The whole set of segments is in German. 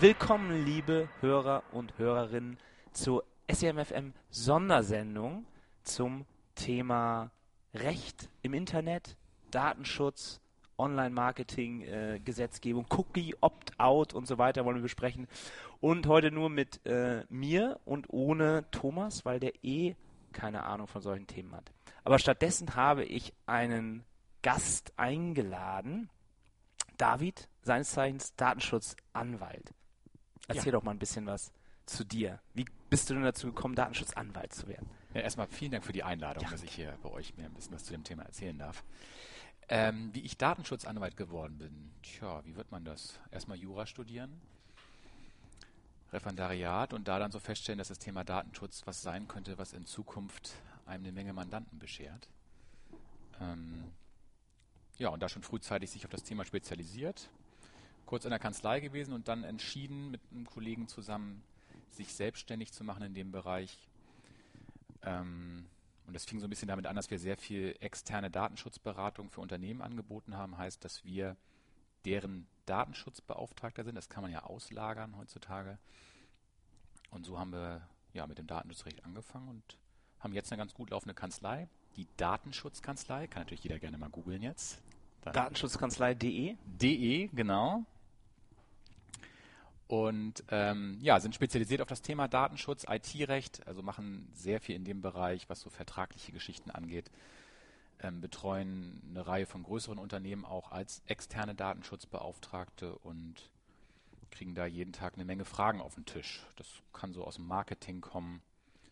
Willkommen, liebe Hörer und Hörerinnen, zur SEMFM Sondersendung zum Thema Recht im Internet, Datenschutz, Online-Marketing, äh, Gesetzgebung, Cookie, Opt-out und so weiter wollen wir besprechen. Und heute nur mit äh, mir und ohne Thomas, weil der eh keine Ahnung von solchen Themen hat. Aber stattdessen habe ich einen Gast eingeladen, David, seines Zeichens Datenschutzanwalt. Erzähl Ja. doch mal ein bisschen was zu dir. Wie bist du denn dazu gekommen, Datenschutzanwalt zu werden? Ja, erstmal vielen Dank für die Einladung, dass ich hier bei euch mir ein bisschen was zu dem Thema erzählen darf. Ähm, wie ich Datenschutzanwalt geworden bin, tja, wie wird man das? Erstmal Jura studieren, Referendariat und da dann so feststellen, dass das Thema Datenschutz was sein könnte, was in Zukunft einem eine Menge Mandanten beschert. Ähm, ja, und da schon frühzeitig sich auf das Thema spezialisiert, kurz in der Kanzlei gewesen und dann entschieden, mit einem Kollegen zusammen sich selbstständig zu machen in dem Bereich, ähm, und das fing so ein bisschen damit an, dass wir sehr viel externe Datenschutzberatung für Unternehmen angeboten haben. Heißt, dass wir deren Datenschutzbeauftragter sind. Das kann man ja auslagern heutzutage. Und so haben wir ja mit dem Datenschutzrecht angefangen und haben jetzt eine ganz gut laufende Kanzlei. Die Datenschutzkanzlei, kann natürlich jeder gerne mal googeln jetzt. Datenschutzkanzlei.de. DE, genau. Und ähm, ja, sind spezialisiert auf das Thema Datenschutz, IT-Recht, also machen sehr viel in dem Bereich, was so vertragliche Geschichten angeht, ähm, betreuen eine Reihe von größeren Unternehmen auch als externe Datenschutzbeauftragte und kriegen da jeden Tag eine Menge Fragen auf den Tisch. Das kann so aus dem Marketing kommen,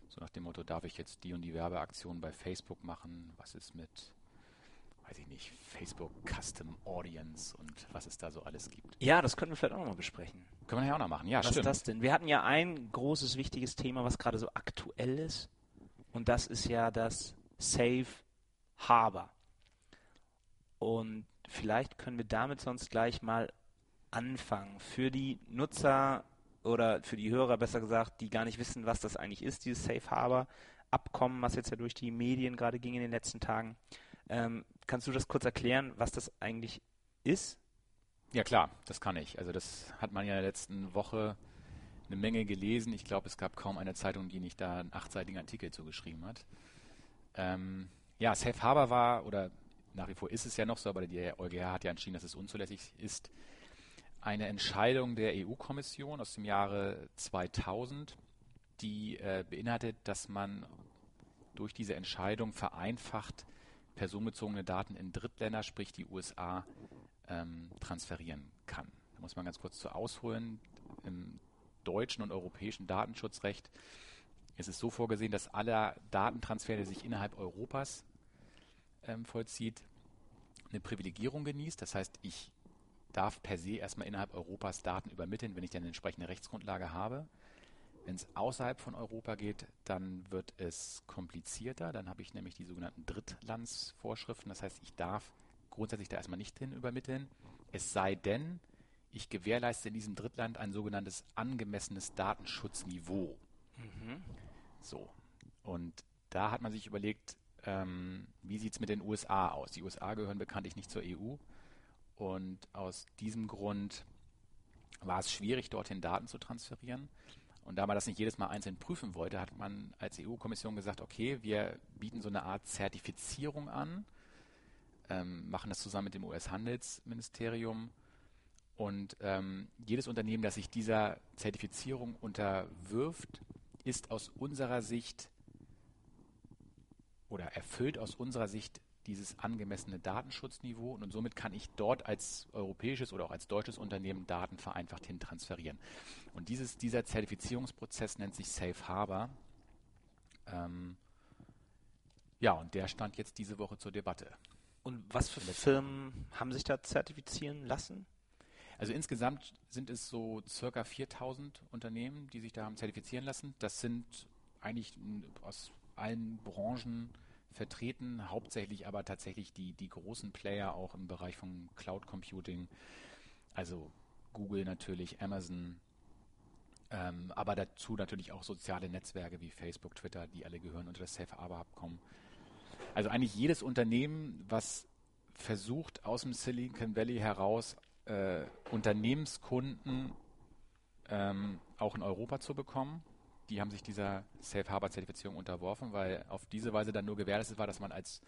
so nach dem Motto, darf ich jetzt die und die Werbeaktion bei Facebook machen? Was ist mit weiß ich nicht, Facebook Custom Audience und was es da so alles gibt. Ja, das können wir vielleicht auch nochmal besprechen. Können wir ja auch noch machen. Ja, was stimmt. ist das denn? Wir hatten ja ein großes, wichtiges Thema, was gerade so aktuell ist. Und das ist ja das Safe Harbor. Und vielleicht können wir damit sonst gleich mal anfangen. Für die Nutzer oder für die Hörer besser gesagt, die gar nicht wissen, was das eigentlich ist, dieses Safe Harbor Abkommen, was jetzt ja durch die Medien gerade ging in den letzten Tagen. Ähm, kannst du das kurz erklären, was das eigentlich ist? Ja klar, das kann ich. Also das hat man ja in der letzten Woche eine Menge gelesen. Ich glaube, es gab kaum eine Zeitung, die nicht da einen achtseitigen Artikel zugeschrieben hat. Ähm, ja, Safe Harbor war, oder nach wie vor ist es ja noch so, aber die EuGH hat ja entschieden, dass es unzulässig ist, eine Entscheidung der EU-Kommission aus dem Jahre 2000, die äh, beinhaltet, dass man durch diese Entscheidung vereinfacht personenbezogene Daten in Drittländer, sprich die USA, ähm, transferieren kann. Da muss man ganz kurz zu ausholen. Im deutschen und europäischen Datenschutzrecht ist es so vorgesehen, dass aller Datentransfer, der sich innerhalb Europas ähm, vollzieht, eine Privilegierung genießt. Das heißt, ich darf per se erstmal innerhalb Europas Daten übermitteln, wenn ich dann eine entsprechende Rechtsgrundlage habe. Wenn es außerhalb von Europa geht, dann wird es komplizierter. Dann habe ich nämlich die sogenannten Drittlandsvorschriften. Das heißt, ich darf grundsätzlich da erstmal nicht hin übermitteln. Es sei denn, ich gewährleiste in diesem Drittland ein sogenanntes angemessenes Datenschutzniveau. So. Und da hat man sich überlegt, ähm, wie sieht es mit den USA aus? Die USA gehören bekanntlich nicht zur EU. Und aus diesem Grund war es schwierig, dorthin Daten zu transferieren. Und da man das nicht jedes Mal einzeln prüfen wollte, hat man als EU-Kommission gesagt, okay, wir bieten so eine Art Zertifizierung an, ähm, machen das zusammen mit dem US-Handelsministerium. Und ähm, jedes Unternehmen, das sich dieser Zertifizierung unterwirft, ist aus unserer Sicht oder erfüllt aus unserer Sicht dieses angemessene Datenschutzniveau und somit kann ich dort als europäisches oder auch als deutsches Unternehmen Daten vereinfacht hin transferieren. Und dieses, dieser Zertifizierungsprozess nennt sich Safe Harbor. Ähm, ja, und der stand jetzt diese Woche zur Debatte. Und was für Firmen haben sich da zertifizieren lassen? Also insgesamt sind es so circa 4000 Unternehmen, die sich da haben zertifizieren lassen. Das sind eigentlich aus allen Branchen vertreten, hauptsächlich aber tatsächlich die, die großen Player auch im Bereich von Cloud Computing, also Google natürlich, Amazon, ähm, aber dazu natürlich auch soziale Netzwerke wie Facebook, Twitter, die alle gehören unter das Safe Harbor Abkommen. Also eigentlich jedes Unternehmen, was versucht aus dem Silicon Valley heraus äh, Unternehmenskunden ähm, auch in Europa zu bekommen, die haben sich dieser Safe Harbor Zertifizierung unterworfen, weil auf diese Weise dann nur gewährleistet war, dass man als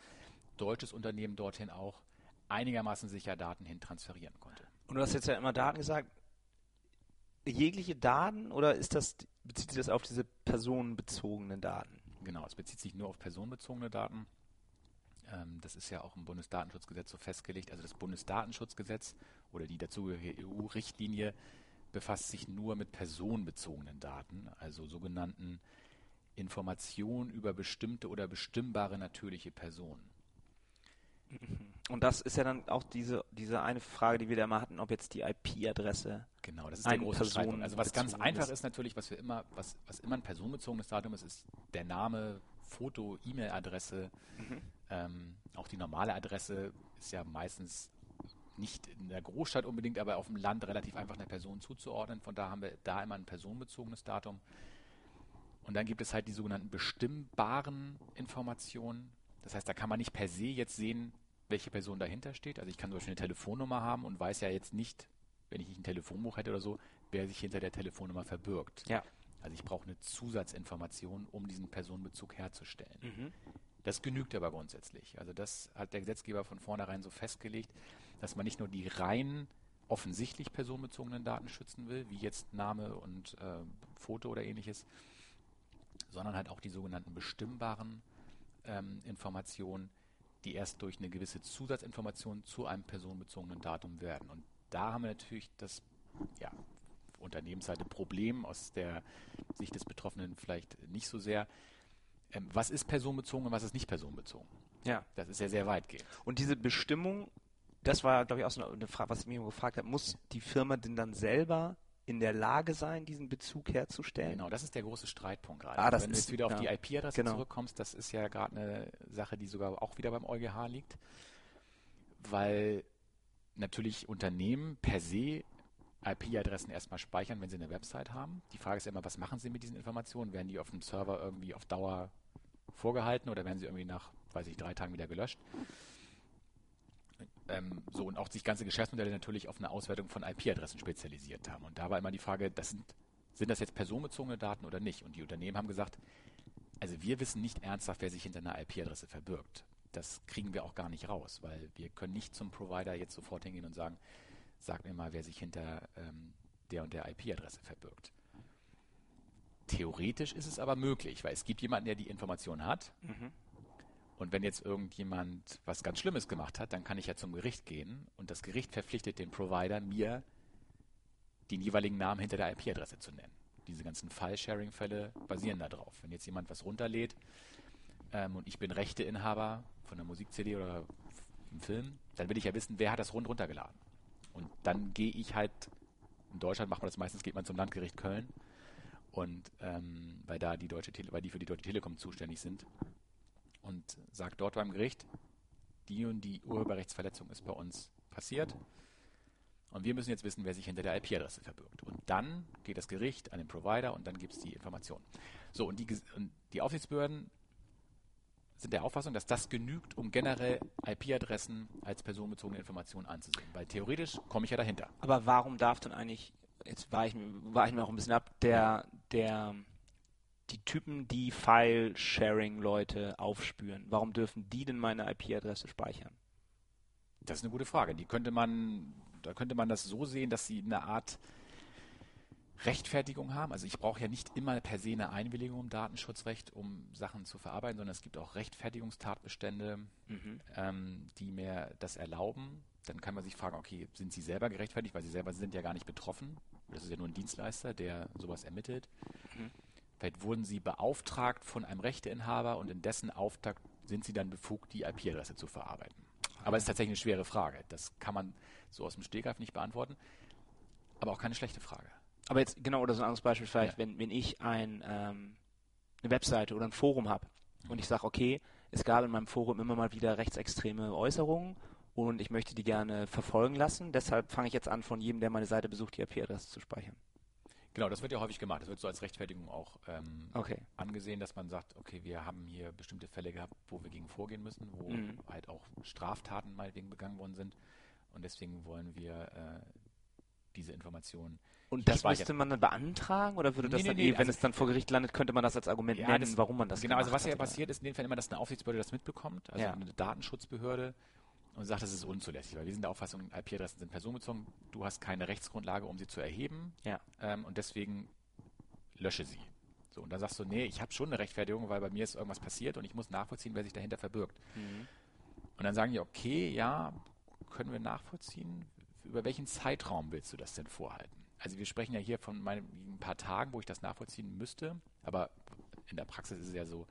deutsches Unternehmen dorthin auch einigermaßen sicher Daten hin transferieren konnte. Und du hast jetzt ja immer Daten gesagt. Jegliche Daten oder ist das, bezieht sich das auf diese personenbezogenen Daten? Genau, es bezieht sich nur auf personenbezogene Daten. Ähm, das ist ja auch im Bundesdatenschutzgesetz so festgelegt. Also das Bundesdatenschutzgesetz oder die dazugehörige EU-Richtlinie befasst sich nur mit personenbezogenen Daten, also sogenannten Informationen über bestimmte oder bestimmbare natürliche Personen. Und das ist ja dann auch diese, diese eine Frage, die wir da mal hatten, ob jetzt die IP-Adresse. Genau, das ist der große Streitpunkt. Also was ganz einfach ist. ist natürlich, was wir immer, was, was immer ein personenbezogenes Datum ist, ist der Name, Foto, E-Mail-Adresse. Mhm. Ähm, auch die normale Adresse ist ja meistens nicht in der Großstadt unbedingt, aber auf dem Land relativ einfach einer Person zuzuordnen. Von da haben wir da immer ein personenbezogenes Datum. Und dann gibt es halt die sogenannten bestimmbaren Informationen. Das heißt, da kann man nicht per se jetzt sehen, welche Person dahinter steht. Also ich kann zum Beispiel eine Telefonnummer haben und weiß ja jetzt nicht, wenn ich nicht ein Telefonbuch hätte oder so, wer sich hinter der Telefonnummer verbirgt. Ja. Also ich brauche eine Zusatzinformation, um diesen Personenbezug herzustellen. Mhm. Das genügt aber grundsätzlich. Also das hat der Gesetzgeber von vornherein so festgelegt, dass man nicht nur die rein offensichtlich personenbezogenen Daten schützen will, wie jetzt Name und äh, Foto oder ähnliches, sondern halt auch die sogenannten bestimmbaren ähm, Informationen, die erst durch eine gewisse Zusatzinformation zu einem personenbezogenen Datum werden. Und da haben wir natürlich das ja, Unternehmensseite Problem aus der Sicht des Betroffenen vielleicht nicht so sehr. Ähm, was ist personenbezogen und was ist nicht personenbezogen? Ja. Das ist ja sehr weitgehend. Und diese Bestimmung, das war, glaube ich, auch so eine Frage, was ich mich gefragt habe, muss die Firma denn dann selber in der Lage sein, diesen Bezug herzustellen? Genau, das ist der große Streitpunkt gerade. Ah, das Wenn du ist, jetzt wieder auf ja, die IP-Adresse genau. zurückkommst, das ist ja gerade eine Sache, die sogar auch wieder beim EuGH liegt, weil natürlich Unternehmen per se IP-Adressen erstmal speichern, wenn sie eine Website haben. Die Frage ist ja immer, was machen sie mit diesen Informationen? Werden die auf dem Server irgendwie auf Dauer vorgehalten oder werden sie irgendwie nach, weiß ich, drei Tagen wieder gelöscht? Ähm, so und auch sich ganze Geschäftsmodelle natürlich auf eine Auswertung von IP-Adressen spezialisiert haben. Und da war immer die Frage, das sind, sind das jetzt personenbezogene Daten oder nicht? Und die Unternehmen haben gesagt, also wir wissen nicht ernsthaft, wer sich hinter einer IP-Adresse verbirgt. Das kriegen wir auch gar nicht raus, weil wir können nicht zum Provider jetzt sofort hingehen und sagen, sag mir mal, wer sich hinter ähm, der und der IP-Adresse verbirgt. Theoretisch ist es aber möglich, weil es gibt jemanden, der die Information hat. Mhm. Und wenn jetzt irgendjemand was ganz Schlimmes gemacht hat, dann kann ich ja zum Gericht gehen und das Gericht verpflichtet den Provider, mir den jeweiligen Namen hinter der IP-Adresse zu nennen. Diese ganzen File-Sharing-Fälle basieren darauf. Wenn jetzt jemand was runterlädt ähm, und ich bin Rechteinhaber von einer Musik-CD oder einem Film, dann will ich ja wissen, wer hat das rund runtergeladen. Und dann gehe ich halt, in Deutschland macht man das meistens, geht man zum Landgericht Köln und ähm, weil da die deutsche Tele weil die für die Deutsche Telekom zuständig sind und sagt dort beim Gericht, die und die Urheberrechtsverletzung ist bei uns passiert und wir müssen jetzt wissen, wer sich hinter der IP-Adresse verbirgt. Und dann geht das Gericht an den Provider und dann gibt es die Information. So, und die, und die Aufsichtsbehörden sind der Auffassung, dass das genügt, um generell IP-Adressen als personenbezogene Informationen anzusehen. Weil theoretisch komme ich ja dahinter. Aber warum darf dann eigentlich, jetzt war ich, war ich mir auch ein bisschen ab, der, der, die Typen, die File-Sharing-Leute aufspüren, warum dürfen die denn meine IP-Adresse speichern? Das ist eine gute Frage. Die könnte man, da könnte man das so sehen, dass sie eine Art Rechtfertigung haben. Also ich brauche ja nicht immer per se eine Einwilligung im Datenschutzrecht, um Sachen zu verarbeiten, sondern es gibt auch Rechtfertigungstatbestände, Mhm. ähm, die mir das erlauben. Dann kann man sich fragen, okay, sind sie selber gerechtfertigt, weil sie selber sind ja gar nicht betroffen. Das ist ja nur ein Dienstleister, der sowas ermittelt. Mhm. Vielleicht wurden sie beauftragt von einem Rechteinhaber und in dessen Auftrag sind sie dann befugt, die IP-Adresse zu verarbeiten. Aber es ist tatsächlich eine schwere Frage. Das kann man so aus dem Stegreif nicht beantworten. Aber auch keine schlechte Frage. Aber jetzt, genau, oder so ein anderes Beispiel vielleicht, Ja. wenn, wenn ich ein, ähm, eine Webseite oder ein Forum habe und ich sage, okay, es gab in meinem Forum immer mal wieder rechtsextreme Äußerungen und ich möchte die gerne verfolgen lassen, deshalb fange ich jetzt an, von jedem, der meine Seite besucht, die IP-Adresse zu speichern. Genau, das wird ja häufig gemacht. Das wird so als Rechtfertigung auch ähm, Okay. angesehen, dass man sagt, okay, wir haben hier bestimmte Fälle gehabt, wo wir gegen vorgehen müssen, wo Mhm. halt auch Straftaten meinetwegen begangen worden sind. Und deswegen wollen wir äh, diese Informationen. Und das speichern. müsste man dann beantragen oder würde das Nee, dann nee, nee, eh, wenn also- es dann vor Gericht landet, könnte man das als Argument Ja, nennen, das- warum man das Genau, also was ja passiert ist in dem Fall immer, dass eine Aufsichtsbehörde das mitbekommt, also Ja. eine Datenschutzbehörde, und sagt, das ist unzulässig, weil wir sind der Auffassung, IP-Adressen sind personenbezogen, du hast keine Rechtsgrundlage, um sie zu erheben, Ja. ähm, und deswegen lösche sie. So, und dann sagst du, nee, ich habe schon eine Rechtfertigung, weil bei mir ist irgendwas passiert und ich muss nachvollziehen, wer sich dahinter verbirgt. Mhm. Und dann sagen die, okay, ja, können wir nachvollziehen. Über welchen Zeitraum willst du das denn vorhalten? Also wir sprechen ja hier von meinen, ein paar Tagen, wo ich das nachvollziehen müsste, aber in der Praxis ist es ja so,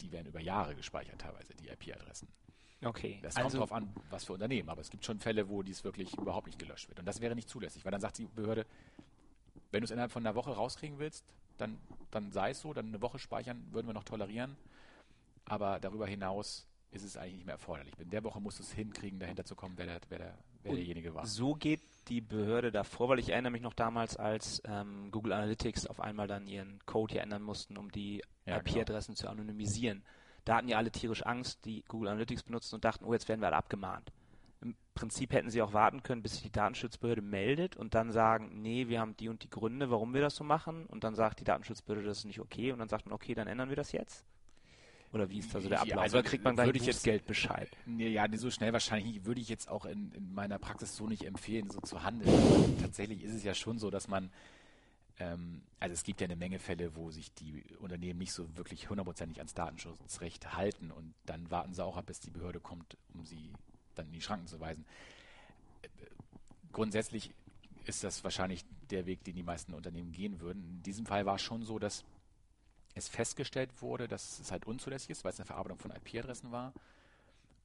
die werden über Jahre gespeichert teilweise, die IP-Adressen. Okay. Das kommt also, drauf an, was für Unternehmen, aber es gibt schon Fälle, wo dies wirklich überhaupt nicht gelöscht wird. Und das wäre nicht zulässig, weil dann sagt die Behörde, wenn du es innerhalb von einer Woche rauskriegen willst, dann, dann sei es so, dann eine Woche speichern würden wir noch tolerieren. Aber darüber hinaus ist es eigentlich nicht mehr erforderlich. In der Woche musst du es hinkriegen, dahinter zu kommen, wer, der, wer, der, wer derjenige war. So geht die Behörde davor, weil ich erinnere mich noch damals, als ähm, Google Analytics auf einmal dann ihren Code hier ändern mussten, um die Ja, genau. IP-Adressen zu anonymisieren. Da hatten ja alle tierisch Angst, die Google Analytics benutzen und dachten, oh, jetzt werden wir alle abgemahnt. Im Prinzip hätten sie auch warten können, bis sich die Datenschutzbehörde meldet und dann sagen, nee, wir haben die und die Gründe, warum wir das so machen. Und dann sagt die Datenschutzbehörde, das ist nicht okay. Und dann sagt man, okay, dann ändern wir das jetzt. Oder wie ist da so der Ablauf? also Oder kriegt man gleich würde ich jetzt- Bußgeldbescheid? Nee, ja, so schnell wahrscheinlich nicht. Würde ich jetzt auch in, in meiner Praxis so nicht empfehlen, so zu handeln. Tatsächlich ist es ja schon so, dass man, ähm, also es gibt ja eine Menge Fälle, wo sich die Unternehmen nicht so wirklich hundertprozentig ans Datenschutzrecht halten und dann warten sie auch ab, bis die Behörde kommt, um sie dann in die Schranken zu weisen. Grundsätzlich ist das wahrscheinlich der Weg, den die meisten Unternehmen gehen würden. In diesem Fall war es schon so, dass es festgestellt wurde, dass es halt unzulässig ist, weil es eine Verarbeitung von IP-Adressen war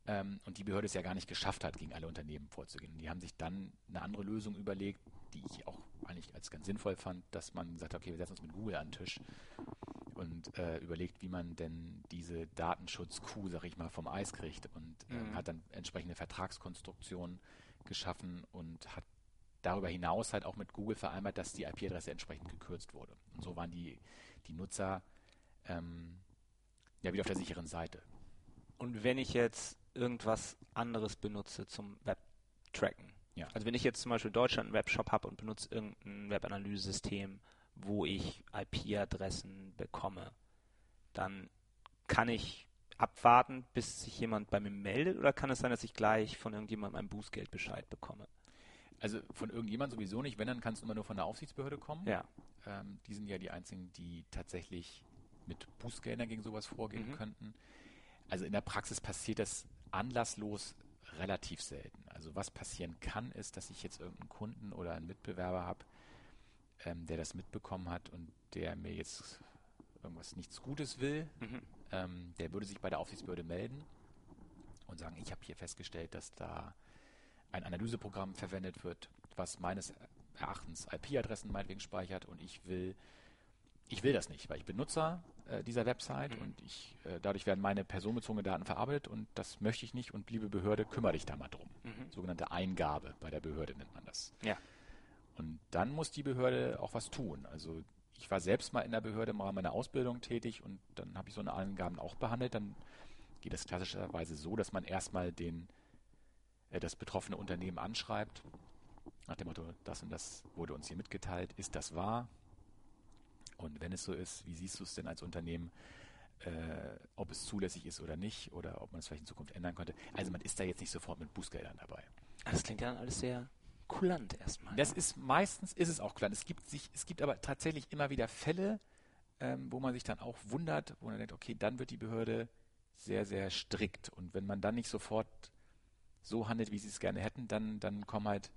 ähm, und die Behörde es ja gar nicht geschafft hat, gegen alle Unternehmen vorzugehen. Die haben sich dann eine andere Lösung überlegt, die ich auch eigentlich als ganz sinnvoll fand, dass man gesagt hat, okay, wir setzen uns mit Google an den Tisch und äh, überlegt, wie man denn diese Datenschutz-Kuh, sag ich mal, vom Eis kriegt und ähm, Mhm. hat dann entsprechende Vertragskonstruktionen geschaffen und hat darüber hinaus halt auch mit Google vereinbart, dass die IP-Adresse entsprechend gekürzt wurde. Und so waren die, die Nutzer ähm, ja wieder auf der sicheren Seite. Und wenn ich jetzt irgendwas anderes benutze zum Web-Tracken, Ja. also wenn ich jetzt zum Beispiel in Deutschland einen Webshop habe und benutze irgendein Web-Analysesystem, wo ich IP-Adressen bekomme, dann kann ich abwarten, bis sich jemand bei mir meldet oder kann es sein, dass ich gleich von irgendjemandem einen Bußgeldbescheid bekomme? Also von irgendjemand sowieso nicht, wenn, dann kannst du immer nur von der Aufsichtsbehörde kommen. Ja. Ähm, die sind ja die einzigen, die tatsächlich mit Bußgeldern gegen sowas vorgehen Mhm. könnten. Also in der Praxis passiert das anlasslos relativ selten. Also was passieren kann, ist, dass ich jetzt irgendeinen Kunden oder einen Mitbewerber habe, ähm, der das mitbekommen hat und der mir jetzt irgendwas nichts Gutes will. Mhm. Ähm, der würde sich bei der Aufsichtsbehörde melden und sagen, ich habe hier festgestellt, dass da ein Analyseprogramm verwendet wird, was meines Erachtens IP-Adressen meinetwegen speichert und ich will, ich will das nicht, weil ich bin Nutzer äh, dieser Website Mhm. und ich, äh, dadurch werden meine personenbezogenen Daten verarbeitet und das möchte ich nicht und liebe Behörde, kümmere dich da mal drum. Mhm. Sogenannte Eingabe bei der Behörde nennt man das. Ja. Und dann muss die Behörde auch was tun. Also ich war selbst mal in der Behörde im Rahmen meiner Ausbildung tätig und dann habe ich so eine Angaben auch behandelt. Dann geht es klassischerweise so, dass man erstmal den, äh, das betroffene Unternehmen anschreibt, nach dem Motto, das und das wurde uns hier mitgeteilt, ist das wahr? Und wenn es so ist, wie siehst du es denn als Unternehmen, äh, ob es zulässig ist oder nicht oder ob man es vielleicht in Zukunft ändern könnte? Also man ist da jetzt nicht sofort mit Bußgeldern dabei. Ah, Das klingt ja dann alles sehr kulant erstmal. Das ist meistens ist es auch klar. Es gibt sich, es gibt aber tatsächlich immer wieder Fälle, ähm, wo man sich dann auch wundert, wo man denkt, okay, dann wird die Behörde sehr, sehr strikt. Und wenn man dann nicht sofort so handelt, wie sie es gerne hätten, dann, dann kommen halt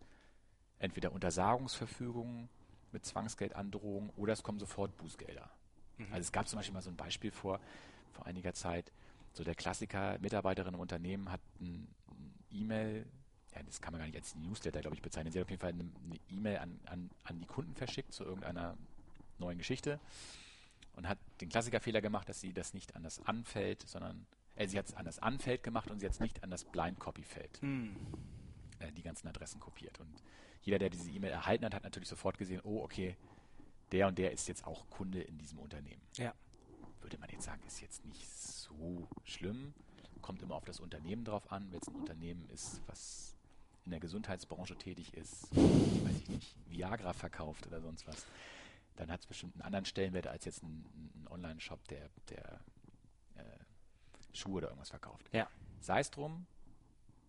entweder Untersagungsverfügungen mit Zwangsgeldandrohung oder es kommen sofort Bußgelder. Mhm. Also es gab zum Beispiel mal so ein Beispiel vor, vor einiger Zeit, so der Klassiker, Mitarbeiterin im Unternehmen hat ein E-Mail, ja, das kann man gar nicht als Newsletter, glaube ich, bezeichnen. Sie hat auf jeden Fall eine E-Mail an, an, an die Kunden verschickt zu irgendeiner neuen Geschichte und hat den Klassikerfehler gemacht, dass sie das nicht an das Anfeld, sondern äh, sie hat es an das Anfeld gemacht und sie hat es nicht an das Blind Copy Feld Hm. äh, die ganzen Adressen kopiert. Und jeder, der diese E-Mail erhalten hat, hat natürlich sofort gesehen, oh, okay, der und der ist jetzt auch Kunde in diesem Unternehmen. Ja. Würde man jetzt sagen, ist jetzt nicht so schlimm. Kommt immer auf das Unternehmen drauf an. Wenn es ein Unternehmen ist, was in der Gesundheitsbranche tätig ist, weiß ich nicht, Viagra verkauft oder sonst was, dann hat es bestimmt einen anderen Stellenwert als jetzt ein, ein Online-Shop, der, der äh, Schuhe oder irgendwas verkauft. Ja. Sei es drum,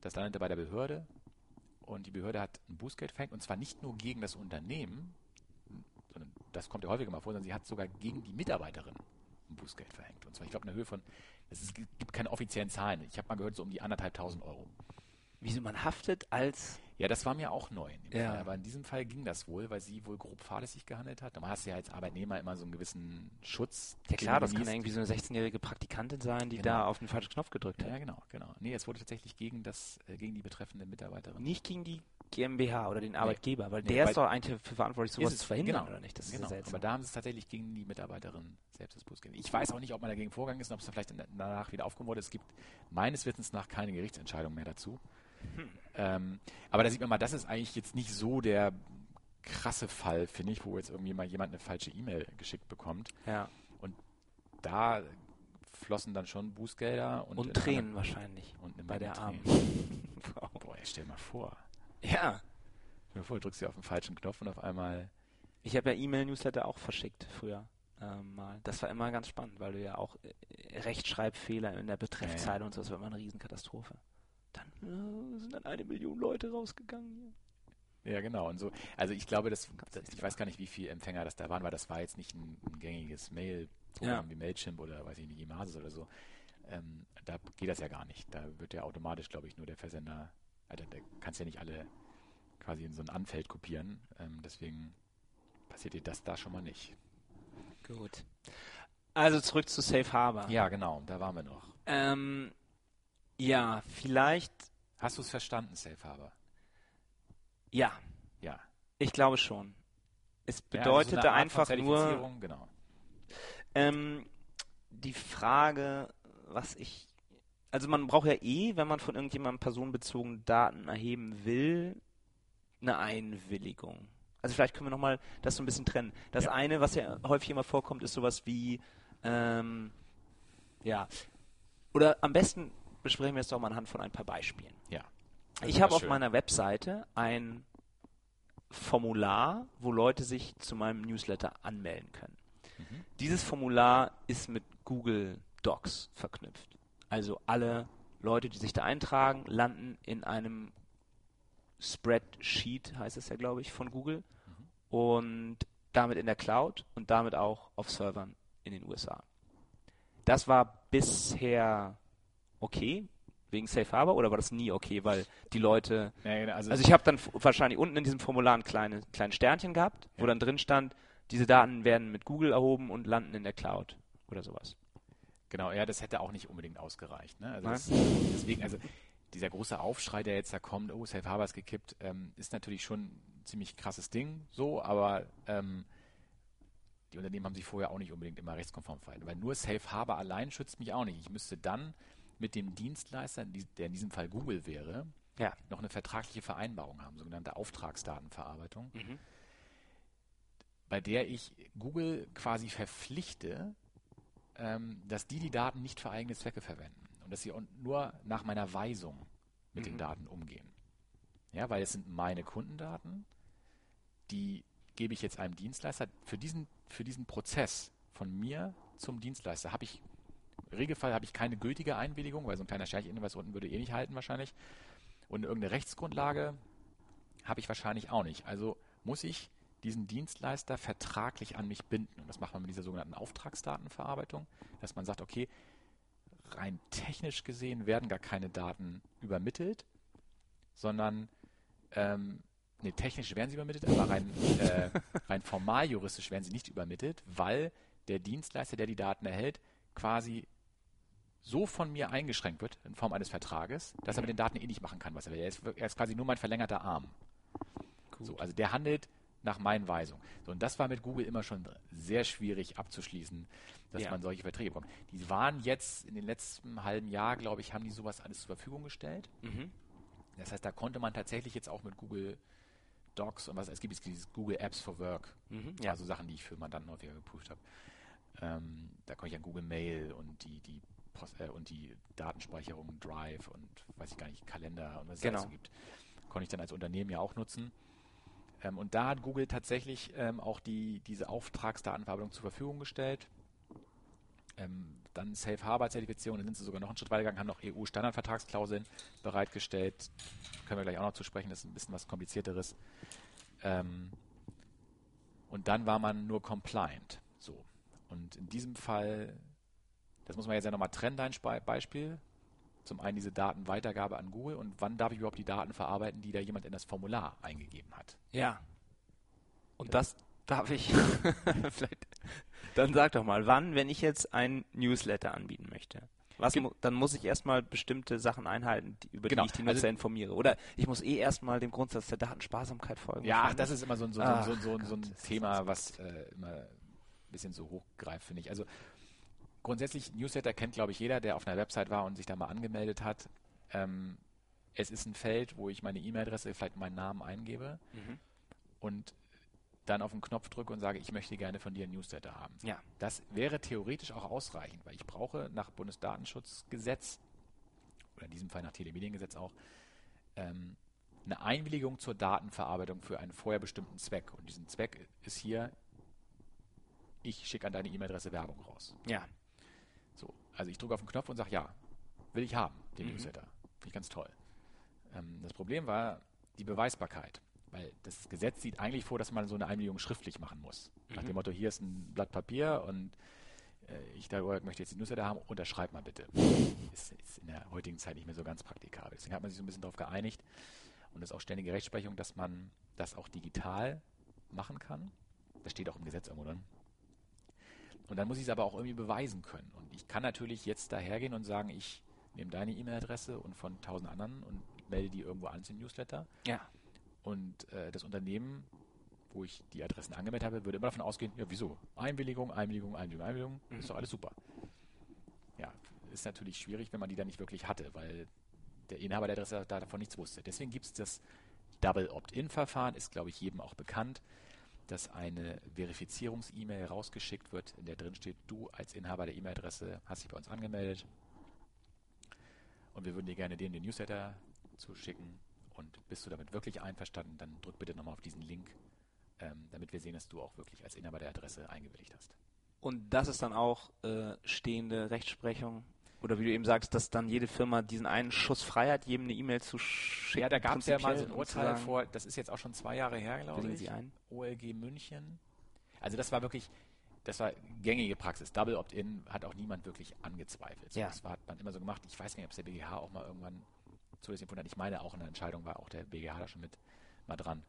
das landete bei der Behörde und die Behörde hat ein Bußgeld verhängt und zwar nicht nur gegen das Unternehmen, sondern das kommt ja häufiger mal vor, sondern sie hat sogar gegen die Mitarbeiterin ein Bußgeld verhängt. Und zwar, ich glaube, in der Höhe von, es gibt keine offiziellen Zahlen. Ich habe mal gehört, so um die anderthalbtausend Euro. Wieso man haftet als. Ja, das war mir auch neu in dem Ja. Fall. Aber in diesem Fall ging das wohl, weil sie wohl grob fahrlässig gehandelt hat. Normal hast du ja als Arbeitnehmer immer so einen gewissen Schutz. Ja klar, das kann irgendwie so eine 16-jährige Praktikantin sein, die Genau. da auf den falschen Knopf gedrückt hat. Ja, genau, genau. Nee, es wurde tatsächlich gegen das, äh, gegen die betreffende Mitarbeiterin. Nicht gegen die GmbH oder den Arbeitgeber, weil Nee, der weil- ist doch eigentlich dafür verantwortlich, sowas Ist es, zu verhindern, genau, oder nicht? Das ist genau. seltsam. Aber da haben sie es tatsächlich gegen die Mitarbeiterin selbst das Bußgeld. Ich weiß auch nicht, ob man dagegen vorgegangen ist und ob es dann vielleicht danach wieder aufgehoben wurde. Es gibt meines Wissens nach keine Gerichtsentscheidung mehr dazu. Hm. Ähm, aber da sieht man mal, das ist eigentlich jetzt nicht so der krasse Fall, finde ich, wo jetzt irgendwie mal jemand eine falsche E-Mail geschickt bekommt. ja. Da flossen dann schon Bußgelder und, Und Tränen wahrscheinlich. und bei Menge der Armen. Tränen. Boah, stell mal vor. Ja. Stell dir vor, du drückst hier auf den falschen Knopf und auf einmal Ich habe ja E-Mail-Newsletter auch verschickt früher. Ähm, mal. Das war immer ganz spannend, weil du ja auch äh, Rechtschreibfehler in der Betreffzeile Ja, ja. und so, das war immer eine Riesenkatastrophe. Dann äh, sind dann eine Million Leute rausgegangen. hier. Ja, genau. Und so, also ich glaube, das, das ich weiß gar nicht, wie viele Empfänger das da waren, weil das war jetzt nicht ein, ein gängiges Mail-Programm Ja. wie Mailchimp oder weiß ich nicht, Imasis oder so. Ähm, da geht das ja gar nicht. Da wird ja automatisch, glaube ich, nur der Versender, Alter, da kannst ja nicht alle quasi in so ein Anfeld kopieren. Ähm, deswegen passiert dir das da schon mal nicht. Gut. Also zurück zu Safe Harbor. Ja, genau, da waren wir noch. Ähm, ja, vielleicht, Hast du es verstanden, Safe Harbor? ja, Ja. ich glaube schon. Es Ja, also so bedeutete einfach nur Genau. ähm, die Frage, was ich. Also man braucht ja eh, wenn man von irgendjemandem personenbezogene Daten erheben will, eine Einwilligung. Also vielleicht können wir nochmal das so ein bisschen trennen. Das Ja. eine, was ja häufig immer vorkommt, ist sowas wie, ähm, ja, oder am besten besprechen wir es doch mal anhand von ein paar Beispielen. Ja. Ich habe auf meiner Webseite ein Formular, wo Leute sich zu meinem Newsletter anmelden können. Mhm. Dieses Formular ist mit Google Docs verknüpft. Also alle Leute, die sich da eintragen, landen in einem Spreadsheet, heißt es ja, glaube ich, von Google und damit in der Cloud und damit auch auf Servern in den USA. Das war bisher okay, wegen Safe Harbor, oder war das nie okay, weil die Leute Ja, genau, also, also ich habe dann wahrscheinlich unten in diesem Formular ein kleine, kleines Sternchen gehabt, wo Ja. dann drin stand, diese Daten werden mit Google erhoben und landen in der Cloud oder sowas. Genau, ja, das hätte auch nicht unbedingt ausgereicht. Ne? Also das, deswegen, also dieser große Aufschrei, der jetzt da kommt, oh, Safe Harbor ist gekippt, ähm, ist natürlich schon ein ziemlich krasses Ding, so, aber ähm, die Unternehmen haben sich vorher auch nicht unbedingt immer rechtskonform verhalten, weil nur Safe Harbor allein schützt mich auch nicht. Ich müsste dann mit dem Dienstleister, die- der in diesem Fall Google wäre, Ja. noch eine vertragliche Vereinbarung haben, sogenannte Auftragsdatenverarbeitung, bei der ich Google quasi verpflichte, ähm, dass die die Daten nicht für eigene Zwecke verwenden und dass sie nur nach meiner Weisung mit den Mhm. Daten umgehen. Ja, weil es sind meine Kundendaten, die gebe ich jetzt einem Dienstleister. Für diesen, für diesen Prozess von mir zum Dienstleister habe ich, Regelfall habe ich keine gültige Einwilligung, weil so ein kleiner Sternchen was unten würde eh nicht halten wahrscheinlich. Und irgendeine Rechtsgrundlage habe ich wahrscheinlich auch nicht. Also muss ich diesen Dienstleister vertraglich an mich binden. Und das macht man mit dieser sogenannten Auftragsdatenverarbeitung, dass man sagt, okay, rein technisch gesehen werden gar keine Daten übermittelt, sondern ähm, nee, technisch werden sie übermittelt, aber rein, äh, rein formal juristisch werden sie nicht übermittelt, weil der Dienstleister, der die Daten erhält, quasi so von mir eingeschränkt wird in Form eines Vertrages, dass er mit den Daten eh nicht machen kann, was er will. Er ist, er ist quasi nur mein verlängerter Arm. So, also der handelt nach meinen Weisungen. So, und das war mit Google immer schon sehr schwierig abzuschließen, dass Ja. man solche Verträge bekommt. Die waren jetzt in den letzten halben Jahr, glaube ich, haben die sowas alles zur Verfügung gestellt. Mhm. Das heißt, da konnte man tatsächlich jetzt auch mit Google Docs und was es gibt, es dieses Google Apps for Work. Mhm, ja. Also Sachen, die ich für Mandanten häufiger geprüft habe. Ähm, da konnte ich an Google Mail und die, die Post, äh, und die Datenspeicherung Drive und weiß ich gar nicht, Kalender und was es Genau. so gibt. Konnte ich dann als Unternehmen ja auch nutzen. Ähm, und da hat Google tatsächlich ähm, auch die, diese Auftragsdatenverarbeitung zur Verfügung gestellt. Ähm, dann Safe Harbor Zertifizierung, dann sind sie sogar noch einen Schritt weiter gegangen, haben noch EU-Standardvertragsklauseln bereitgestellt. Können wir gleich auch noch zu sprechen, das ist ein bisschen was komplizierteres. Ähm, und dann war man nur compliant. So. Und in diesem Fall, das muss man jetzt ja nochmal trennen, dein Beispiel. Zum einen diese Datenweitergabe an Google und wann darf ich überhaupt die Daten verarbeiten, die da jemand in das Formular eingegeben hat. Ja. Und das darf ich vielleicht. Dann sag doch mal, wann, wenn ich jetzt ein Newsletter anbieten möchte? Was Ge- dann muss ich erstmal bestimmte Sachen einhalten, die, über Genau, die ich die Nutzer also- informiere. Oder ich muss eh erstmal dem Grundsatz der Datensparsamkeit folgen. Ja, das ist immer so ein, so, Gott, ein Thema, was äh, immer ein bisschen so hochgreift, finde ich. Also grundsätzlich, Newsletter kennt, glaube ich, jeder, der auf einer Website war und sich da mal angemeldet hat. Ähm, es ist ein Feld, wo ich meine E-Mail-Adresse, vielleicht meinen Namen eingebe Mhm. und dann auf den Knopf drücke und sage, ich möchte gerne von dir ein Newsletter haben. Ja. Das wäre theoretisch auch ausreichend, weil ich brauche nach Bundesdatenschutzgesetz oder in diesem Fall nach Telemediengesetz auch ähm, eine Einwilligung zur Datenverarbeitung für einen vorher bestimmten Zweck. Und diesen Zweck ist hier, ich schicke an deine E-Mail-Adresse Werbung raus. Ja. So, also ich drücke auf den Knopf und sage, ja, will ich haben, den Mhm. Newsletter. Finde ich ganz toll. Ähm, das Problem war die Beweisbarkeit, weil das Gesetz sieht eigentlich vor, dass man so eine Einwilligung schriftlich machen muss. Nach Mhm. dem Motto, hier ist ein Blatt Papier und äh, ich darüber möchte jetzt die Newsletter haben, unterschreib mal bitte. Ist, ist in der heutigen Zeit nicht mehr so ganz praktikabel. Deswegen hat man sich so ein bisschen darauf geeinigt und das ist auch ständige Rechtsprechung, dass man das auch digital machen kann. Das steht auch im Gesetz irgendwo drin. Und dann muss ich es aber auch irgendwie beweisen können. Und ich kann natürlich jetzt dahergehen und sagen, ich nehme deine E-Mail-Adresse und von tausend anderen und melde die irgendwo an zum Newsletter. Ja. Und äh, das Unternehmen, wo ich die Adressen angemeldet habe, würde immer davon ausgehen, ja, wieso? Einwilligung, Einwilligung, Einwilligung, Einwilligung, Mhm. ist doch alles super. Ja, ist natürlich schwierig, wenn man die dann nicht wirklich hatte, weil der Inhaber der Adresse da davon nichts wusste. Deswegen gibt es das Double Opt-in-Verfahren, ist, glaube ich, jedem auch bekannt, dass eine Verifizierungs-E-Mail rausgeschickt wird, in der drin steht, du als Inhaber der E-Mail-Adresse hast dich bei uns angemeldet und wir würden dir gerne den, den Newsletter zuschicken und bist du damit wirklich einverstanden, dann drück bitte nochmal auf diesen Link, ähm, damit wir sehen, dass du auch wirklich als Inhaber der Adresse eingewilligt hast. Und das ist dann auch äh, stehende Rechtsprechung. Oder wie du eben sagst, dass dann jede Firma diesen einen Schuss frei hat, jedem eine E-Mail zu schicken. Ja, da gab es ja mal so ein zu Urteil sagen, vor, das ist jetzt auch schon zwei Jahre her, glaube ich. Sie ein? OLG München. Also das war wirklich, das war gängige Praxis. Double Opt-in hat auch niemand wirklich angezweifelt. So, Ja. Das war, hat man immer so gemacht. Ich weiß gar nicht, ob es der BGH auch mal irgendwann zulässig empfunden hat. Ich meine, auch in der Entscheidung war auch der BGH da schon mit mal dran.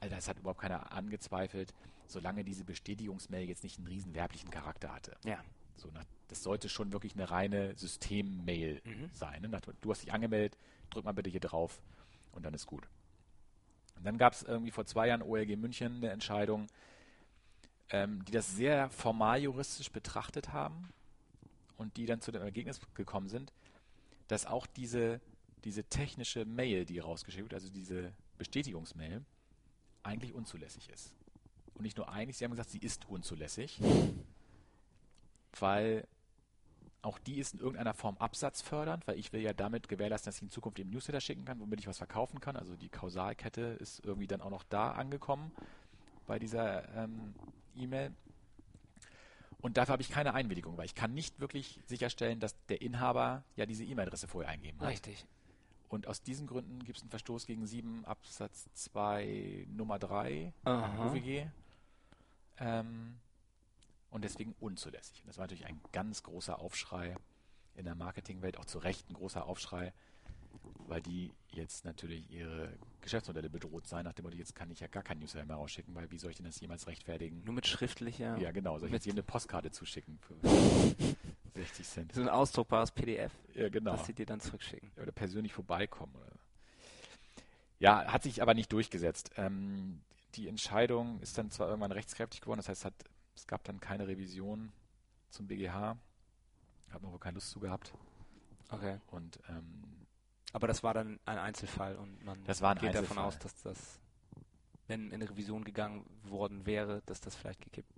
Also das hat überhaupt keiner angezweifelt, solange diese Bestätigungsmail jetzt nicht einen riesen werblichen Charakter hatte. Ja. So, nach, das sollte schon wirklich eine reine System-Mail Mhm. sein. Ne? Nach, du hast dich angemeldet, drück mal bitte hier drauf und dann ist gut. Und dann gab es irgendwie vor zwei Jahren OLG München eine Entscheidung, ähm, die das sehr formal juristisch betrachtet haben und die dann zu dem Ergebnis gekommen sind, dass auch diese, diese technische Mail, die rausgeschickt wird, also diese Bestätigungsmail, eigentlich unzulässig ist. Und nicht nur eigentlich, sie haben gesagt, sie ist unzulässig, weil auch die ist in irgendeiner Form absatzfördernd, weil ich will ja damit gewährleisten, dass ich in Zukunft eben Newsletter schicken kann, womit ich was verkaufen kann. Also die Kausalkette ist irgendwie dann auch noch da angekommen bei dieser ähm, E-Mail. Und dafür habe ich keine Einwilligung, weil ich kann nicht wirklich sicherstellen, dass der Inhaber ja diese E-Mail-Adresse vorher eingeben hat. Richtig. Und aus diesen Gründen gibt es einen Verstoß gegen 7 Absatz 2 Nummer 3 Aha. UWG. Ähm, und deswegen unzulässig. Und das war natürlich ein ganz großer Aufschrei in der Marketingwelt, auch zu Recht ein großer Aufschrei, weil die jetzt natürlich ihre Geschäftsmodelle bedroht sein, nach dem Motto, jetzt kann ich ja gar kein Newsletter mehr rausschicken, weil wie soll ich denn das jemals rechtfertigen? Nur mit schriftlicher. Ja, genau. Soll ich Mit- jetzt jedem eine Postkarte zuschicken? Für, 60 Cent. So ein ausdruckbares PDF, Ja, genau. das sie dir dann zurückschicken. Oder persönlich vorbeikommen. Oder. Ja, hat sich aber nicht durchgesetzt. Ähm, die Entscheidung ist dann zwar irgendwann rechtskräftig geworden, das heißt, hat, es gab dann keine Revision zum BGH. Hat man wohl keine Lust zu gehabt. Okay. Und ähm, Aber das war dann ein Einzelfall und man Das war ein geht davon Einzelfall. aus, dass das, wenn in Revision gegangen worden wäre, dass das vielleicht gekippt,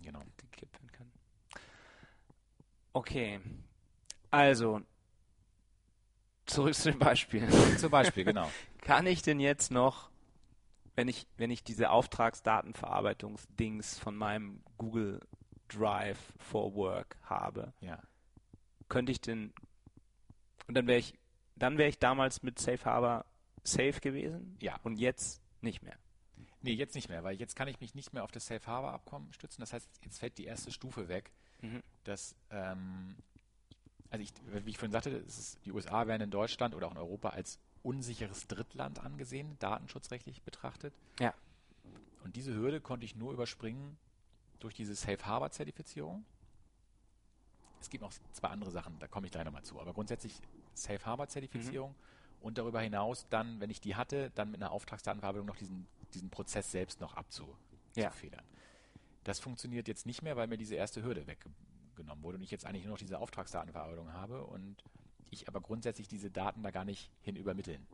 genau. gekippt werden kann. Okay. Also, zurück zu dem Beispiel. Zum Beispiel, genau. Kann ich denn jetzt noch, wenn ich, wenn ich diese Auftragsdatenverarbeitungsdings von meinem Google Drive for Work habe, Ja. könnte ich denn, und dann wäre ich, dann wäre ich damals mit Safe Harbor safe gewesen Ja. und jetzt nicht mehr. Nee, jetzt nicht mehr, weil jetzt kann ich mich nicht mehr auf das Safe Harbor Abkommen stützen. Das heißt, jetzt fällt die erste Stufe weg, Mhm. dass, ähm, also ich, wie ich vorhin sagte, die USA werden in Deutschland oder auch in Europa als unsicheres Drittland angesehen, datenschutzrechtlich betrachtet. Ja. Und diese Hürde konnte ich nur überspringen durch diese Safe Harbor Zertifizierung. Es gibt noch zwei andere Sachen, da komme ich gleich nochmal zu. Aber grundsätzlich Safe Harbor Zertifizierung und darüber hinaus dann, wenn ich die hatte, dann mit einer Auftragsdatenverarbeitung noch diesen, diesen Prozess selbst noch abzu, Ja. Das funktioniert jetzt nicht mehr, weil mir diese erste Hürde weggenommen wurde und ich jetzt eigentlich nur noch diese Auftragsdatenverarbeitung habe und ich aber grundsätzlich diese Daten da gar nicht hin übermitteln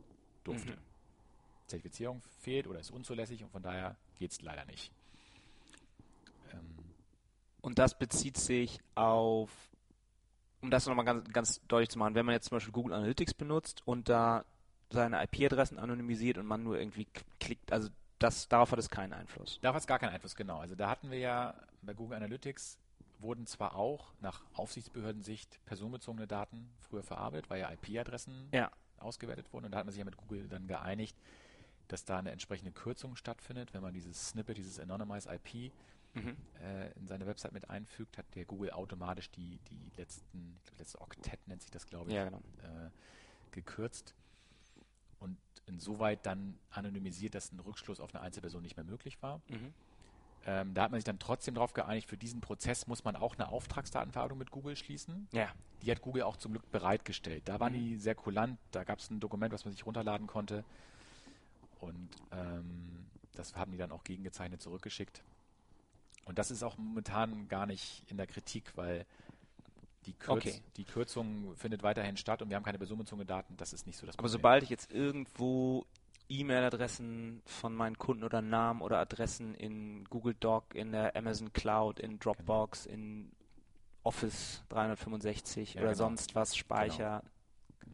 durfte. Mhm. Zertifizierung fehlt oder ist unzulässig und von daher geht es leider nicht. Ähm, Und das bezieht sich auf, um das nochmal ganz, ganz deutlich zu machen, wenn man jetzt zum Beispiel Google Analytics benutzt und da seine IP-Adressen anonymisiert und man nur irgendwie klickt, also das, darauf hat es keinen Einfluss. Darauf hat es gar keinen Einfluss, genau. Also da hatten wir ja bei Google Analytics wurden zwar auch nach Aufsichtsbehördensicht personenbezogene Daten früher verarbeitet, weil ja IP-Adressen Ja. ausgewertet wurden und da hat man sich ja mit Google dann geeinigt, dass da eine entsprechende Kürzung stattfindet, wenn man dieses Snippet, dieses Anonymized IP Mhm. äh, in seine Website mit einfügt, hat der Google automatisch die, die letzten, ich glaub, letzte Oktett nennt sich das, glaube ich, Ja, genau. äh, gekürzt und insoweit dann anonymisiert, dass ein Rückschluss auf eine Einzelperson nicht mehr möglich war. Mhm. Ähm, da hat man sich dann trotzdem darauf geeinigt, für diesen Prozess muss man auch eine Auftragsdatenverarbeitung mit Google schließen. Ja. Die hat Google auch zum Glück bereitgestellt. Da waren Mhm. die sehr kulant, da gab es ein Dokument, was man sich runterladen konnte. Und ähm, das haben die dann auch gegengezeichnet zurückgeschickt. Und das ist auch momentan gar nicht in der Kritik, weil die, Kürz Okay. die Kürzung findet weiterhin statt und wir haben keine personenbezogenen Daten. Das ist nicht so das Aber Problem. sobald ich jetzt irgendwo E-Mail-Adressen von meinen Kunden oder Namen oder Adressen in Google Doc, in der Amazon Cloud, in Dropbox, in Office 365 Ja, oder genau. sonst was speicher,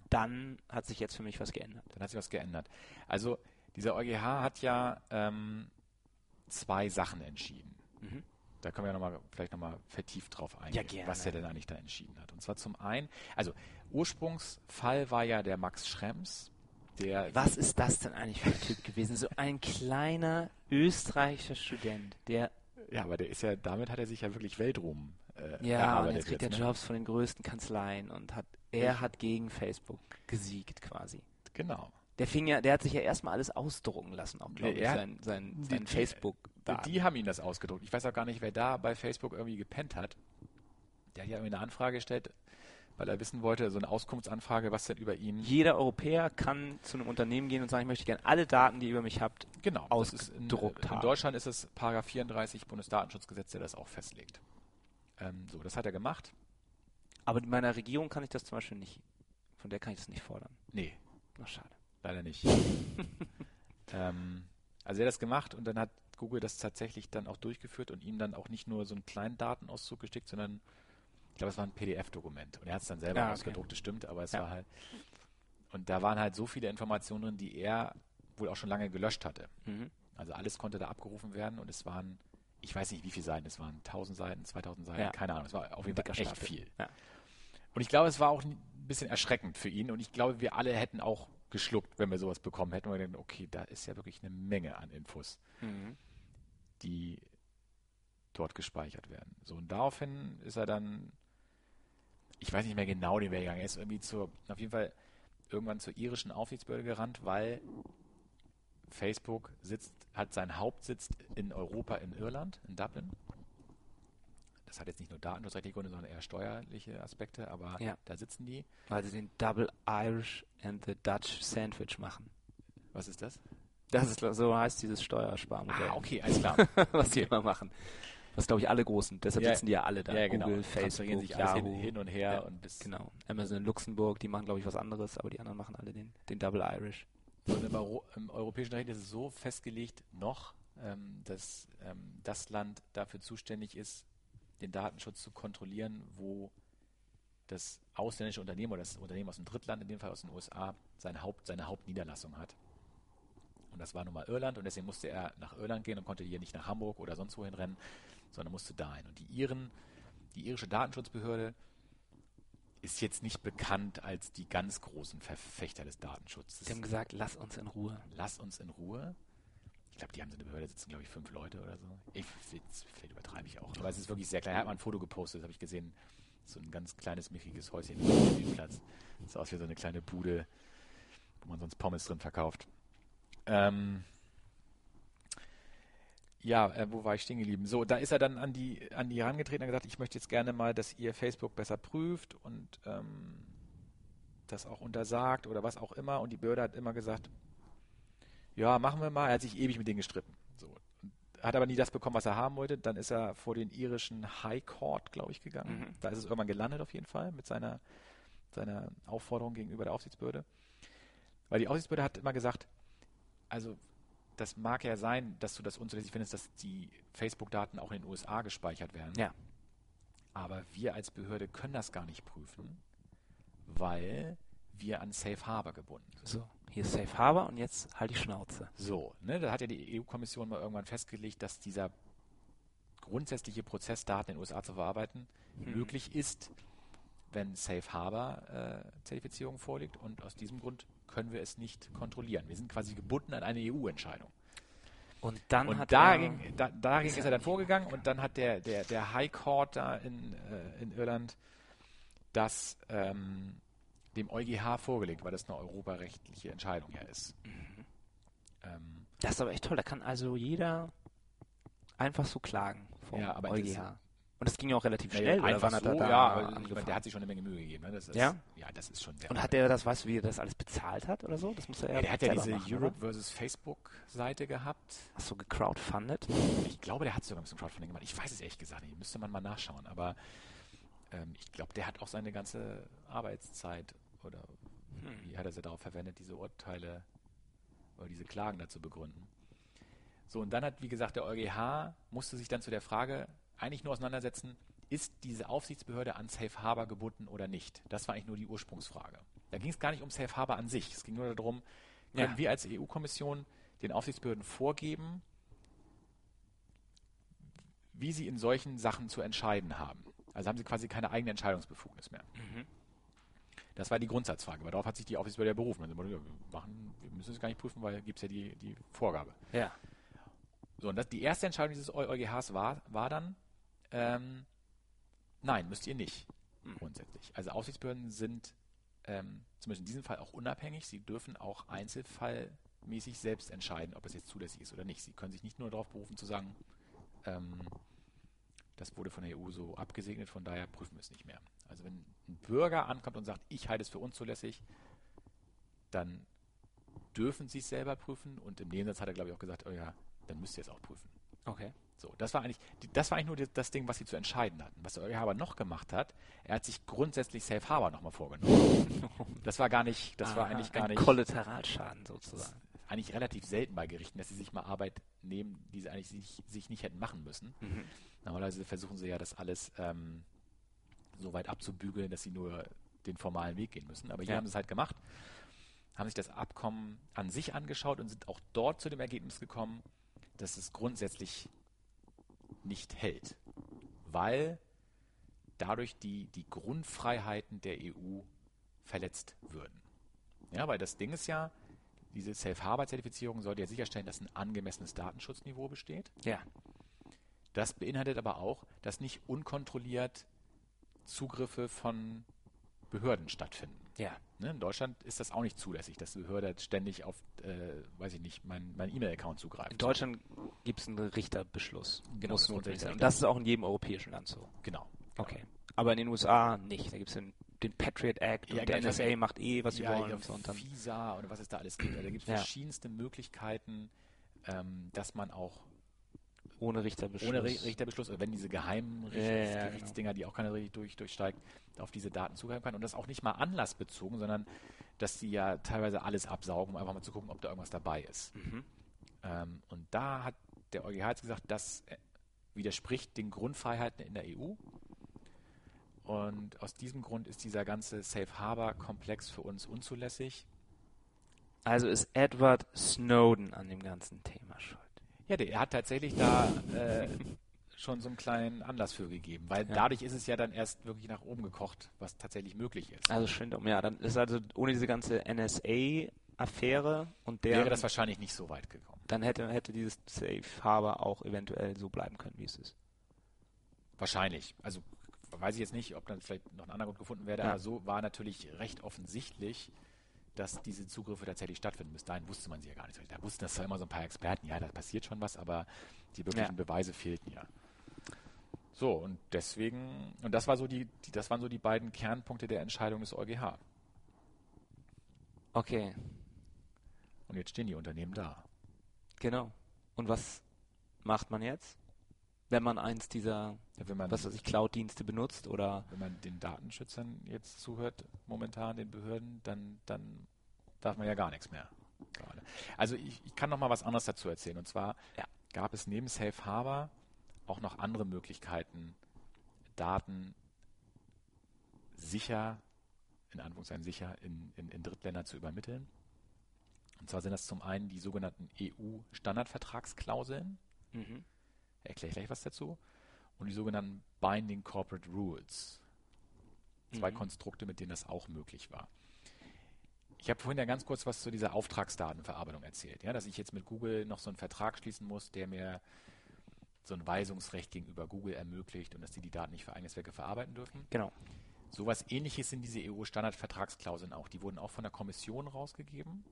dann hat sich jetzt für mich was geändert. Dann hat sich was geändert. Also dieser EuGH hat ja ähm, zwei Sachen entschieden. Mhm. Da können wir ja noch mal, vielleicht nochmal vertieft drauf eingehen, Ja, was er denn eigentlich da entschieden hat. Und zwar zum einen, also Ursprungsfall war ja der Max Schrems, der Was ist das denn eigentlich für ein Typ gewesen? So ein kleiner österreichischer Student, der ja, aber der ist ja, damit hat er sich ja wirklich Weltruhm äh, ja, und jetzt kriegt er jetzt, ne? Jobs von den größten Kanzleien und hat er hat gegen Facebook gesiegt quasi. Genau. Der fing ja, der hat sich ja erstmal alles ausdrucken lassen, auch glaube ich, er sein, sein, die- sein die- Facebook. Die, die haben ihn das ausgedruckt. Ich weiß auch gar nicht, wer da bei Facebook irgendwie gepennt hat. Der hat ja irgendwie eine Anfrage gestellt, weil er wissen wollte, so eine Auskunftsanfrage, was denn über ihn. Jeder Europäer kann zu einem Unternehmen gehen und sagen, ich möchte gerne alle Daten, die ihr über mich habt. Genau, das ist in, ausgedruckt in haben. Deutschland ist es Paragraph 34 Bundesdatenschutzgesetz, der das auch festlegt. Ähm, so, das hat er gemacht. Aber in meiner Regierung kann ich das zum Beispiel nicht. Von der kann ich das nicht fordern. Nee, Ach, schade. leider nicht. ähm, also er hat das gemacht und dann hat Google das tatsächlich dann auch durchgeführt und ihm dann auch nicht nur so einen kleinen Datenauszug geschickt, sondern ich glaube, es war ein PDF-Dokument. Und er hat es dann selber Ah, okay. ausgedruckt, das stimmt, aber es Ja. war halt. Und da waren halt so viele Informationen drin, die er wohl auch schon lange gelöscht hatte. Mhm. Also alles konnte da abgerufen werden und es waren, ich weiß nicht wie viele Seiten, es waren 1000 Seiten, 2000 Seiten, Ja. keine Ahnung, es war auf jeden Fall echt Stapel. viel. Ja. Und ich glaube, es war auch ein bisschen erschreckend für ihn und ich glaube, wir alle hätten auch geschluckt, wenn wir sowas bekommen hätten und wir gedacht, okay, da ist ja wirklich eine Menge an Infos, Mhm. die dort gespeichert werden. So, und daraufhin ist er dann, ich weiß nicht mehr genau den Weg gegangen, er ist irgendwie zur, auf jeden Fall irgendwann zur irischen Aufsichtsbehörde gerannt, weil Facebook sitzt, hat seinen Hauptsitz in Europa in Irland, in Dublin. das hat jetzt nicht nur datenschutzrechtliche Gründe, sondern eher steuerliche Aspekte, aber Ja. da sitzen die. Weil sie den Double Irish and the Dutch Sandwich machen. Was ist das? Das ist so heißt dieses Steuersparmodell. Ah, okay, alles klar. was die immer machen. Was glaube ich alle großen. Deshalb Ja. sitzen die ja alle da. ja, genau. Google, Facebook, sich Yahoo. hin, hin und her Ja, und bis Genau. Amazon in Luxemburg, die machen glaube ich was anderes, aber die anderen machen alle den, den Double Irish. Und im, Euro, im europäischen Recht ist es so festgelegt noch, ähm, dass ähm, das Land dafür zuständig ist, den Datenschutz zu kontrollieren, wo das ausländische Unternehmen oder das Unternehmen aus dem Drittland, in dem Fall aus den USA, sein Haupt, seine Hauptniederlassung hat. Und das war nun mal Irland und deswegen musste er nach Irland gehen und konnte hier nicht nach Hamburg oder sonst wohin rennen, sondern musste dahin. Und die Iren, die irische Datenschutzbehörde ist jetzt nicht bekannt als die ganz großen Verfechter des Datenschutzes. Die haben gesagt, lass uns in Ruhe. Lass uns in Ruhe. Ich glaube, die haben so eine Behörde, sitzen, glaube ich, fünf Leute oder so. Ich, vielleicht übertreibe ich auch. Aber es ist wirklich sehr klein. Er hat mal ein Foto gepostet, das habe ich gesehen. So ein ganz kleines, mickriges Häuschen auf dem Spielplatz. Sieht aus wie so eine kleine Bude, wo man sonst Pommes drin verkauft. Ähm, ja, äh, wo war ich stehen geblieben? So, da ist er dann an die, an die herangetreten und hat gesagt, ich möchte jetzt gerne mal, dass ihr Facebook besser prüft und ähm, das auch untersagt oder was auch immer. Und die Behörde hat immer gesagt, ja, machen wir mal. Er hat sich ewig mit denen gestritten. So. Hat aber nie das bekommen, was er haben wollte. Dann ist er vor den irischen High Court, glaube ich, gegangen. Mhm. Da ist es irgendwann gelandet auf jeden Fall mit seiner, seiner Aufforderung gegenüber der Aufsichtsbehörde. Weil die Aufsichtsbehörde hat immer gesagt, also das mag ja sein, dass du das unzulässig findest, dass die Facebook-Daten auch in den USA gespeichert werden. Ja. Aber wir als Behörde können das gar nicht prüfen, weil wir an Safe Harbor gebunden sind. So, hier ist Safe Harbor und jetzt halt die Schnauze. So, ne, da hat ja die EU-Kommission mal irgendwann festgelegt, dass dieser grundsätzliche Prozess, Daten in den USA zu verarbeiten, Mhm. möglich ist, wenn Safe Harbor äh, Zertifizierung vorliegt und aus diesem Grund können wir es nicht kontrollieren. Wir sind quasi gebunden an eine EU-Entscheidung. Und dann Und hat dagegen, er, da, dagegen Ist er dann vorgegangen und dann hat der, der, der High Court da in, äh, in Irland das ähm, dem EuGH vorgelegt, weil das eine europarechtliche Entscheidung ja ist. Mhm. Ähm, das ist aber echt toll. Da kann also jeder einfach so klagen vom Ja, aber EuGH. Und das ging ja auch relativ schnell, oder einfach so, da ja, meine, der hat sich schon eine Menge Mühe gegeben. Ne? Ist, Ja? Ja, das ist schon sehr Und hat er das, weißt du, wie er das alles bezahlt hat oder so? Das muss er ja ja, der hat ja diese machen, Europe oder? versus Facebook-Seite gehabt. Hast du gecrowdfundet? Ich glaube, der hat sogar ein bisschen Crowdfunding gemacht. Ich weiß es ehrlich gesagt nicht. Müsste man mal nachschauen. Aber ähm, ich glaube, der hat auch seine ganze Arbeitszeit oder Hm. wie hat er sie darauf verwendet, diese Urteile oder diese Klagen dazu begründen. So, und dann hat, wie gesagt, der EuGH musste sich dann zu der Frage eigentlich nur auseinandersetzen, ist diese Aufsichtsbehörde an Safe Harbor gebunden oder nicht? Das war eigentlich nur die Ursprungsfrage. Da ging es gar nicht um Safe Harbor an sich. Es ging nur darum, können Ja. wir als EU-Kommission den Aufsichtsbehörden vorgeben, wie sie in solchen Sachen zu entscheiden haben. Also haben sie quasi keine eigene Entscheidungsbefugnis mehr. Mhm. Das war die Grundsatzfrage, weil darauf hat sich die Aufsichtsbehörde ja berufen. Also, wir, machen, wir müssen es gar nicht prüfen, weil gibt es ja die, die Vorgabe. Ja. So, und das, die erste Entscheidung dieses Eu- EuGHs war, war dann, ähm, nein, müsst ihr nicht, Hm. grundsätzlich. Also Aufsichtsbehörden sind ähm, zumindest in diesem Fall auch unabhängig. Sie dürfen auch einzelfallmäßig selbst entscheiden, ob es jetzt zulässig ist oder nicht. Sie können sich nicht nur darauf berufen zu sagen, ähm, das wurde von der EU so abgesegnet, von daher prüfen wir es nicht mehr. Also wenn ein Bürger ankommt und sagt, ich halte es für unzulässig, dann dürfen sie es selber prüfen und im Nebensatz hat er, glaube ich, auch gesagt, oh ja, dann müsst ihr es auch prüfen. Okay. So, das war eigentlich, das war eigentlich nur das Ding, was sie zu entscheiden hatten. Was der EuGH aber noch gemacht hat, er hat sich grundsätzlich Safe Harbor nochmal vorgenommen. Das war gar nicht, das war Aha, eigentlich gar ein nicht, Kollateralschaden sozusagen. eigentlich relativ selten bei Gerichten, dass sie sich mal Arbeit nehmen, die sie eigentlich sich, sich nicht hätten machen müssen. Mhm. Normalerweise versuchen sie ja, das alles ähm, so weit abzubügeln, dass sie nur den formalen Weg gehen müssen. Aber hier Ja. haben sie es halt gemacht, haben sich das Abkommen an sich angeschaut und sind auch dort zu dem Ergebnis gekommen, dass es grundsätzlich nicht hält, weil dadurch die, die Grundfreiheiten der EU verletzt würden. Ja, weil das Ding ist ja, diese Safe Harbor Zertifizierung sollte ja sicherstellen, dass ein angemessenes Datenschutzniveau besteht. Ja. Das beinhaltet aber auch, dass nicht unkontrolliert Zugriffe von Behörden stattfinden. Ja. Ne? In Deutschland ist das auch nicht zulässig, dass die Behörde ständig auf, äh, weiß ich nicht, mein, mein E-Mail-Account zugreift. In Deutschland gibt es einen Richterbeschluss. Genau, das notwendig ist sein. Und das ist auch in jedem europäischen Land so. Genau. Okay. Aber in den USA nicht. Da gibt es den, den Patriot Act Ja, und der ganz NSA macht eh, was sie ja, wollen. ja, und dann, Visa oder was es da alles gibt. Also Da gibt es verschiedenste Möglichkeiten, ähm, dass man auch ohne Richterbeschluss. ohne Ri- Richterbeschluss, wenn diese geheimen Ja, ja, ja, genau. Gerichtsdinger, die auch keiner richtig durch, durchsteigt, auf diese Daten zugreifen kann. Und das auch nicht mal anlassbezogen, sondern dass die ja teilweise alles absaugen, um einfach mal zu gucken, ob da irgendwas dabei ist. Mhm. Ähm, und da hat der EuGH jetzt gesagt, das äh, widerspricht den Grundfreiheiten in der EU. Und aus diesem Grund ist dieser ganze Safe Harbor-Komplex für uns unzulässig. Also ist Edward Snowden an dem ganzen Thema schuld. Ja, der hat tatsächlich da äh, schon so einen kleinen Anlass für gegeben, weil Ja. dadurch ist es ja dann erst wirklich nach oben gekocht, was tatsächlich möglich ist. Also schön. Ja, dann ist also ohne diese ganze NSA-Affäre und der Wäre das wahrscheinlich nicht so weit gekommen. dann hätte, hätte dieses Safe Harbor auch eventuell so bleiben können, wie es ist. Wahrscheinlich. Also weiß ich jetzt nicht, ob dann vielleicht noch ein anderer Grund gefunden wäre, Ja. aber so war natürlich recht offensichtlich, dass diese Zugriffe tatsächlich stattfinden. Bis dahin wusste man sie ja gar nicht. Da wussten das zwar immer so ein paar Experten, ja, da passiert schon was, aber die wirklichen Ja. Beweise fehlten ja. So, und deswegen, und das war so die, die, das waren so die beiden Kernpunkte der Entscheidung des EuGH. Okay, Und jetzt stehen die Unternehmen da. genau. Und was macht man jetzt? Wenn man eins dieser, Ja, wenn man, was weiß ich, Cloud-Dienste benutzt oder wenn man den Datenschützern jetzt zuhört, momentan den Behörden, dann, dann darf man ja gar nichts mehr. Gerade. Also ich, ich kann noch mal was anderes dazu erzählen. Und zwar Ja. gab es neben Safe Harbor auch noch andere Möglichkeiten, Daten sicher, in Anführungszeichen sicher, in, in, in Drittländer zu übermitteln. Und zwar sind das zum einen die sogenannten EU-Standardvertragsklauseln. mhm. Erkläre ich gleich was dazu. Und die sogenannten Binding Corporate Rules. Zwei Mhm. Konstrukte, mit denen das auch möglich war. Ich habe vorhin ja ganz kurz was zu dieser Auftragsdatenverarbeitung erzählt, ja, dass ich jetzt mit Google noch so einen Vertrag schließen muss, der mir so ein Weisungsrecht gegenüber Google ermöglicht und dass die die Daten nicht für eigene Zwecke verarbeiten dürfen. genau. Sowas ähnliches sind diese EU-Standardvertragsklauseln auch. Die wurden auch von der Kommission rausgegeben.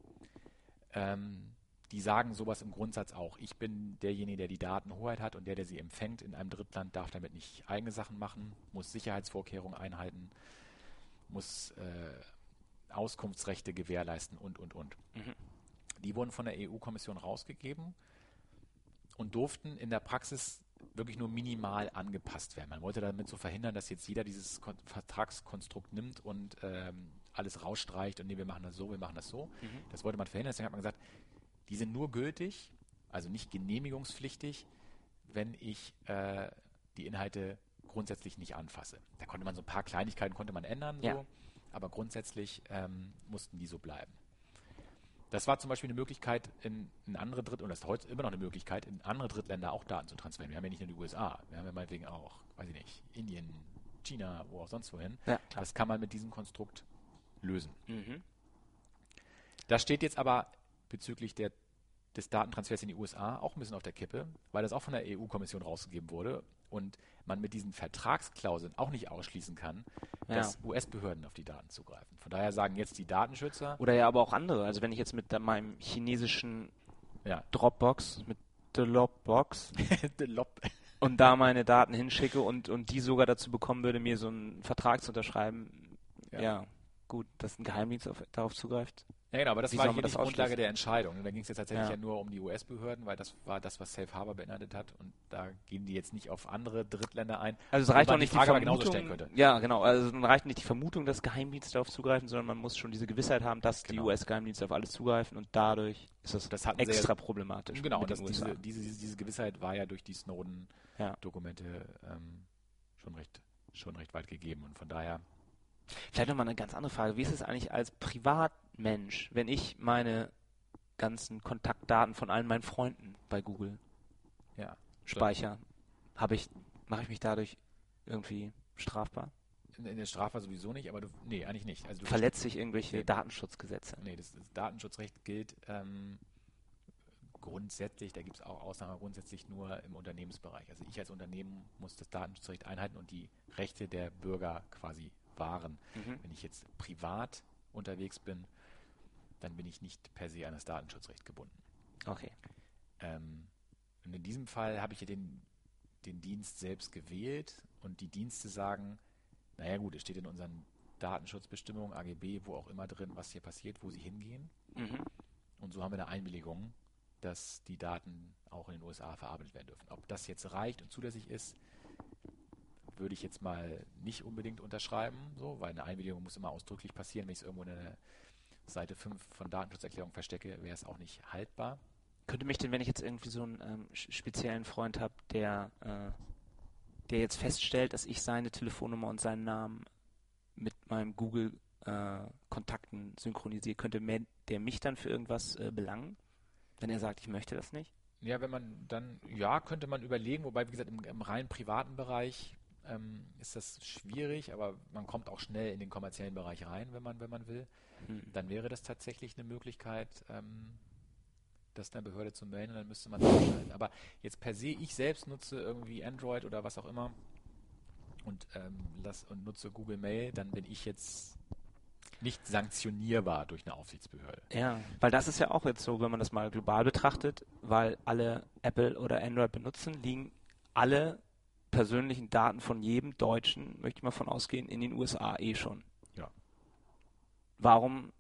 Ähm, die sagen sowas im Grundsatz auch. Ich bin derjenige, der die Datenhoheit hat und der, der sie empfängt in einem Drittland, darf damit nicht eigene Sachen machen, muss Sicherheitsvorkehrungen einhalten, muss äh, Auskunftsrechte gewährleisten und, und, und. Mhm. Die wurden von der EU-Kommission rausgegeben und durften in der Praxis wirklich nur minimal angepasst werden. Man wollte damit so verhindern, dass jetzt jeder dieses Kon Vertragskonstrukt nimmt und ähm, alles rausstreicht und nee, wir machen das so, wir machen das so. Das wollte man verhindern. Deswegen hat man gesagt, die sind nur gültig, also nicht genehmigungspflichtig, wenn ich äh, die Inhalte grundsätzlich nicht anfasse. Da konnte man so ein paar Kleinigkeiten konnte man ändern, so, Ja. aber grundsätzlich ähm, mussten die so bleiben. Das war zum Beispiel eine Möglichkeit in, in andere Dritt, und das ist heute immer noch eine Möglichkeit, in andere Drittländer auch Daten zu transferieren. Wir haben ja nicht nur die USA, wir haben ja meinetwegen auch, weiß ich nicht, Indien, China, wo auch sonst wohin. Ja, das kann man mit diesem Konstrukt lösen. Mhm. Das steht jetzt aber bezüglich der, des Datentransfers in die USA auch ein bisschen auf der Kippe, weil das auch von der EU-Kommission rausgegeben wurde und man mit diesen Vertragsklauseln auch nicht ausschließen kann, Ja. dass US-Behörden auf die Daten zugreifen. Von daher sagen jetzt die Datenschützer, Oder ja, aber auch andere. Also wenn ich jetzt mit meinem chinesischen ja, Dropbox, mit Dropbox the Lob- und da meine Daten hinschicke und, und die sogar dazu bekommen würde, mir so einen Vertrag zu unterschreiben, Ja. ja, gut, dass ein Geheimdienst auf, darauf zugreift. Ja, genau, aber das Wie war hier das Grundlage ausschließen? der Entscheidung. Da ging es jetzt tatsächlich ja. Ja. nur um die US-Behörden, weil das war das, was Safe Harbor beinhaltet hat. Und da gehen die jetzt nicht auf andere Drittländer ein. Also es reicht auch nicht die Frage die genauso Vermutung, stellen könnte. ja genau, also dann reicht nicht die Vermutung, dass Geheimdienste darauf zugreifen, sondern man muss schon diese Gewissheit haben, dass Genau. die US-Geheimdienste auf alles zugreifen und dadurch ist das, Das extra problematisch. Genau, das, diese, diese, diese Gewissheit war ja durch die Snowden-Dokumente Ja. ähm, schon, recht, schon recht weit gegeben. Und von daher, Vielleicht nochmal eine ganz andere Frage. Wie ist es eigentlich als Privatmensch, wenn ich meine ganzen Kontaktdaten von allen meinen Freunden bei Google ja. speichere? Habe ich, mache ich mich dadurch irgendwie strafbar? In, der Strafe sowieso nicht, aber du, nee, eigentlich nicht. Also du Verletze ich irgendwelche Nee. Datenschutzgesetze? Nee, das, das Datenschutzrecht gilt ähm, grundsätzlich, da gibt es auch Ausnahmen, grundsätzlich nur im Unternehmensbereich. Also ich als Unternehmen muss das Datenschutzrecht einhalten und die Rechte der Bürger quasi wahren. Mhm. Wenn ich jetzt privat unterwegs bin, dann bin ich nicht per se an das Datenschutzrecht gebunden. Okay. Ähm, und in diesem Fall habe ich ja den, den Dienst selbst gewählt und die Dienste sagen, naja gut, es steht in unseren Datenschutzbestimmungen, AGB, wo auch immer drin, was hier passiert, wo sie hingehen. Mhm. Und so haben wir eine Einwilligung, dass die Daten auch in den USA verarbeitet werden dürfen. Ob das jetzt reicht und zulässig ist, würde ich jetzt mal nicht unbedingt unterschreiben, so, weil eine Einwilligung muss immer ausdrücklich passieren. Wenn ich es irgendwo in der Seite 5 von Datenschutzerklärung verstecke, wäre es auch nicht haltbar. Könnte mich denn, wenn ich jetzt irgendwie so einen ähm, speziellen Freund habe, der, äh, der jetzt feststellt, dass ich seine Telefonnummer und seinen Namen mit meinem Google äh, Kontakten synchronisiere, könnte mehr, der mich dann für irgendwas äh, belangen, wenn er sagt, ich möchte das nicht? Ja, wenn man dann, ja, könnte man überlegen, wobei, wie gesagt, im, im rein privaten Bereich ähm, ist das schwierig, aber man kommt auch schnell in den kommerziellen Bereich rein, wenn man, wenn man will. Hm. Dann wäre das tatsächlich eine Möglichkeit, ähm, das einer Behörde zu melden und dann müsste man es ausschalten. Aber jetzt per se, ich selbst nutze irgendwie Android oder was auch immer und, ähm, lass, und nutze Google Mail, dann bin ich jetzt nicht sanktionierbar durch eine Aufsichtsbehörde. Ja, weil das ist ja auch jetzt so, wenn man das mal global betrachtet, weil alle Apple oder Android benutzen, liegen alle persönlichen Daten von jedem Deutschen, möchte ich mal von ausgehen, in den USA eh schon. Ja. Warum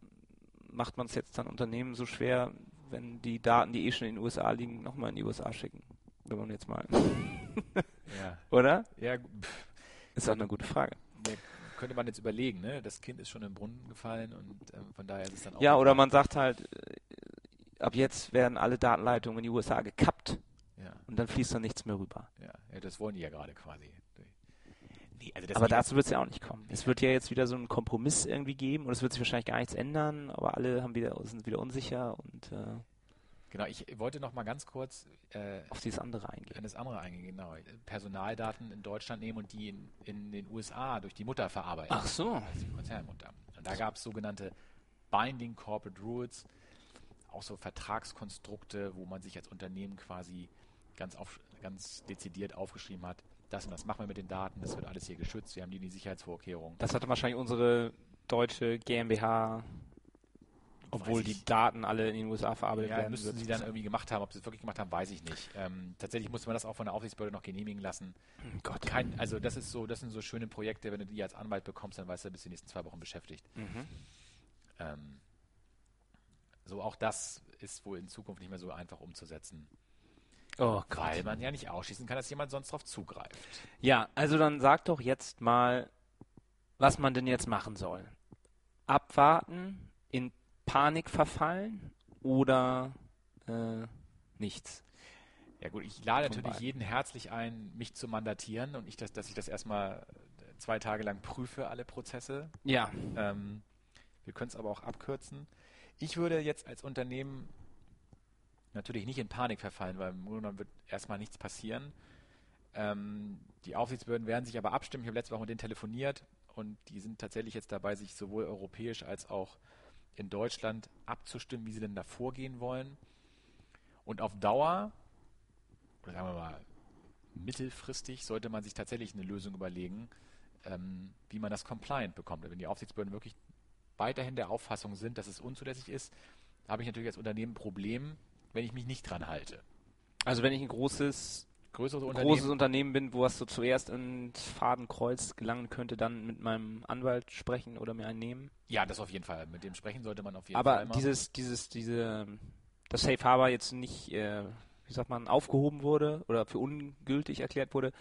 macht man es jetzt dann Unternehmen so schwer, wenn die Daten, die eh schon in den USA liegen, nochmal in die USA schicken? Wenn man jetzt mal, Ja, oder? ja pff, Ist auch eine gute Frage. ne, könnte man jetzt überlegen, ne? Das Kind ist schon im Brunnen gefallen und ähm, von daher ist es dann auch. Ja, oder man sagt halt, äh, ab jetzt werden alle Datenleitungen in die USA gekappt Ja, und dann fließt da nichts mehr rüber. ja, ja, das wollen die ja gerade quasi. Nee, also Aber dazu wird es ja auch nicht kommen. Es wird ja jetzt wieder so einen Kompromiss irgendwie geben und es wird sich wahrscheinlich gar nichts ändern, aber alle haben wieder, sind wieder unsicher und äh, Genau, ich wollte noch mal ganz kurz äh, auf dieses andere eingehen. an das andere eingehen, genau. Personaldaten in Deutschland nehmen und die in, in den USA durch die Mutter verarbeiten. Ach so. Also die Konzernmutter. Und da gab es sogenannte Binding Corporate Rules, auch so Vertragskonstrukte, wo man sich als Unternehmen quasi ganz, auf, ganz dezidiert aufgeschrieben hat, das und das machen wir mit den Daten, das wird alles hier geschützt, wir haben die, die Sicherheitsvorkehrungen. Das hatte wahrscheinlich unsere deutsche GmbH, obwohl die Daten alle in den USA verarbeitet Ja, werden. müssten sie dann irgendwie gemacht haben. Ob sie es wirklich gemacht haben, weiß ich nicht. Ähm, tatsächlich musste man das auch von der Aufsichtsbehörde noch genehmigen lassen. Oh Gott. Kein, also das ist so, das sind so schöne Projekte, wenn du die als Anwalt bekommst, dann weißt du, bist die nächsten zwei Wochen beschäftigt. Mhm. Ähm, so auch das ist wohl in Zukunft nicht mehr so einfach umzusetzen, Oh weil Gott. man ja nicht ausschließen kann, dass jemand sonst drauf zugreift. Ja, also dann sag doch jetzt mal, was man denn jetzt machen soll. Abwarten, in Panik verfallen oder äh, nichts? Ja gut, ich lade natürlich jeden herzlich ein, mich zu mandatieren und ich, das, dass ich das erstmal zwei Tage lang prüfe, alle Prozesse. Ja. Ähm, wir können es aber auch abkürzen. Ich würde jetzt als Unternehmen natürlich nicht in Panik verfallen, weil im Grunde wird erstmal nichts passieren. Ähm, die Aufsichtsbehörden werden sich aber abstimmen. Ich habe letzte Woche mit denen telefoniert und die sind tatsächlich jetzt dabei, sich sowohl europäisch als auch in Deutschland abzustimmen, wie sie denn da vorgehen wollen. Und auf Dauer, oder sagen wir mal mittelfristig, sollte man sich tatsächlich eine Lösung überlegen, ähm, wie man das compliant bekommt. Wenn die Aufsichtsbehörden wirklich weiterhin der Auffassung sind, dass es unzulässig ist, habe ich natürlich als Unternehmen ein Problem, wenn ich mich nicht dran halte. Also wenn ich ein großes, Größere großes Unternehmen, Unternehmen bin, wo was so zuerst ins Fadenkreuz gelangen könnte, dann mit meinem Anwalt sprechen oder mir einen nehmen. ja, das auf jeden Fall. Mit dem sprechen sollte man auf jeden Aber Fall immer. dieses, dieses, diese, das Safe Harbor jetzt nicht, äh, wie sagt man, aufgehoben wurde oder für ungültig erklärt wurde,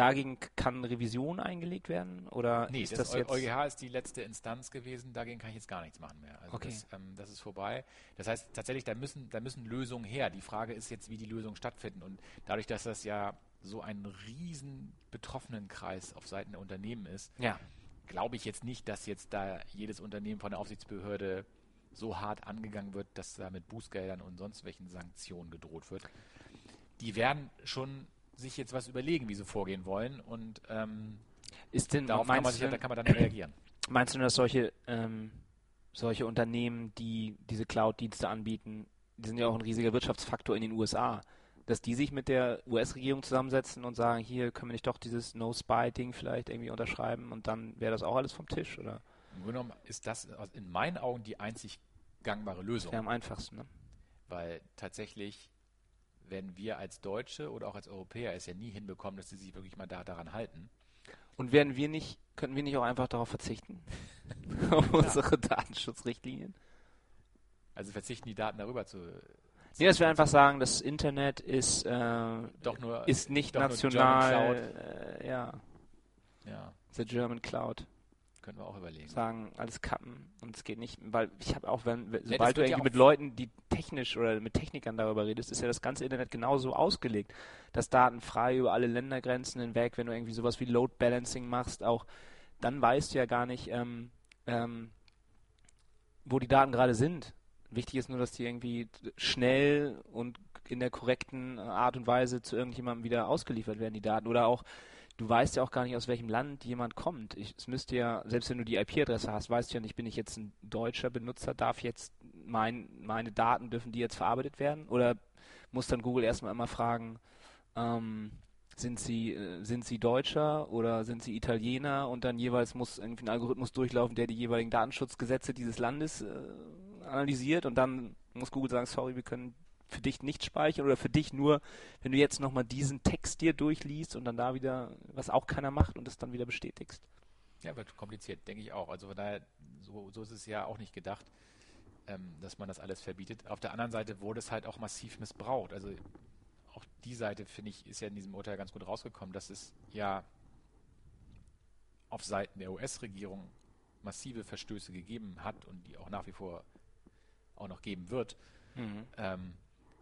dagegen kann Revision eingelegt werden? Oder Nee, ist das, das, jetzt? EuGH ist die letzte Instanz gewesen, dagegen kann ich jetzt gar nichts machen mehr. Also Okay. das, ähm, das ist vorbei. Das heißt tatsächlich, da müssen, da müssen Lösungen her. Die Frage ist jetzt, wie die Lösungen stattfinden. Und dadurch, dass das ja so ein riesen Betroffenenkreis auf Seiten der Unternehmen ist, Ja. glaube ich jetzt nicht, dass jetzt da jedes Unternehmen von der Aufsichtsbehörde so hart angegangen wird, dass da mit Bußgeldern und sonst welchen Sanktionen gedroht wird. Die werden schon sich jetzt was überlegen, wie sie vorgehen wollen und ähm, Ist denn, darauf kann man, sich, du da denn, kann man dann reagieren. meinst du, dass solche, ähm, solche Unternehmen, die diese Cloud-Dienste anbieten, die sind ja auch ein riesiger Wirtschaftsfaktor in den USA, dass die sich mit der US-Regierung zusammensetzen und sagen, hier können wir nicht doch dieses No-Spy-Ding vielleicht irgendwie unterschreiben und dann wäre das auch alles vom Tisch, oder? Im Grunde genommen ist das in meinen Augen die einzig gangbare Lösung. Ja, am einfachsten. Ne? Weil tatsächlich werden wir als Deutsche oder auch als Europäer es ja nie hinbekommen, dass sie sich wirklich mal da, daran halten. Und werden wir nicht, könnten wir nicht auch einfach darauf verzichten? Auf unsere Datenschutzrichtlinien? Also verzichten die Daten darüber zu. Nee, dass wir einfach sagen, das Internet ist, äh, Doch nur- ist nicht national. Äh, ja, Ja, the German Cloud. Können wir auch überlegen. Sagen, alles kappen und es geht nicht, weil ich habe auch, wenn, sobald du ja irgendwie auch- mit Leuten, die technisch oder mit Technikern darüber redest, ist ja das ganze Internet genauso ausgelegt, dass Daten frei über alle Ländergrenzen hinweg, wenn du irgendwie sowas wie Load Balancing machst, auch dann weißt du ja gar nicht, ähm, ähm, wo die Daten gerade sind. Wichtig ist nur, dass die irgendwie schnell und in der korrekten Art und Weise zu irgendjemandem wieder ausgeliefert werden, die Daten. Oder auch, du weißt ja auch gar nicht, aus welchem Land jemand kommt. Ich, es müsste ja, selbst wenn du die IP-Adresse hast, weißt du ja nicht, bin ich jetzt ein deutscher Benutzer, darf jetzt mein, meine Daten, dürfen die jetzt verarbeitet werden? Oder muss dann Google erstmal immer fragen, ähm, sind sie, äh, sind sie Deutscher oder sind sie Italiener und dann jeweils muss irgendwie ein Algorithmus durchlaufen, der die jeweiligen Datenschutzgesetze dieses Landes äh, analysiert und dann muss Google sagen, sorry, wir können für dich nicht speichern oder für dich nur, wenn du jetzt nochmal diesen Text dir durchliest und dann da wieder, was auch keiner macht und es dann wieder bestätigst. Ja, wird kompliziert, denke ich auch. Also von daher, so, so ist es ja auch nicht gedacht, ähm, dass man das alles verbietet. Auf der anderen Seite wurde es halt auch massiv missbraucht. Also auch die Seite, finde ich, ist ja in diesem Urteil ganz gut rausgekommen, dass es ja auf Seiten der US-Regierung massive Verstöße gegeben hat und die auch nach wie vor auch noch geben wird. Ähm,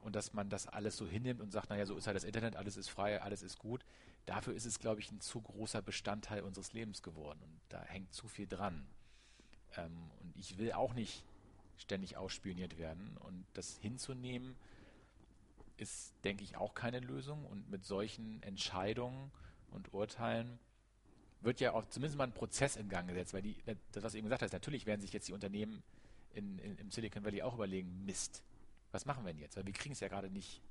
und dass man das alles so hinnimmt und sagt, naja, so ist halt das Internet, alles ist frei, alles ist gut. Dafür ist es, glaube ich, ein zu großer Bestandteil unseres Lebens geworden und da hängt zu viel dran. Ähm, und ich will auch nicht ständig ausspioniert werden und das hinzunehmen ist, denke ich, auch keine Lösung und mit solchen Entscheidungen und Urteilen wird ja auch zumindest mal ein Prozess in Gang gesetzt, weil die, das, was du eben gesagt hast, natürlich werden sich jetzt die Unternehmen in, in, im Silicon Valley auch überlegen, Mist, was machen wir denn jetzt? Weil wir kriegen es ja gerade nicht,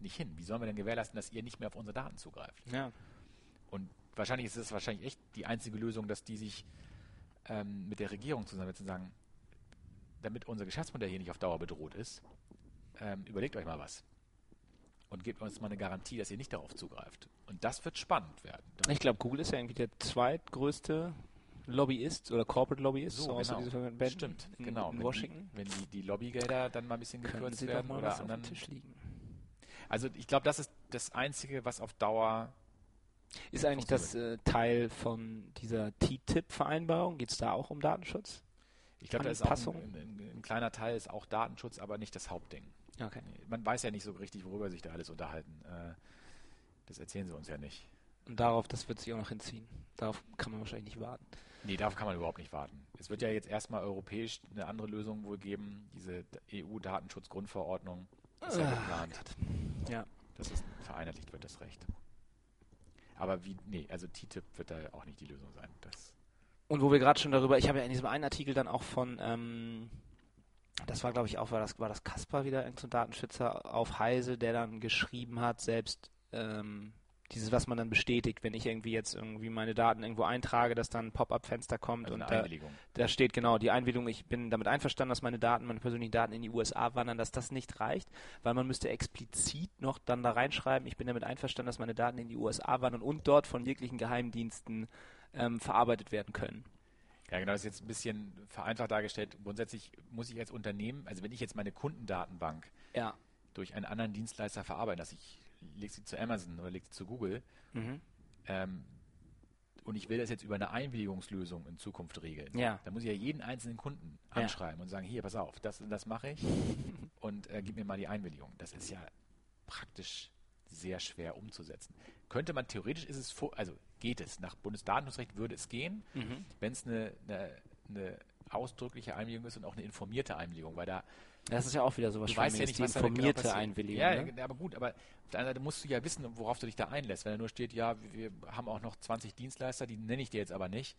nicht hin. Wie sollen wir denn gewährleisten, dass ihr nicht mehr auf unsere Daten zugreift? Ja. Und wahrscheinlich ist es wahrscheinlich echt die einzige Lösung, dass die sich ähm, mit der Regierung zusammensetzen und sagen, damit unser Geschäftsmodell hier nicht auf Dauer bedroht ist, ähm, überlegt euch mal was. Und gebt uns mal eine Garantie, dass ihr nicht darauf zugreift. Und das wird spannend werden. Ich glaube, Google ist ja irgendwie der zweitgrößte Lobbyist oder Corporate Lobbyist So, außer genau. dieser Band Stimmt, in, genau. in wenn Washington. Die, wenn die, die Lobbygelder dann mal ein bisschen gekürzt sie werden oder anderen. Tisch liegen. Also ich glaube, das ist das Einzige, was auf Dauer Ist eigentlich das äh, Teil von dieser TTIP-Vereinbarung? Geht es da auch um Datenschutz? Ich glaube, da ist auch ein, ein, ein kleiner Teil ist auch Datenschutz, aber nicht das Hauptding. Okay. Man weiß ja nicht so richtig, worüber sich da alles unterhalten. Äh, das erzählen sie uns ja nicht. Und darauf, das wird sich auch noch hinziehen. Darauf kann man wahrscheinlich nicht warten. Nee, darauf kann man überhaupt nicht warten. Es wird ja jetzt erstmal europäisch eine andere Lösung wohl geben, diese EU-Datenschutzgrundverordnung. Ist ja Ah, geplant, Ja. dass es vereinheitlicht wird, das Recht. Aber wie, nee, also TTIP wird da auch nicht die Lösung sein. Das, Und wo wir gerade schon darüber, ich habe ja in diesem einen Artikel dann auch von, ähm, das war glaube ich auch, war das, war das Kasper wieder, irgendein so ein Datenschützer auf Heise, der dann geschrieben hat, selbst ähm, dieses, was man dann bestätigt, wenn ich irgendwie jetzt irgendwie meine Daten irgendwo eintrage, dass dann ein Pop-up-Fenster kommt also und da, Einwilligung. da steht genau die Einwilligung, ich bin damit einverstanden, dass meine Daten, meine persönlichen Daten in die USA wandern, dass das nicht reicht, weil man müsste explizit noch dann da reinschreiben, ich bin damit einverstanden, dass meine Daten in die USA wandern und dort von jeglichen Geheimdiensten ähm, verarbeitet werden können. Ja, genau, das ist jetzt ein bisschen vereinfacht dargestellt. Grundsätzlich muss ich als Unternehmen, also wenn ich jetzt meine Kundendatenbank Ja. durch einen anderen Dienstleister verarbeite, dass ich lege sie zu Amazon oder lege sie zu Google, Mhm. ähm, und ich will das jetzt über eine Einwilligungslösung in Zukunft regeln. Ja. Da muss ich ja jeden einzelnen Kunden Ja. anschreiben und sagen, hier, pass auf, das und das mache ich und äh, gib mir mal die Einwilligung. Das ist ja praktisch sehr schwer umzusetzen. Könnte man, theoretisch ist es, vor, also geht es, nach Bundesdatenschutzrecht würde es gehen, Mhm. wenn es eine, eine, eine ausdrückliche Einwilligung ist und auch eine informierte Einwilligung, weil da Das ist ja auch wieder sowas du weißt ja nicht, die was da genau informierte passiert. Einwilligung. Ja, ne? aber gut, aber auf der anderen Seite musst du ja wissen, worauf du dich da einlässt. Wenn da nur steht, ja, wir haben auch noch 20 Dienstleister, die nenne ich dir jetzt aber nicht,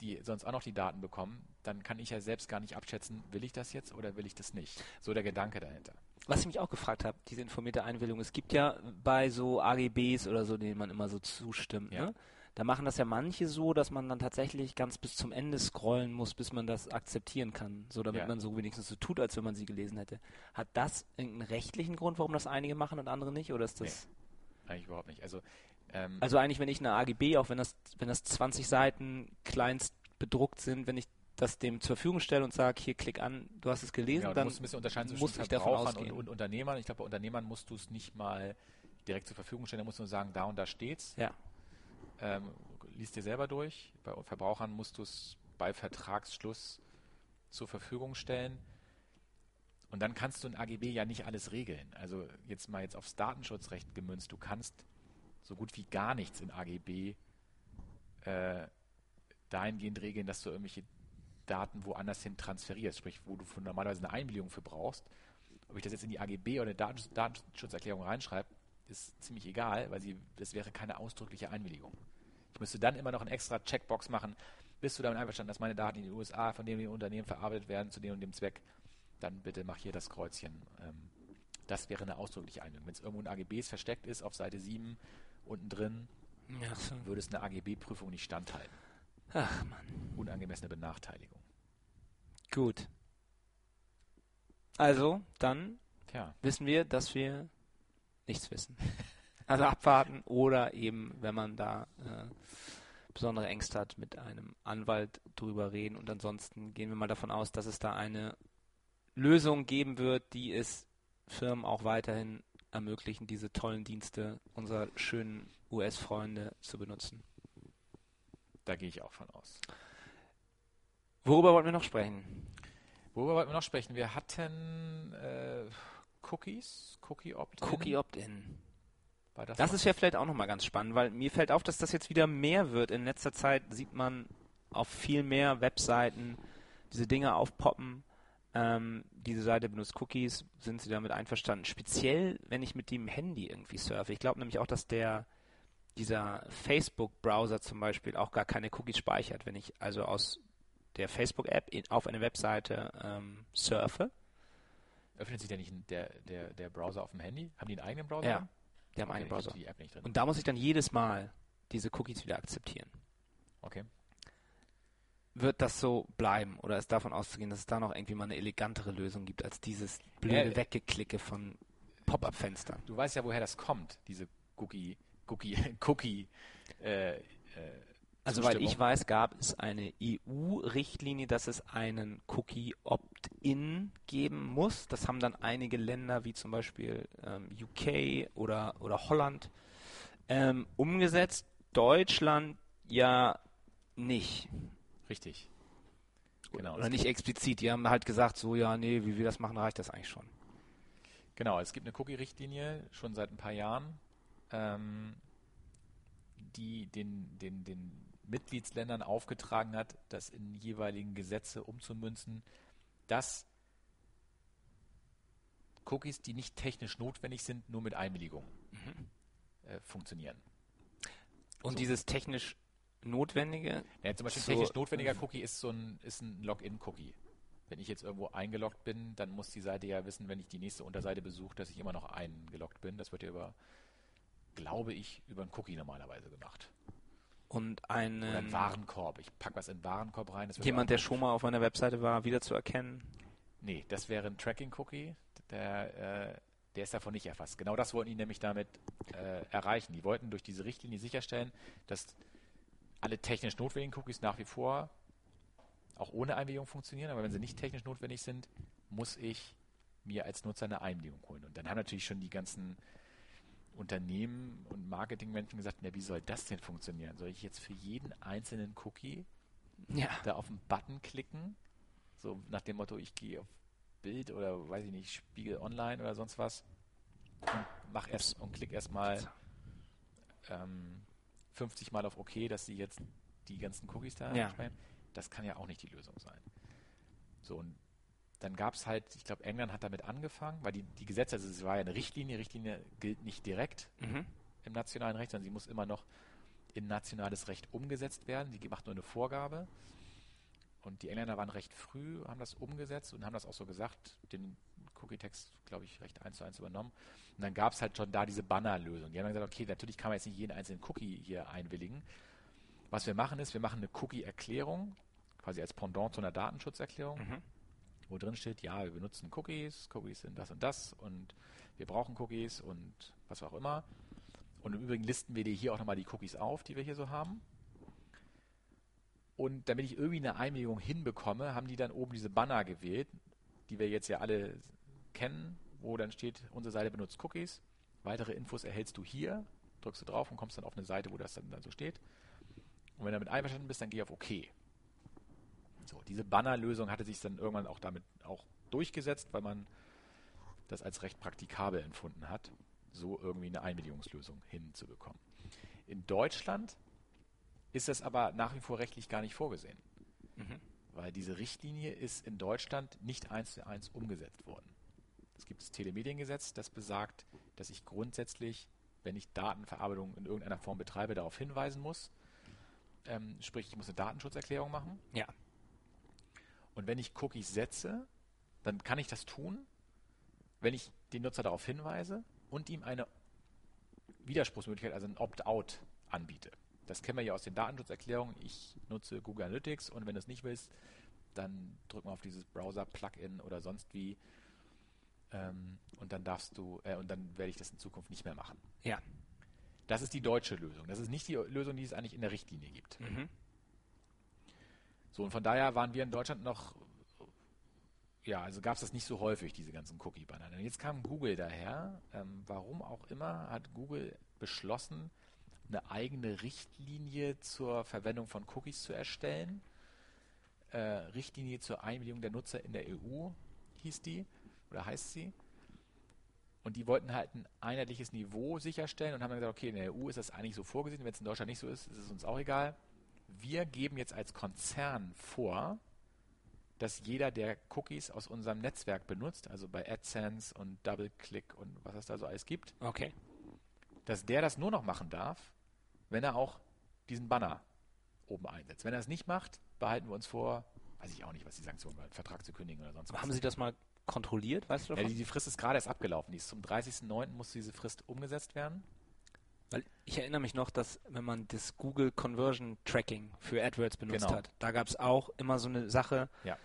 die sonst auch noch die Daten bekommen, dann kann ich ja selbst gar nicht abschätzen, will ich das jetzt oder will ich das nicht. So der Gedanke dahinter. Was ich mich auch gefragt habe, diese informierte Einwilligung, es gibt ja bei so AGBs oder so, denen man immer so zustimmt, Ja. ne? Da machen das ja manche so, dass man dann tatsächlich ganz bis zum Ende scrollen muss, bis man das akzeptieren kann, so damit Ja. man so wenigstens so tut, als wenn man sie gelesen hätte. Hat das irgendeinen rechtlichen Grund, warum das einige machen und andere nicht? Oder ist das. Eigentlich überhaupt nicht. Also, ähm, Also eigentlich, wenn ich eine AGB, auch wenn das, wenn das 20 Seiten kleinst bedruckt sind, wenn ich das dem zur Verfügung stelle und sage, hier klick an, du hast es gelesen, genau, dann musst ein bisschen unterscheiden zwischen muss ich davon Verbrauchern und, ausgehen. und Unternehmern. Ich glaube, bei Unternehmern musst du es nicht mal direkt zur Verfügung stellen, da musst du nur sagen, da und da steht's. ja. Ähm, liest dir selber durch. Bei Verbrauchern musst du es bei Vertragsschluss zur Verfügung stellen. Und dann kannst du in AGB ja nicht alles regeln. Also jetzt mal jetzt aufs Datenschutzrecht gemünzt. Du kannst so gut wie gar nichts in AGB äh, dahingehend regeln, dass du irgendwelche Daten woanders hin transferierst. Sprich, wo du normalerweise eine Einwilligung für brauchst. Ob ich das jetzt in die AGB oder eine Datensch Datenschutzerklärung reinschreibe, ist ziemlich egal, weil sie, das wäre keine ausdrückliche Einwilligung. Ich müsste dann immer noch eine extra Checkbox machen. Bist du damit einverstanden, dass meine Daten in den USA von dem Unternehmen verarbeitet werden, zu dem und dem Zweck? Dann bitte mach hier das Kreuzchen. Ähm, das wäre eine ausdrückliche Einwilligung. Wenn es irgendwo in AGBs versteckt ist, auf Seite 7 unten drin, ja würde es eine AGB-Prüfung nicht standhalten. Ach man. Unangemessene Benachteiligung. Gut. Also, dann Tja, wissen wir, dass wir nichts wissen. Also abwarten oder eben, wenn man da äh, besondere Ängste hat, mit einem Anwalt drüber reden. Und ansonsten gehen wir mal davon aus, dass es da eine Lösung geben wird, die es Firmen auch weiterhin ermöglichen, diese tollen Dienste unserer schönen US-Freunde zu benutzen. da gehe ich auch von aus. Worüber wollten wir noch sprechen? Worüber wollten wir noch sprechen? Wir hatten äh, Cookies, Cookie Opt-in. Cookie Opt-in. Das Das ist ja vielleicht auch nochmal ganz spannend, weil mir fällt auf, dass das jetzt wieder mehr wird. In letzter Zeit sieht man auf viel mehr Webseiten diese Dinge aufpoppen. Ähm, diese Seite benutzt Cookies, sind sie damit einverstanden? Speziell, wenn ich mit dem Handy irgendwie surfe. Ich glaube nämlich auch, dass der dieser Facebook-Browser zum Beispiel auch gar keine Cookies speichert, wenn ich also aus der Facebook-App auf eine Webseite ähm, surfe. Öffnet sich der nicht der, der, der Browser auf dem Handy? Haben die einen eigenen Browser? Ja, die haben Okay, einen Browser. die App nicht drin. Und da muss ich dann jedes Mal diese Cookies wieder akzeptieren. Okay. Wird das so bleiben oder ist davon auszugehen, dass es da noch irgendwie mal eine elegantere Lösung gibt als dieses blöde Äh, Weggeklicke von Pop-up-Fenstern? Du weißt ja, woher das kommt, diese Cookie, Cookie, Cookie, äh, äh, Also, weil ich weiß, gab es eine EU-Richtlinie, dass es einen Cookie-Opt-in geben muss. Das haben dann einige Länder wie zum Beispiel ähm, UK oder, oder Holland ähm, umgesetzt. Deutschland ja nicht. Richtig. Genau. Oder nicht explizit. Die haben halt gesagt, so ja, nee, wie wir das machen, reicht das eigentlich schon. Genau, es gibt eine Cookie-Richtlinie schon seit ein paar Jahren, ähm, die den, den, den Mitgliedsländern aufgetragen hat, das in jeweiligen Gesetze umzumünzen, dass Cookies, die nicht technisch notwendig sind, nur mit Einwilligung äh, funktionieren. Und So. dieses technisch Notwendige, Ja, zum Beispiel So, technisch notwendiger Cookie ist so ein, ist ein Login-Cookie. Wenn ich jetzt irgendwo eingeloggt bin, dann muss die Seite ja wissen, wenn ich die nächste Unterseite besuche, dass ich immer noch eingeloggt bin. Das wird ja über, glaube ich, über einen Cookie normalerweise gemacht. Und Oder einen einen, Warenkorb. Ich packe was in den Warenkorb rein. Jemand, der schon mal auf meiner Webseite war, wiederzuerkennen. Nee, das wäre ein Tracking-Cookie. Der, äh, der ist davon nicht erfasst. Genau das wollten die nämlich damit äh, erreichen. Die wollten durch diese Richtlinie sicherstellen, dass alle technisch notwendigen Cookies nach wie vor auch ohne Einwilligung funktionieren, aber wenn sie nicht technisch notwendig sind, muss ich mir als Nutzer eine Einwilligung holen. Und dann haben natürlich schon die ganzen Unternehmen und Marketingmenschen gesagt, na, wie soll das denn funktionieren? Soll ich jetzt für jeden einzelnen Cookie Ja. da auf den Button klicken, so nach dem Motto, ich gehe auf Bild oder weiß ich nicht, Spiegel Online oder sonst was und mach erst und klick erstmal ähm, 50 Mal auf OK, dass sie jetzt die ganzen Cookies da Ja. speichern. Das kann ja auch nicht die Lösung sein. So und dann gab es halt, ich glaube, England hat damit angefangen, weil die, die Gesetze, also es war ja eine Richtlinie, Richtlinie gilt nicht direkt Mhm. im nationalen Recht, sondern sie muss immer noch in nationales Recht umgesetzt werden. Die macht nur eine Vorgabe. Und die Engländer waren recht früh, haben das umgesetzt und haben das auch so gesagt, den Cookie-Text, glaube ich, recht eins zu eins übernommen. Und dann gab es halt schon da diese Banner-Lösung. Die haben dann gesagt, okay, natürlich kann man jetzt nicht jeden einzelnen Cookie hier einwilligen. Was wir machen ist, wir machen eine Cookie-Erklärung, quasi als Pendant zu einer Datenschutzerklärung, Mhm. Wo drin steht, ja, wir benutzen Cookies, Cookies sind das und das und wir brauchen Cookies und was auch immer. Und im Übrigen listen wir dir hier auch nochmal die Cookies auf, die wir hier so haben. Und damit ich irgendwie eine Einwilligung hinbekomme, haben die dann oben diese Banner gewählt, die wir jetzt ja alle kennen, wo dann steht, unsere Seite benutzt Cookies. Weitere Infos erhältst du hier. Drückst du drauf und kommst dann auf eine Seite, wo das dann, dann so steht. Und wenn du damit einverstanden bist, dann geh auf OK. So, diese Bannerlösung hatte sich dann irgendwann auch damit auch durchgesetzt, weil man das als recht praktikabel empfunden hat, so irgendwie eine Einwilligungslösung hinzubekommen. In Deutschland ist das aber nach wie vor rechtlich gar nicht vorgesehen, Mhm. weil diese Richtlinie ist in Deutschland nicht eins zu eins umgesetzt worden. Es gibt das Telemediengesetz, das besagt, dass ich grundsätzlich, wenn ich Datenverarbeitung in irgendeiner Form betreibe, darauf hinweisen muss. Ähm, sprich, ich muss eine Datenschutzerklärung machen. Ja. Und wenn ich Cookies setze, dann kann ich das tun, wenn ich den Nutzer darauf hinweise und ihm eine Widerspruchsmöglichkeit, also ein Opt-out anbiete. Das kennen wir ja aus den Datenschutzerklärungen. Ich nutze Google Analytics und wenn du es nicht willst, dann drück mal auf dieses Browser-Plugin oder sonst wie ähm, und dann darfst du, äh, und dann werde ich das in Zukunft nicht mehr machen. Ja. Das ist die deutsche Lösung. Das ist nicht die Lösung, die es eigentlich in der Richtlinie gibt. Mhm. So, und von daher waren wir in Deutschland noch, ja, also gab es das nicht so häufig, diese ganzen Cookie-Banner. Und jetzt kam Google daher. Ähm, warum auch immer hat Google beschlossen, eine eigene Richtlinie zur Verwendung von Cookies zu erstellen. Äh, Richtlinie zur Einwilligung der Nutzer in der EU hieß die, oder heißt sie. Und die wollten halt ein einheitliches Niveau sicherstellen und haben dann gesagt, okay, in der EU ist das eigentlich so vorgesehen, wenn es in Deutschland nicht so ist, ist es uns auch egal. Wir geben jetzt als Konzern vor, dass jeder, der Cookies aus unserem Netzwerk benutzt, also bei AdSense und DoubleClick und was es da so alles gibt, Okay. dass der das nur noch machen darf, wenn er auch diesen Banner oben einsetzt. Wenn er es nicht macht, behalten wir uns vor, weiß ich auch nicht, was die Sanktion war, Vertrag zu kündigen oder sonst was. Haben Sie das mal kontrolliert? Weißt du ja, die, die Frist ist gerade erst abgelaufen. Die ist zum 30.09. muss diese Frist umgesetzt werden. Weil ich erinnere mich noch, dass wenn man das Google Conversion Tracking für AdWords benutzt Genau. hat, da gab es auch immer so eine Sache, Ja.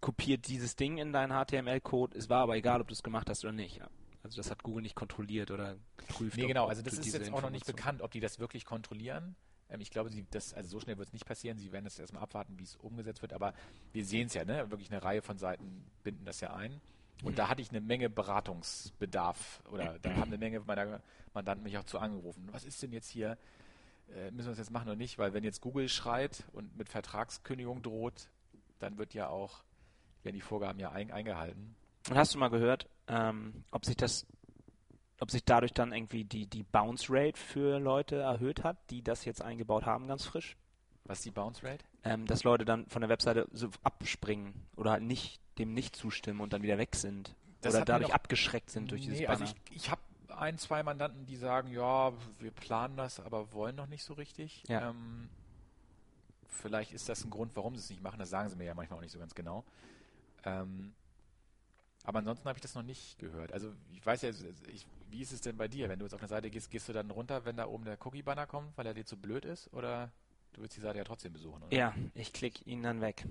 kopiert dieses Ding in deinen HTML-Code, es war aber egal, ob du es gemacht hast oder nicht. Also das hat Google nicht kontrolliert oder geprüft. Nee, genau. Also das ist jetzt auch noch nicht bekannt, ob die das wirklich kontrollieren. Ähm, ich glaube, sie, das, also so schnell wird es nicht passieren. Sie werden das erstmal abwarten, wie es umgesetzt wird. Aber wir sehen es ja, ne? Wirklich eine Reihe von Seiten binden das ja ein. Und da hatte ich eine Menge Beratungsbedarf oder da haben eine Menge meiner Mandanten mich auch zu angerufen. Was ist denn jetzt hier? Äh, müssen wir das jetzt machen oder nicht? Weil wenn jetzt Google schreit und mit Vertragskündigung droht, dann wird ja auch, werden die Vorgaben ja ein, eingehalten. Und hast du mal gehört, ähm, ob sich das, ob sich dadurch dann irgendwie die, die Bounce Rate für Leute erhöht hat, die das jetzt eingebaut haben, ganz frisch? Was ist die Bounce Rate? Ähm, dass Leute dann von der Webseite so abspringen oder halt nicht dem nicht zustimmen und dann wieder weg sind. Das oder dadurch abgeschreckt sind durch dieses nee, Banner. also ich, ich habe ein, zwei Mandanten, die sagen, ja, wir planen das, aber wollen noch nicht so richtig. Ja. Ähm, vielleicht ist das ein Grund, warum sie es nicht machen. Das sagen sie mir ja manchmal auch nicht so ganz genau. Ähm, aber ansonsten habe ich das noch nicht gehört. Also ich weiß ja, ich, wie ist es denn bei dir? Wenn du jetzt auf eine Seite gehst, gehst du dann runter, wenn da oben der Cookie-Banner kommt, weil er dir zu blöd ist? Oder du willst die Seite ja trotzdem besuchen? Oder? ja, ich klicke ihn dann weg.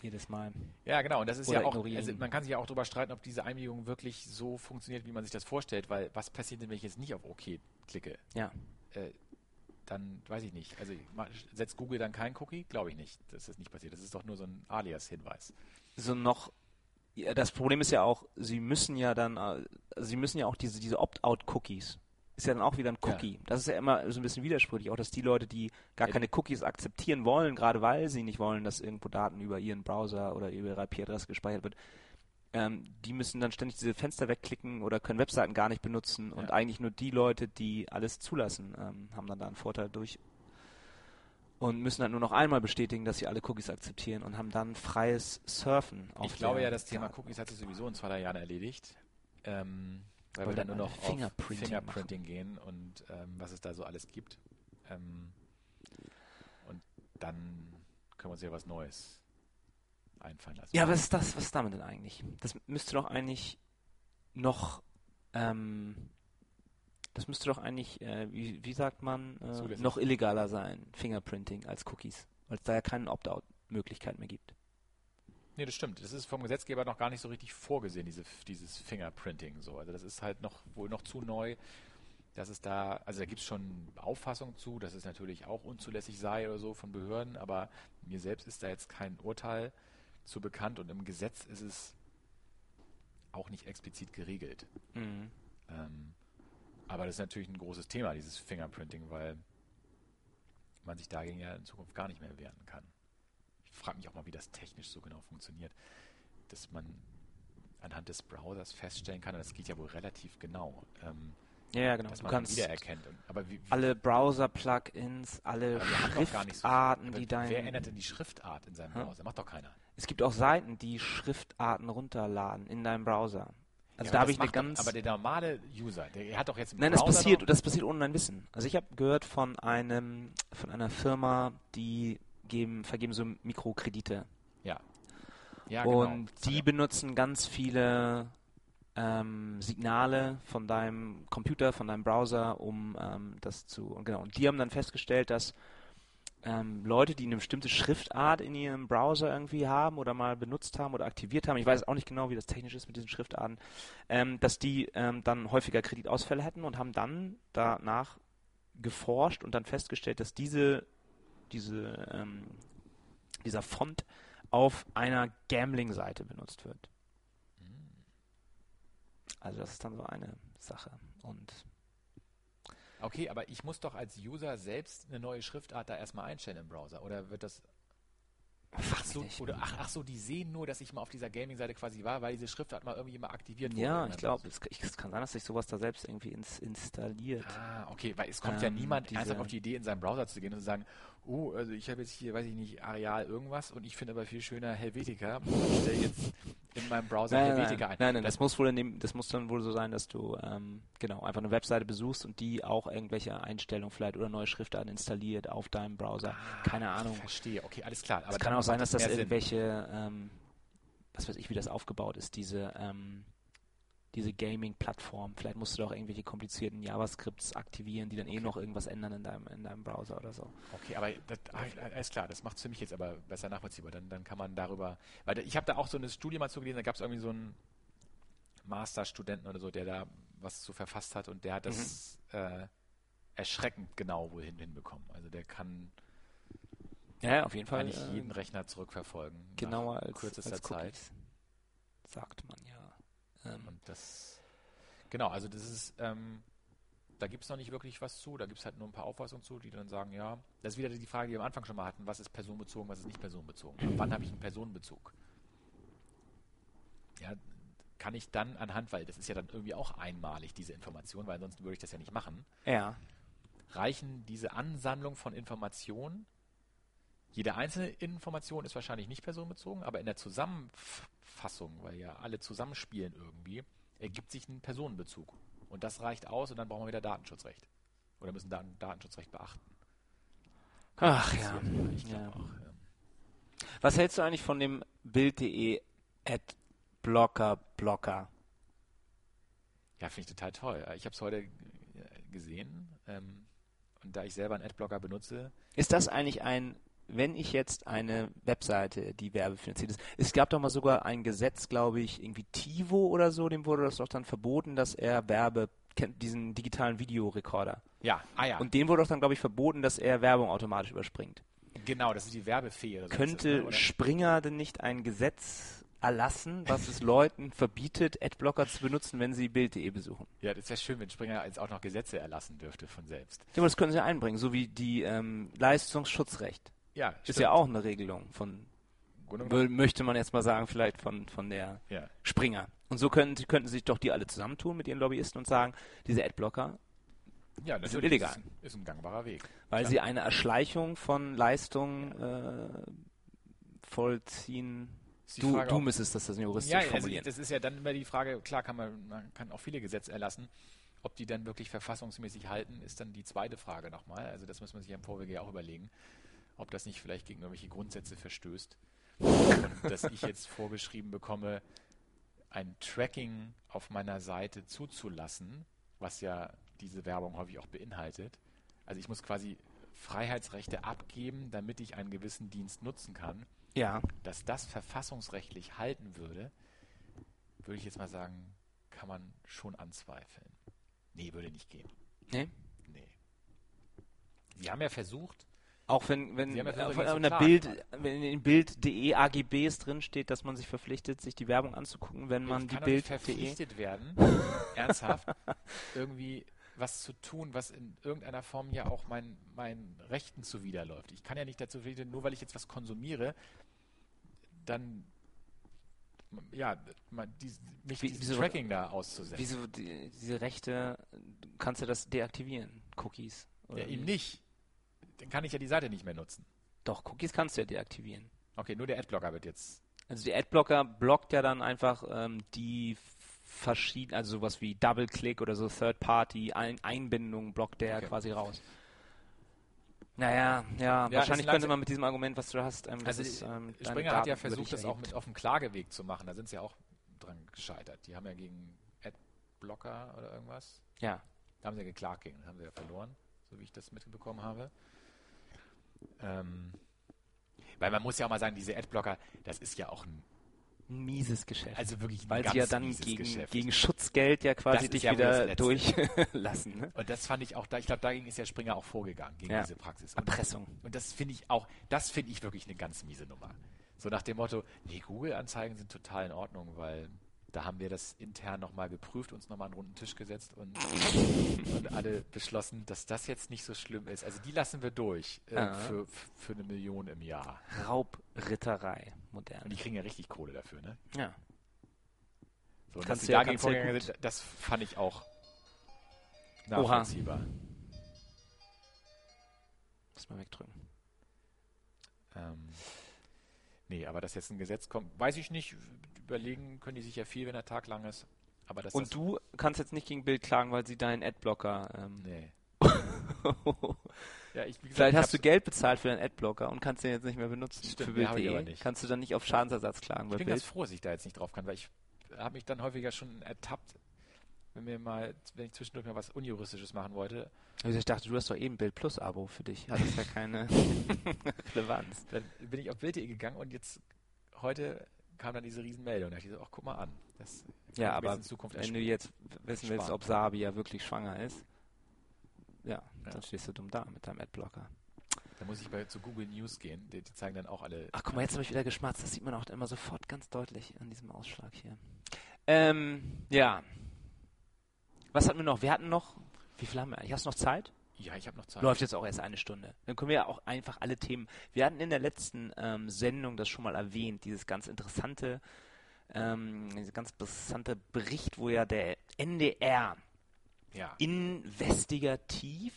Jedes Mal. Ja, genau. Und das ist Oder ja auch, also man kann sich ja auch darüber streiten, ob diese Einwilligung wirklich so funktioniert, wie man sich das vorstellt, weil was passiert denn, wenn ich jetzt nicht auf OK klicke? Ja. Äh, dann weiß ich nicht. Also setzt Google dann keinen Cookie? Glaube ich nicht, dass das nicht passiert. Das ist doch nur so ein Alias-Hinweis. So noch. Ja, das Problem ist ja auch, sie müssen ja dann, äh, sie müssen ja auch diese, diese Opt-out-Cookies. Ist ja dann auch wieder ein Ja. Cookie. Das ist ja immer so ein bisschen widersprüchlich, auch dass die Leute, die gar Ja, keine Cookies akzeptieren wollen, gerade weil sie nicht wollen, dass irgendwo Daten über ihren Browser oder über ihre IP-Adresse gespeichert wird, ähm, die müssen dann ständig diese Fenster wegklicken oder können Webseiten gar nicht benutzen und Ja. eigentlich nur die Leute, die alles zulassen, ähm, haben dann da einen Vorteil durch und müssen dann nur noch einmal bestätigen, dass sie alle Cookies akzeptieren und haben dann freies Surfen auf ich glaube ja, das Thema. Cookies hat sich sowieso in zwei, drei Jahren erledigt. Ähm, weil Weil wir dann nur noch auf Fingerprinting Fingerprinting gehen und ähm, was es da so alles gibt. Ähm, und dann können wir uns ja was Neues einfallen lassen. Ja, was ist das? Was ist damit denn eigentlich? Das müsste doch eigentlich noch ähm, Das müsste doch eigentlich, äh, wie, wie sagt man, äh, noch illegaler sein, Fingerprinting als Cookies, weil es da ja keine Opt-out-Möglichkeit mehr gibt. Nee, das stimmt. Das ist vom Gesetzgeber noch gar nicht so richtig vorgesehen, diese, dieses Fingerprinting. So. Also das ist halt noch wohl noch zu neu, dass es da, also da gibt es schon Auffassung zu, dass es natürlich auch unzulässig sei oder so von Behörden, aber mir selbst ist da jetzt kein Urteil zu bekannt und im Gesetz ist es auch nicht explizit geregelt. Mhm. Ähm, aber das ist natürlich ein großes Thema, dieses Fingerprinting, weil man sich dagegen ja in Zukunft gar nicht mehr wehren kann. Ich frage mich auch mal, wie das technisch so genau funktioniert, dass man anhand des Browsers feststellen kann, und das geht ja wohl relativ genau, ähm, Ja, ja, genau. dass Du man ihn kannst wiedererkennt. Aber wie, wie, alle Browser-Plugins, alle so- Schriftarten, aber die Wer dein... ändert denn die Schriftart in seinem Hä? Browser? Macht doch keiner. Es gibt auch Seiten, die Schriftarten runterladen in deinem Browser. Also Ja, da habe das ich eine doch- ganz... Aber der normale User, der hat doch jetzt im Nein, das Browser passiert, noch- das passiert ohne dein Wissen. Also ich habe gehört von einem, von einer Firma, die geben, vergeben so Mikrokredite. Ja. Ja, genau. und die ja- benutzen ganz viele ähm, Signale von deinem Computer, von deinem Browser, um ähm, das zu. Und genau. Und die haben dann festgestellt, dass ähm, Leute, die eine bestimmte Schriftart in ihrem Browser irgendwie haben oder mal benutzt haben oder aktiviert haben, ich weiß auch nicht genau, wie das technisch ist mit diesen Schriftarten, ähm, dass die ähm, dann häufiger Kreditausfälle hätten und haben dann danach geforscht und dann festgestellt, dass diese, diese, ähm, dieser Font auf einer Gambling-Seite benutzt wird. Also das ist dann so eine Sache. Und Okay, aber ich muss doch als User selbst eine neue Schriftart da erstmal einstellen im Browser. Oder wird das. Ach so, oder, ach, ach so, die sehen nur, dass ich mal auf dieser Gaming-Seite quasi war, weil diese Schriftart mal irgendwie mal aktiviert wurde. ja, ich glaube, es, es kann sein, dass sich sowas da selbst irgendwie ins, installiert. Ah, okay, weil es kommt ja Ähm, niemand diese- ernsthaft auf die Idee, in seinen Browser zu gehen und zu sagen, oh, also ich habe jetzt hier, weiß ich nicht, Areal irgendwas und ich finde aber viel schöner Helvetica und stelle jetzt in meinem Browser Nein, Helvetica nein, ein. nein, nein, das muss wohl in dem, das muss dann wohl so sein, dass du ähm, genau einfach eine Webseite besuchst und die auch irgendwelche Einstellungen vielleicht oder neue Schriftarten installiert auf deinem Browser. Keine Ahnung. Verstehe, okay, alles klar. Es Aber kann dann auch sein, dass das irgendwelche, ähm, was weiß ich, wie das aufgebaut ist, diese, ähm, diese Gaming-Plattform. Vielleicht musst du doch irgendwelche komplizierten JavaScripts aktivieren, die dann eh noch irgendwas ändern in deinem, in deinem Browser oder so. Okay, aber das, ah, alles klar, das macht es für mich jetzt aber besser nachvollziehbar. Dann, dann kann man darüber, weil ich habe da auch so eine Studie mal zugelesen, da gab es irgendwie so einen Masterstudenten oder so, der da was zu verfasst hat und der hat das Mhm. äh, erschreckend genau wohl hin, hinbekommen. Also der kann Ja, auf jeden Fall. eigentlich äh, jeden Rechner zurückverfolgen. genauer als, kürzester als Zeit. Cookies, sagt man ja. Ähm, Und das, genau, also das ist, ähm, da gibt es noch nicht wirklich was zu, da gibt es halt nur ein paar Auffassungen zu, die dann sagen, ja, das ist wieder die Frage, die wir am Anfang schon mal hatten, was ist personenbezogen, was ist nicht personenbezogen. Ab wann habe ich einen Personenbezug? Ja, kann ich dann anhand, weil das ist ja dann irgendwie auch einmalig, diese Information, weil ansonsten würde ich das ja nicht machen, ja, reichen diese Ansammlung von Informationen, jede einzelne Information ist wahrscheinlich nicht personenbezogen, aber in der Zusammenfassung, weil ja alle zusammenspielen irgendwie, ergibt sich ein Personenbezug. Und das reicht aus und dann brauchen wir wieder Datenschutzrecht. Oder müssen Daten Datenschutzrecht beachten. Ach ja. Ich glaube Ja. auch. Ja. Was hältst du eigentlich von dem Bild.de Adblocker Blocker? Ja, finde ich total toll. Ich habe es heute äh, gesehen. Ähm, und da ich selber einen Adblocker benutze, Ist das eigentlich ein, wenn ich jetzt eine Webseite, die werbefinanziert ist, es gab doch mal sogar ein Gesetz, glaube ich, irgendwie TiVo oder so, dem wurde das doch dann verboten, dass er Werbe, kennt diesen digitalen Videorekorder. ja, ah ja, Und dem wurde doch dann, glaube ich, verboten, dass er Werbung automatisch überspringt. genau, das ist die Werbefee. Oder Könnte ne? Oder- Springer denn nicht ein Gesetz erlassen, was es Leuten verbietet, Adblocker zu benutzen, wenn sie Bild.de besuchen? Ja, das wäre schön, wenn Springer jetzt auch noch Gesetze erlassen dürfte von selbst. Ja, aber das können sie einbringen, so wie die ähm, Leistungsschutzrecht. Ja, Ist ja auch eine Regelung von, möchte man jetzt mal sagen, vielleicht von, von der Ja. Springer. Und so könnten, sie- könnten sich doch die alle zusammentun mit ihren Lobbyisten und sagen, diese Adblocker, Ja, sind illegal. Ist, ist ein gangbarer Weg. weil Klar. sie eine Erschleichung von Leistungen äh, vollziehen. Du, Frage, du müsstest das dann juristisch ja, also formulieren. das ist ja dann immer die Frage, klar kann man, man kann auch viele Gesetze erlassen. Ob die dann wirklich verfassungsmäßig halten, ist dann die zweite Frage nochmal. Also das muss man sich im Vorwege auch überlegen, ob das nicht vielleicht gegen irgendwelche Grundsätze verstößt. Und dass ich jetzt vorgeschrieben bekomme, ein Tracking auf meiner Seite zuzulassen, was ja diese Werbung häufig auch beinhaltet. Also ich muss quasi Freiheitsrechte abgeben, damit ich einen gewissen Dienst nutzen kann. Ja. Dass das verfassungsrechtlich halten würde, würde ich jetzt mal sagen, kann man schon anzweifeln. Nee, würde nicht gehen. Nee? Nee. Sie haben ja versucht, Auch wenn, wenn ja zu einer klagen. Bild, wenn in Bild.de AGBs drin steht, dass man sich verpflichtet, sich die Werbung anzugucken, wenn man ich die doch nicht Bild.de. verpflichtet werden, ernsthaft, irgendwie was zu tun, was in irgendeiner Form ja auch meinen meinen Rechten zuwiderläuft. Ich kann ja nicht dazu verpflichtet, nur weil ich jetzt was konsumiere, dann ja, man, dies, mich Wie- diesem Tracking da auszusetzen. Wieso die, diese Rechte, kannst du das deaktivieren, Cookies? Ja, Oder eben wie? nicht. Dann kann ich ja die Seite nicht mehr nutzen. Doch, Cookies kannst du ja deaktivieren. Okay, nur der Adblocker wird jetzt. Also der Adblocker blockt ja dann einfach ähm, die verschiedenen, also sowas wie Double-Click oder so Third-Party-Einbindungen blockt der Okay. quasi raus. Naja, ja, ist wahrscheinlich könnte man mit diesem Argument, was du hast, ähm, das Also ist, ähm, Springer hat ja versucht, das auch mit auf dem Klageweg zu machen. Da sind sie ja auch dran gescheitert. Die haben ja gegen Adblocker oder irgendwas. Ja, Da haben sie ja geklagt gegen, haben sie ja verloren, so wie ich das mitbekommen habe. Ähm, weil man muss ja auch mal sagen, diese Adblocker, das ist ja auch ein, mieses Geschäft. also wirklich weil sie ja dann gegen, gegen Schutzgeld ja quasi Das dich ja wieder durchlassen. Ne? Und das fand ich auch, da, ich glaube, dagegen ist ja Springer auch vorgegangen, gegen Ja. diese Praxis. Und, Erpressung. und das finde ich auch, das finde ich wirklich eine ganz miese Nummer. So nach dem Motto, nee, Google-Anzeigen sind total in Ordnung, weil da haben wir das intern nochmal geprüft, uns nochmal an einen runden Tisch gesetzt und, und alle beschlossen, dass das jetzt nicht so schlimm ist. Also die lassen wir durch äh, Ja. für, für eine Million im Jahr. Raubritterei, Und modern. die kriegen ja richtig Kohle dafür, ne? Ja. So, und Kannst dass du sie ja- dagegen vorgegangen sind, das fand ich auch nachvollziehbar. Muss mal wegdrücken. Ähm, nee, aber dass jetzt ein Gesetz kommt, weiß ich nicht. Überlegen können die sich ja viel, wenn der Tag lang ist. Aber das Und du kannst jetzt nicht gegen Bild klagen, weil sie deinen Adblocker. Ähm, Nee. Ja, ich, gesagt, Vielleicht ich hast du Geld bezahlt für deinen Adblocker und kannst den jetzt nicht mehr benutzen. Stimmt, für Bild.de. Kannst du dann nicht auf Schadensersatz klagen Ich bin ganz Bild? froh, dass ich da jetzt nicht drauf kann, weil ich habe mich dann häufiger schon ertappt, wenn mir mal, wenn ich zwischendurch mal was Unjuristisches machen wollte, Also ich dachte, du hast doch eben Bild Plus Abo für dich. Hat das ja keine Relevanz. dann bin ich auf Bild.de gegangen und jetzt heute kam dann diese Riesenmeldung. Da dachte ich so, ach, guck mal an. Das Ja, aber in Zukunft wenn du jetzt wissen willst, ob Sabi ja wirklich schwanger ist, ja, Ja. dann stehst du dumm da mit deinem Adblocker. Da muss ich bei, zu Google News gehen. Die, die zeigen dann auch alle. Ach guck mal, jetzt habe ich wieder geschmatzt. Das sieht man auch immer sofort ganz deutlich an diesem Ausschlag hier. Ähm, ja. Was hatten wir noch? Wir hatten noch, wie viel haben wir eigentlich? Hast du noch Zeit? Ja, ich habe noch Zeit. Läuft jetzt auch erst eine Stunde. Dann können wir ja auch einfach alle Themen. Wir hatten in der letzten ähm, Sendung das schon mal erwähnt, dieses ganz interessante, ähm, dieser ganz interessante Bericht, wo ja der NDR Ja. investigativ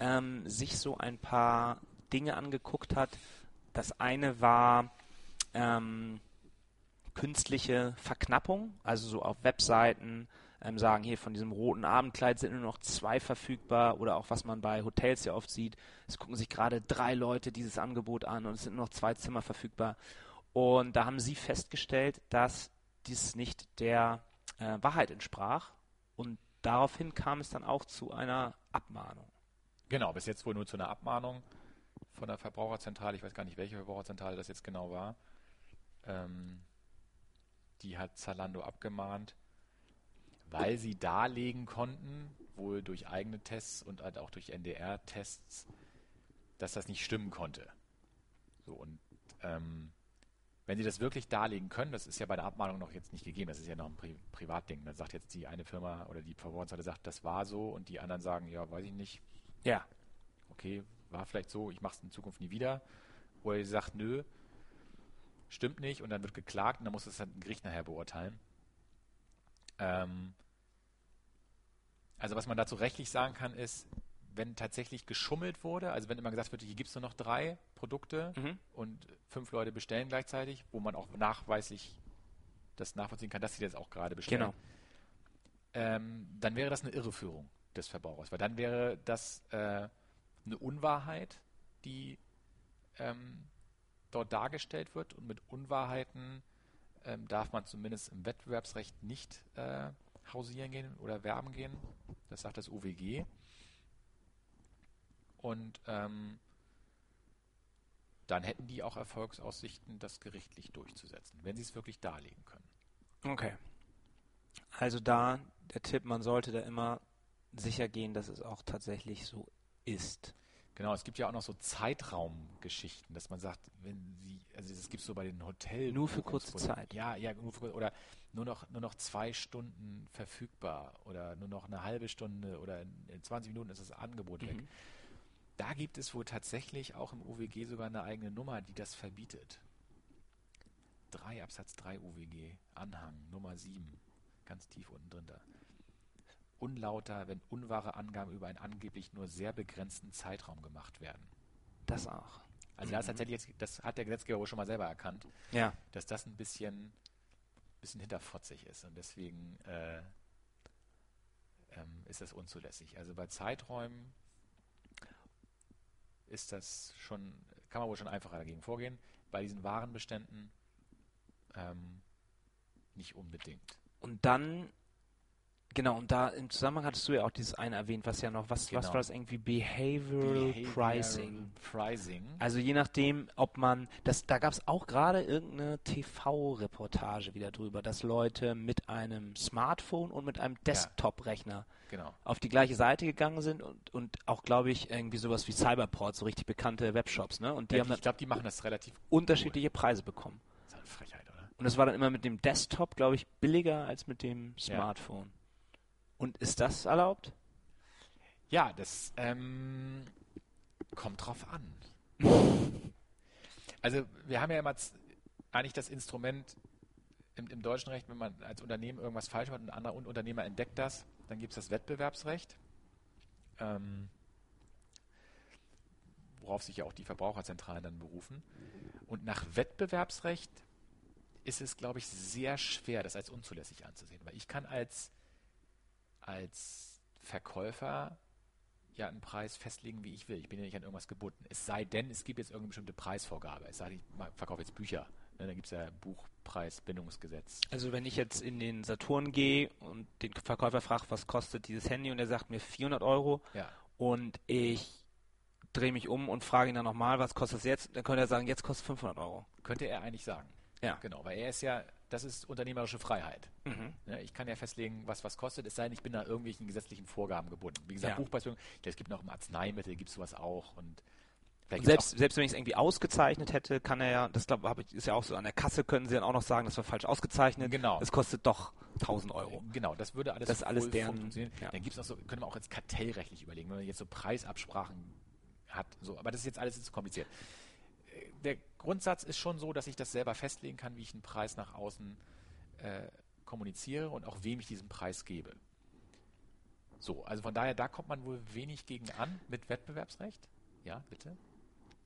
ähm, sich so ein paar Dinge angeguckt hat. Das eine war ähm, künstliche Verknappung, also so auf Webseiten ähm, sagen, hier von diesem roten Abendkleid sind nur noch zwei verfügbar oder auch was man bei Hotels ja oft sieht, es gucken sich gerade drei Leute dieses Angebot an und es sind nur noch zwei Zimmer verfügbar. Und da haben sie festgestellt, dass dies nicht der äh, Wahrheit entsprach und daraufhin kam es dann auch zu einer Abmahnung. Genau, bis jetzt wohl nur zu einer Abmahnung von der Verbraucherzentrale. Ich weiß gar nicht, welche Verbraucherzentrale das jetzt genau war. Ähm, die hat Zalando abgemahnt, weil sie darlegen konnten, wohl durch eigene Tests und halt auch durch NDR-Tests, dass das nicht stimmen konnte. So und ähm, wenn sie das wirklich darlegen können, das ist ja bei der Abmahnung noch jetzt nicht gegeben, das ist ja noch ein Pri Privatding. Dann sagt jetzt die eine Firma oder die Verbraucherzentrale sagt, das war so und die anderen sagen, ja, weiß ich nicht, Ja. okay, war vielleicht so, ich mache es in Zukunft nie wieder. Oder ihr sagt, nö, stimmt nicht und dann wird geklagt und dann muss es dann ein Gericht nachher beurteilen. Ähm, also was man dazu rechtlich sagen kann, ist, wenn tatsächlich geschummelt wurde, also wenn immer gesagt wird, hier gibt es nur noch drei Produkte Mhm. und fünf Leute bestellen gleichzeitig, wo man auch nachweislich das nachvollziehen kann, dass sie das auch gerade bestellen Genau. ähm, dann wäre das eine Irreführung des Verbrauchers, weil dann wäre das äh, eine Unwahrheit, die ähm, dort dargestellt wird und mit Unwahrheiten ähm, darf man zumindest im Wettbewerbsrecht nicht äh, hausieren gehen oder werben gehen. Das sagt das UWG. Und ähm, dann hätten die auch Erfolgsaussichten, das gerichtlich durchzusetzen, wenn sie es wirklich darlegen können. Okay. Also da der Tipp, man sollte da immer sicher gehen, dass es auch tatsächlich so ist. Genau, es gibt ja auch noch so Zeitraumgeschichten, dass man sagt, wenn sie, also das gibt es so bei den Hotels. Nur für kurze Zeit. Ja, ja, nur für, kurze- oder nur noch, nur noch zwei Stunden verfügbar oder nur noch eine halbe Stunde oder in 20 Minuten ist das Angebot weg. Mhm. Da gibt es wohl tatsächlich auch im UWG sogar eine eigene Nummer, die das verbietet. 3 Absatz 3 UWG, Anhang, Nummer 7, ganz tief unten drin da. Unlauter, wenn unwahre Angaben über einen angeblich nur sehr begrenzten Zeitraum gemacht werden. Das auch. Also das, tatsächlich jetzt, das hat der Gesetzgeber wohl schon mal selber erkannt, Ja. dass das ein bisschen, bisschen hinterfotzig ist und deswegen äh, ähm, ist das unzulässig. Also bei Zeiträumen ist das schon, kann man wohl schon einfacher dagegen vorgehen. Bei diesen Warenbeständen ähm, nicht unbedingt. Und dann, genau, und da im Zusammenhang hattest du ja auch dieses eine erwähnt, was ja noch, was, was Genau. war das irgendwie? Behavioral, Pricing. Pricing. Also je nachdem, ob man, das, da gab es auch gerade irgendeine TV-Reportage wieder drüber, dass Leute mit einem Smartphone und mit einem Desktop-Rechner Genau. auf die gleiche Seite gegangen sind und, und auch, glaube ich, irgendwie sowas wie Cyberport, so richtig bekannte Webshops, ne? Und die Ja, haben ich glaube, die machen das relativ unterschiedliche Preise bekommen. Das ist eine Frechheit, oder? Und es war dann immer mit dem Desktop, glaube ich, billiger als mit dem Ja. Und ist das erlaubt? Ja, das ähm, kommt drauf an. Also wir haben ja immer eigentlich das Instrument im, im deutschen Recht, wenn man als Unternehmen irgendwas falsch macht und ein anderer Un- Unternehmer entdeckt das, dann gibt es das Wettbewerbsrecht, ähm, worauf sich ja auch die Verbraucherzentralen dann berufen. Und nach Wettbewerbsrecht ist es, glaube ich, sehr schwer, das als unzulässig anzusehen, weil ich kann als als Verkäufer ja einen Preis festlegen, wie ich will. Ich bin ja nicht an irgendwas gebunden. Es sei denn, es gibt jetzt irgendeine bestimmte Preisvorgabe. Es sei denn, ich verkaufe jetzt Bücher. Ne, dann gibt es ja Buchpreisbindungsgesetz. Also wenn ich jetzt in den Saturn gehe und den Verkäufer frage, was kostet dieses Handy und er sagt mir 400 Euro Ja, und ich drehe mich um und frage ihn dann nochmal, was kostet es jetzt, dann könnte er sagen, jetzt kostet 500 Euro. könnte er eigentlich sagen. Ja. Genau, weil er ist ja, das ist unternehmerische Freiheit. Mhm. Ne, ich kann ja festlegen, was was kostet, es sei denn, ich bin da irgendwelchen gesetzlichen Vorgaben gebunden. Wie gesagt, Ja. Buchpreisbindung, es gibt noch im Arzneimittel, gibt es sowas auch. Und gibt's selbst, selbst wenn ich es irgendwie ausgezeichnet hätte, kann er ja, das glaube ich, ist ja auch so, an der Kasse können sie dann auch noch sagen, das war falsch ausgezeichnet. Genau. Es kostet doch 1000 auch, Euro. Genau, das würde alles Das alles deren- funktionieren. ja. Dann gibt es auch so, können wir auch jetzt kartellrechtlich überlegen, wenn man jetzt so Preisabsprachen hat, so, aber das ist jetzt alles zu kompliziert. Der Grundsatz ist schon so, dass ich das selber festlegen kann, wie ich einen Preis nach außen äh, kommuniziere und auch wem ich diesen Preis gebe. So, also von daher, da kommt man wohl wenig gegen an mit Wettbewerbsrecht. Ja, bitte.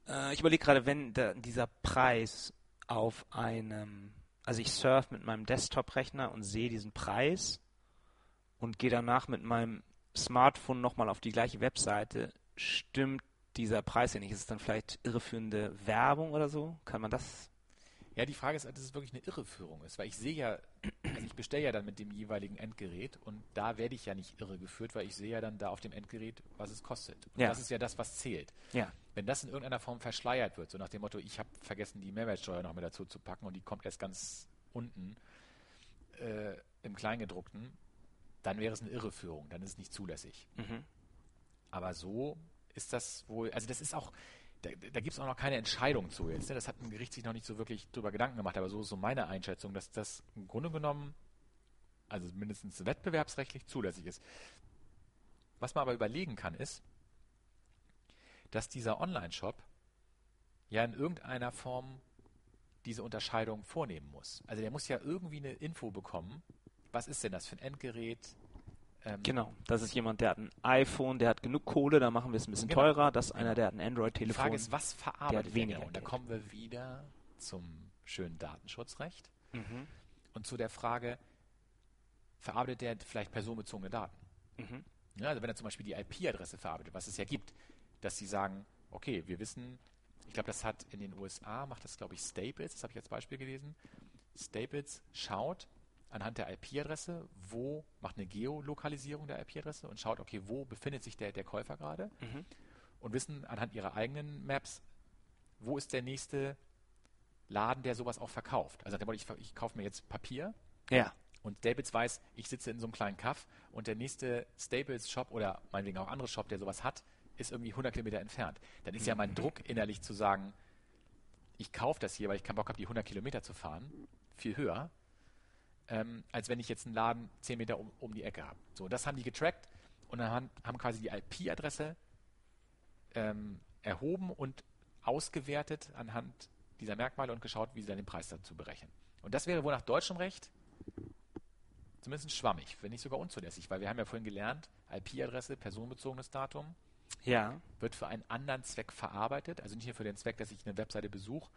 Äh, ich überlege gerade, wenn da, dieser Preis auf einem, also ich surfe mit meinem Desktop-Rechner und sehe diesen Preis und gehe danach mit meinem Smartphone nochmal auf die gleiche Webseite, stimmt dieser Preis ja nicht. Ist es dann vielleicht irreführende Werbung oder so? Kann man das? Ja, die Frage ist, dass es wirklich eine Irreführung ist, weil ich sehe ja, also ich bestelle ja dann mit dem jeweiligen Endgerät und da werde ich ja nicht irregeführt, weil ich sehe ja dann da auf dem Endgerät, was es kostet. Und Ja. das ist ja das, was zählt. Ja. Wenn das in irgendeiner Form verschleiert wird, so nach dem Motto, ich habe vergessen, die Mehrwertsteuer noch mit dazu zu packen und die kommt erst ganz unten äh, im Kleingedruckten, dann wäre es eine Irreführung, dann ist es nicht zulässig. Mhm. Aber so ist das wohl, also das ist auch, da, da gibt es auch noch keine Entscheidung zu jetzt. Ne? Das hat ein Gericht sich noch nicht so wirklich drüber Gedanken gemacht, aber so ist so meine Einschätzung, dass das im Grunde genommen, also mindestens wettbewerbsrechtlich zulässig ist. Was man aber überlegen kann, ist, dass dieser Online-Shop ja in irgendeiner Form diese Unterscheidung vornehmen muss. Also der muss ja irgendwie eine Info bekommen. Was ist denn das für ein Endgerät? Ähm, Genau. Das ist jemand, der hat ein iPhone, der hat genug Kohle, da machen wir es ein bisschen Genau. teurer. Das ist einer, Genau. der hat ein Die Android-Telefon. Frage ist, was verarbeitet der weniger genau? Und da kommen wir wieder zum schönen Datenschutzrecht Mhm. und zu der Frage, verarbeitet der vielleicht personenbezogene Daten? Mhm. Ja, also wenn er zum Beispiel die IP-Adresse verarbeitet, was es ja gibt, dass sie sagen, okay, wir wissen, ich glaube, das hat in den USA, macht das, glaube ich, Staples, das habe ich als Beispiel gelesen. Staples schaut, anhand der IP-Adresse, wo macht eine Geolokalisierung der IP-Adresse und schaut, okay, wo befindet sich der, der Käufer gerade Mhm. und wissen anhand ihrer eigenen Maps, wo ist der nächste Laden, der sowas auch verkauft. Also ich, ich kaufe mir jetzt Papier Ja. und Staples weiß, ich sitze in so einem kleinen Kaff und der nächste Staples-Shop oder meinetwegen auch andere Shop, der sowas hat, ist irgendwie 100 Kilometer entfernt. Dann ist ja mein Druck innerlich zu sagen, ich kaufe das hier, weil ich keinen Bock habe, die 100 Kilometer zu fahren, viel höher, ähm, als wenn ich jetzt einen Laden 10 Meter um, um die Ecke habe. So, das haben die getrackt und dann haben, haben quasi die IP-Adresse ähm, erhoben und ausgewertet anhand dieser Merkmale und geschaut, wie sie dann den Preis dazu berechnen. Und das wäre wohl nach deutschem Recht zumindest schwammig, wenn nicht sogar unzulässig, weil wir haben ja vorhin gelernt, IP-Adresse, personenbezogenes Datum, Ja. wird für einen anderen Zweck verarbeitet, also nicht nur für den Zweck, dass ich eine Webseite besuche,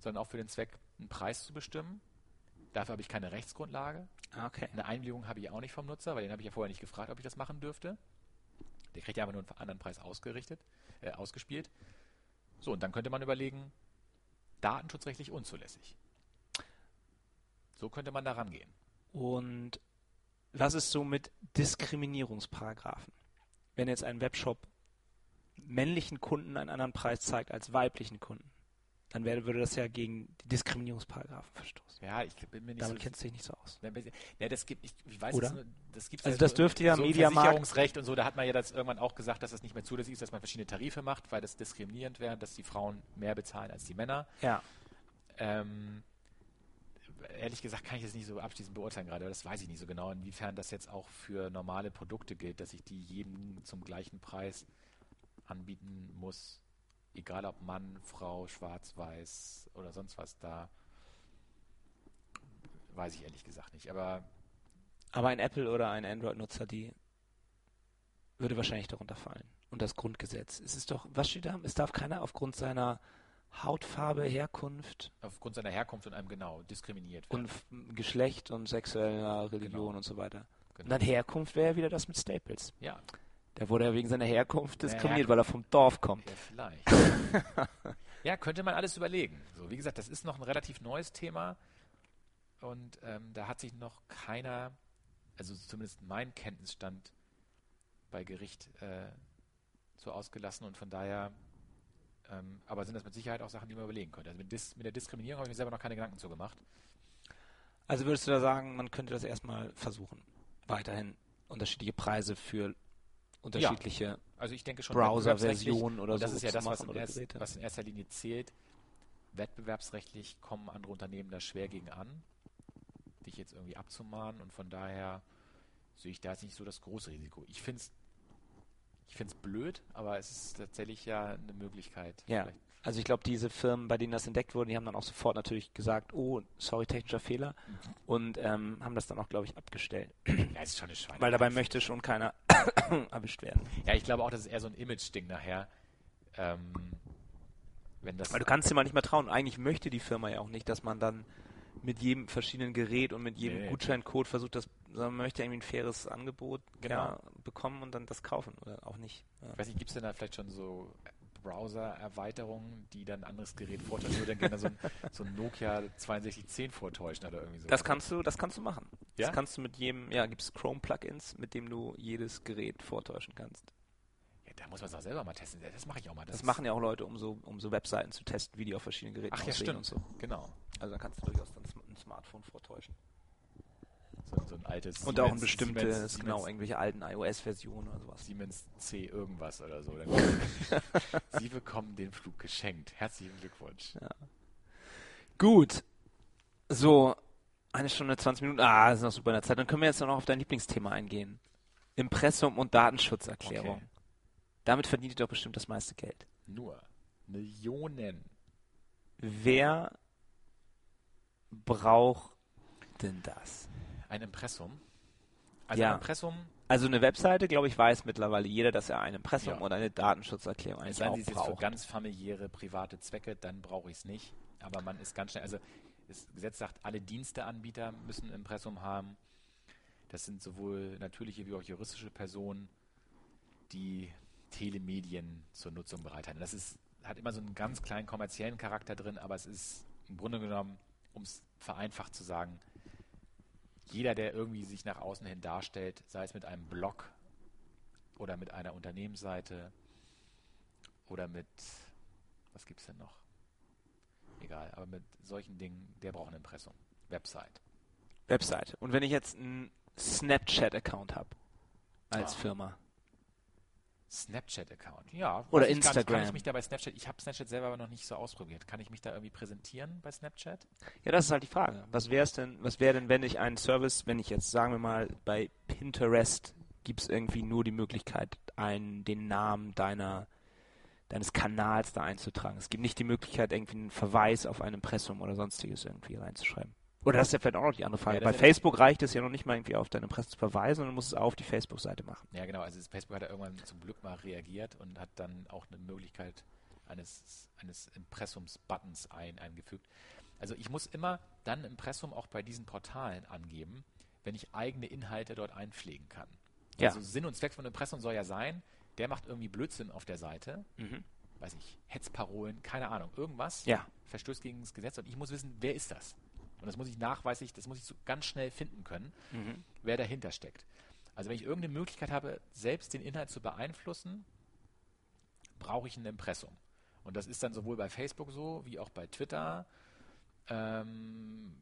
sondern auch für den Zweck, einen Preis zu bestimmen. Dafür habe ich keine Rechtsgrundlage. Okay. Eine Einwilligung habe ich auch nicht vom Nutzer, weil den habe ich ja vorher nicht gefragt, ob ich das machen dürfte. Der kriegt ja aber nur einen anderen Preis ausgerichtet, äh, ausgespielt. So, und dann könnte man überlegen, datenschutzrechtlich unzulässig. So könnte man da rangehen. Und was ist so mit Diskriminierungsparagraphen? Wenn jetzt ein Webshop männlichen Kunden einen anderen Preis zeigt als weiblichen Kunden, dann wäre, würde das ja gegen die Diskriminierungsparagraphen verstoßen. Ja, ich bin mir nicht Damit so kennst du dich nicht so aus. Ja, das gibt, ich, ich weiß Oder? nur, das gibt Also das dürfte ja so Mediamarkt- Versicherungsrecht und so, da hat man ja das irgendwann auch gesagt, dass das nicht mehr zulässig ist, dass man verschiedene Tarife macht, weil das diskriminierend wäre, dass die Frauen mehr bezahlen als die Männer. Ja. Ähm, ehrlich gesagt kann ich das nicht so abschließend beurteilen gerade, aber das weiß ich nicht so genau, inwiefern das jetzt auch für normale Produkte gilt, dass ich die jedem zum gleichen Preis anbieten muss, egal ob Mann, Frau, schwarz, weiß oder sonst was da. Weiß ich ehrlich gesagt nicht, aber Aber ein Apple oder ein Android-Nutzer, die würde wahrscheinlich darunter fallen. Und das Grundgesetz. Es ist doch, was steht da? Es darf keiner aufgrund seiner Hautfarbe, Herkunft aufgrund seiner Herkunft und einem genau diskriminiert werden. und Geschlecht und sexueller Religion Genau. und so weiter. Und Genau. dann Herkunft wäre ja wieder das mit Staples. Ja, Der wurde ja wegen seiner Herkunft diskriminiert, Herkunft. weil er vom Dorf kommt. ja vielleicht. ja, könnte man alles überlegen. So, wie gesagt, das ist noch ein relativ neues Thema und ähm, da hat sich noch keiner, also zumindest mein Kenntnisstand bei Gericht äh, so ausgelassen und von daher, ähm, aber sind das mit Sicherheit auch Sachen, die man überlegen könnte. Also mit, Dis mit der Diskriminierung habe ich mir selber noch keine Gedanken zu gemacht. Also würdest du da sagen, man könnte das erstmal versuchen, weiterhin unterschiedliche Preise für unterschiedliche Also ich denke schon, Browser-Versionen oder und das so ist ja das, was in, erst, was in erster Linie zählt. Wettbewerbsrechtlich kommen andere Unternehmen da schwer gegen an, dich jetzt irgendwie abzumahnen und von daher sehe ich da jetzt nicht so das große Risiko. Ich finde es ich find's blöd, aber es ist tatsächlich ja eine Möglichkeit. Ja. Vielleicht- Also ich glaube, diese Firmen, bei denen das entdeckt wurde, die haben dann auch sofort natürlich gesagt, oh, sorry, technischer Fehler und ähm, haben das dann auch, glaube ich, abgestellt. Ja, ist schon eine Schweine. Weil dabei möchte schon keiner erwischt werden. Ja, ich glaube auch, das ist eher so ein Image-Ding nachher. Ähm, wenn das Weil du kannst dir mal nicht mehr trauen. Eigentlich möchte die Firma ja auch nicht, dass man dann mit jedem verschiedenen Gerät und mit jedem Nee. Gutscheincode versucht, das, sondern man möchte irgendwie ein faires Angebot Genau. ja, bekommen und dann das kaufen oder auch nicht. Ja. Ich weiß nicht, gibt es denn da vielleicht schon so Browser-Erweiterungen, die dann ein anderes Gerät vortäuschen? Ich würde dann gerne so ein, so ein Nokia 6210 vortäuschen oder irgendwie so. Das kannst du, das kannst du machen. Ja? Das kannst du mit jedem, ja, gibt es Chrome-Plugins, mit dem du jedes Gerät vortäuschen kannst. ja, da muss man es auch selber mal testen. Das mache ich auch mal. Das, ist- machen ja auch Leute, um so, um so Webseiten zu testen, wie die auf verschiedenen Geräten Ach ja, stimmt. und so. Genau. Also dann kannst du durchaus dann ein Smartphone vortäuschen. So, so ein altes Und auch ein bestimmtes, Siemens, genau, Siemens, irgendwelche alten iOS-Versionen oder sowas. Siemens C irgendwas oder so. Sie bekommen den Flug geschenkt. Herzlichen Glückwunsch. Gut. So, eine Stunde, 20 Minuten. Ah, das ist noch super in der Zeit. Dann können wir jetzt noch auf dein Lieblingsthema eingehen. Impressum und Datenschutzerklärung. Okay. Damit verdient ihr doch bestimmt das meiste Geld. Nur Millionen. Wer braucht denn das? Ein Impressum. Also Ja. ein Impressum, Also eine Webseite, glaube ich, weiß mittlerweile jeder, dass er ein Impressum Ja. und eine Datenschutzerklärung es eigentlich denn, auch sie ist jetzt für braucht. ganz familiäre, private Zwecke, dann brauche ich es nicht. Aber man ist ganz schnell, also das Gesetz sagt, alle Diensteanbieter müssen ein Impressum haben. Das sind sowohl natürliche wie auch juristische Personen, die Telemedien zur Nutzung bereithalten. Das ist, hat immer so einen ganz kleinen kommerziellen Charakter drin, aber es ist im Grunde genommen, um es vereinfacht zu sagen, jeder, der irgendwie sich nach außen hin darstellt, sei es mit einem Blog oder mit einer Unternehmensseite oder mit, was gibt es denn noch? Egal, aber mit solchen Dingen, der braucht ein Impressum. Website. Website. Und wenn ich jetzt einen Snapchat-Account habe als Ah. Firma. Snapchat-Account, ja. Oder nicht. Kann Instagram. ich mich da bei Snapchat, ich habe Snapchat selber aber noch nicht so ausprobiert. Kann ich mich da irgendwie präsentieren bei Snapchat? Ja, das ist halt die Frage. Was wäre denn, was wäre denn, wenn ich einen Service, wenn ich jetzt, sagen wir mal, bei Pinterest gibt es irgendwie nur die Möglichkeit, einen, den Namen deiner, deines Kanals da einzutragen. Es gibt nicht die Möglichkeit, irgendwie einen Verweis auf ein Impressum oder sonstiges irgendwie reinzuschreiben. Oder das ist ja vielleicht auch noch die andere Frage. Ja, bei Facebook reicht es ja noch nicht mal irgendwie auf dein Impressum zu verweisen, sondern du musst es auch auf die Facebook-Seite machen. Ja, genau. Also Facebook hat ja irgendwann zum Glück mal reagiert und hat dann auch eine Möglichkeit eines, eines Impressums-Buttons ein, eingefügt. Also ich muss immer dann Impressum auch bei diesen Portalen angeben, wenn ich eigene Inhalte dort einpflegen kann. Ja. Also Sinn und Zweck von Impressum soll ja sein, der macht irgendwie Blödsinn auf der Seite, Mhm. weiß ich, Hetzparolen, keine Ahnung, irgendwas, Ja. verstößt gegen das Gesetz und ich muss wissen, wer ist das? Und das muss ich nachweislich, das muss ich so ganz schnell finden können, Mhm. wer dahinter steckt. Also wenn ich irgendeine Möglichkeit habe, selbst den Inhalt zu beeinflussen, brauche ich ein Impressum. Und das ist dann sowohl bei Facebook so, wie auch bei Twitter, ähm,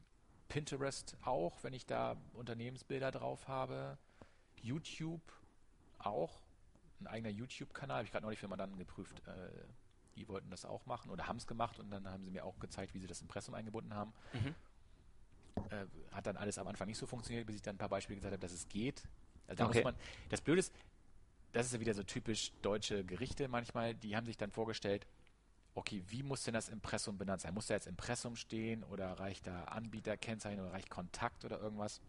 Pinterest auch, wenn ich da Unternehmensbilder drauf habe, YouTube auch, ein eigener YouTube-Kanal, habe ich gerade neulich für Mandanten geprüft, äh, die wollten das auch machen oder haben es gemacht und dann haben sie mir auch gezeigt, wie sie das Impressum eingebunden haben. Mhm. Äh, hat dann alles am Anfang nicht so funktioniert, bis ich dann ein paar Beispiele gesagt habe, dass es geht. Also da Okay. muss man, das Blöde ist, das ist ja wieder so typisch deutsche Gerichte manchmal, die haben sich dann vorgestellt, okay, wie muss denn das Impressum benannt sein? Muss da jetzt Impressum stehen oder reicht da Anbieterkennzeichen oder reicht Kontakt oder irgendwas?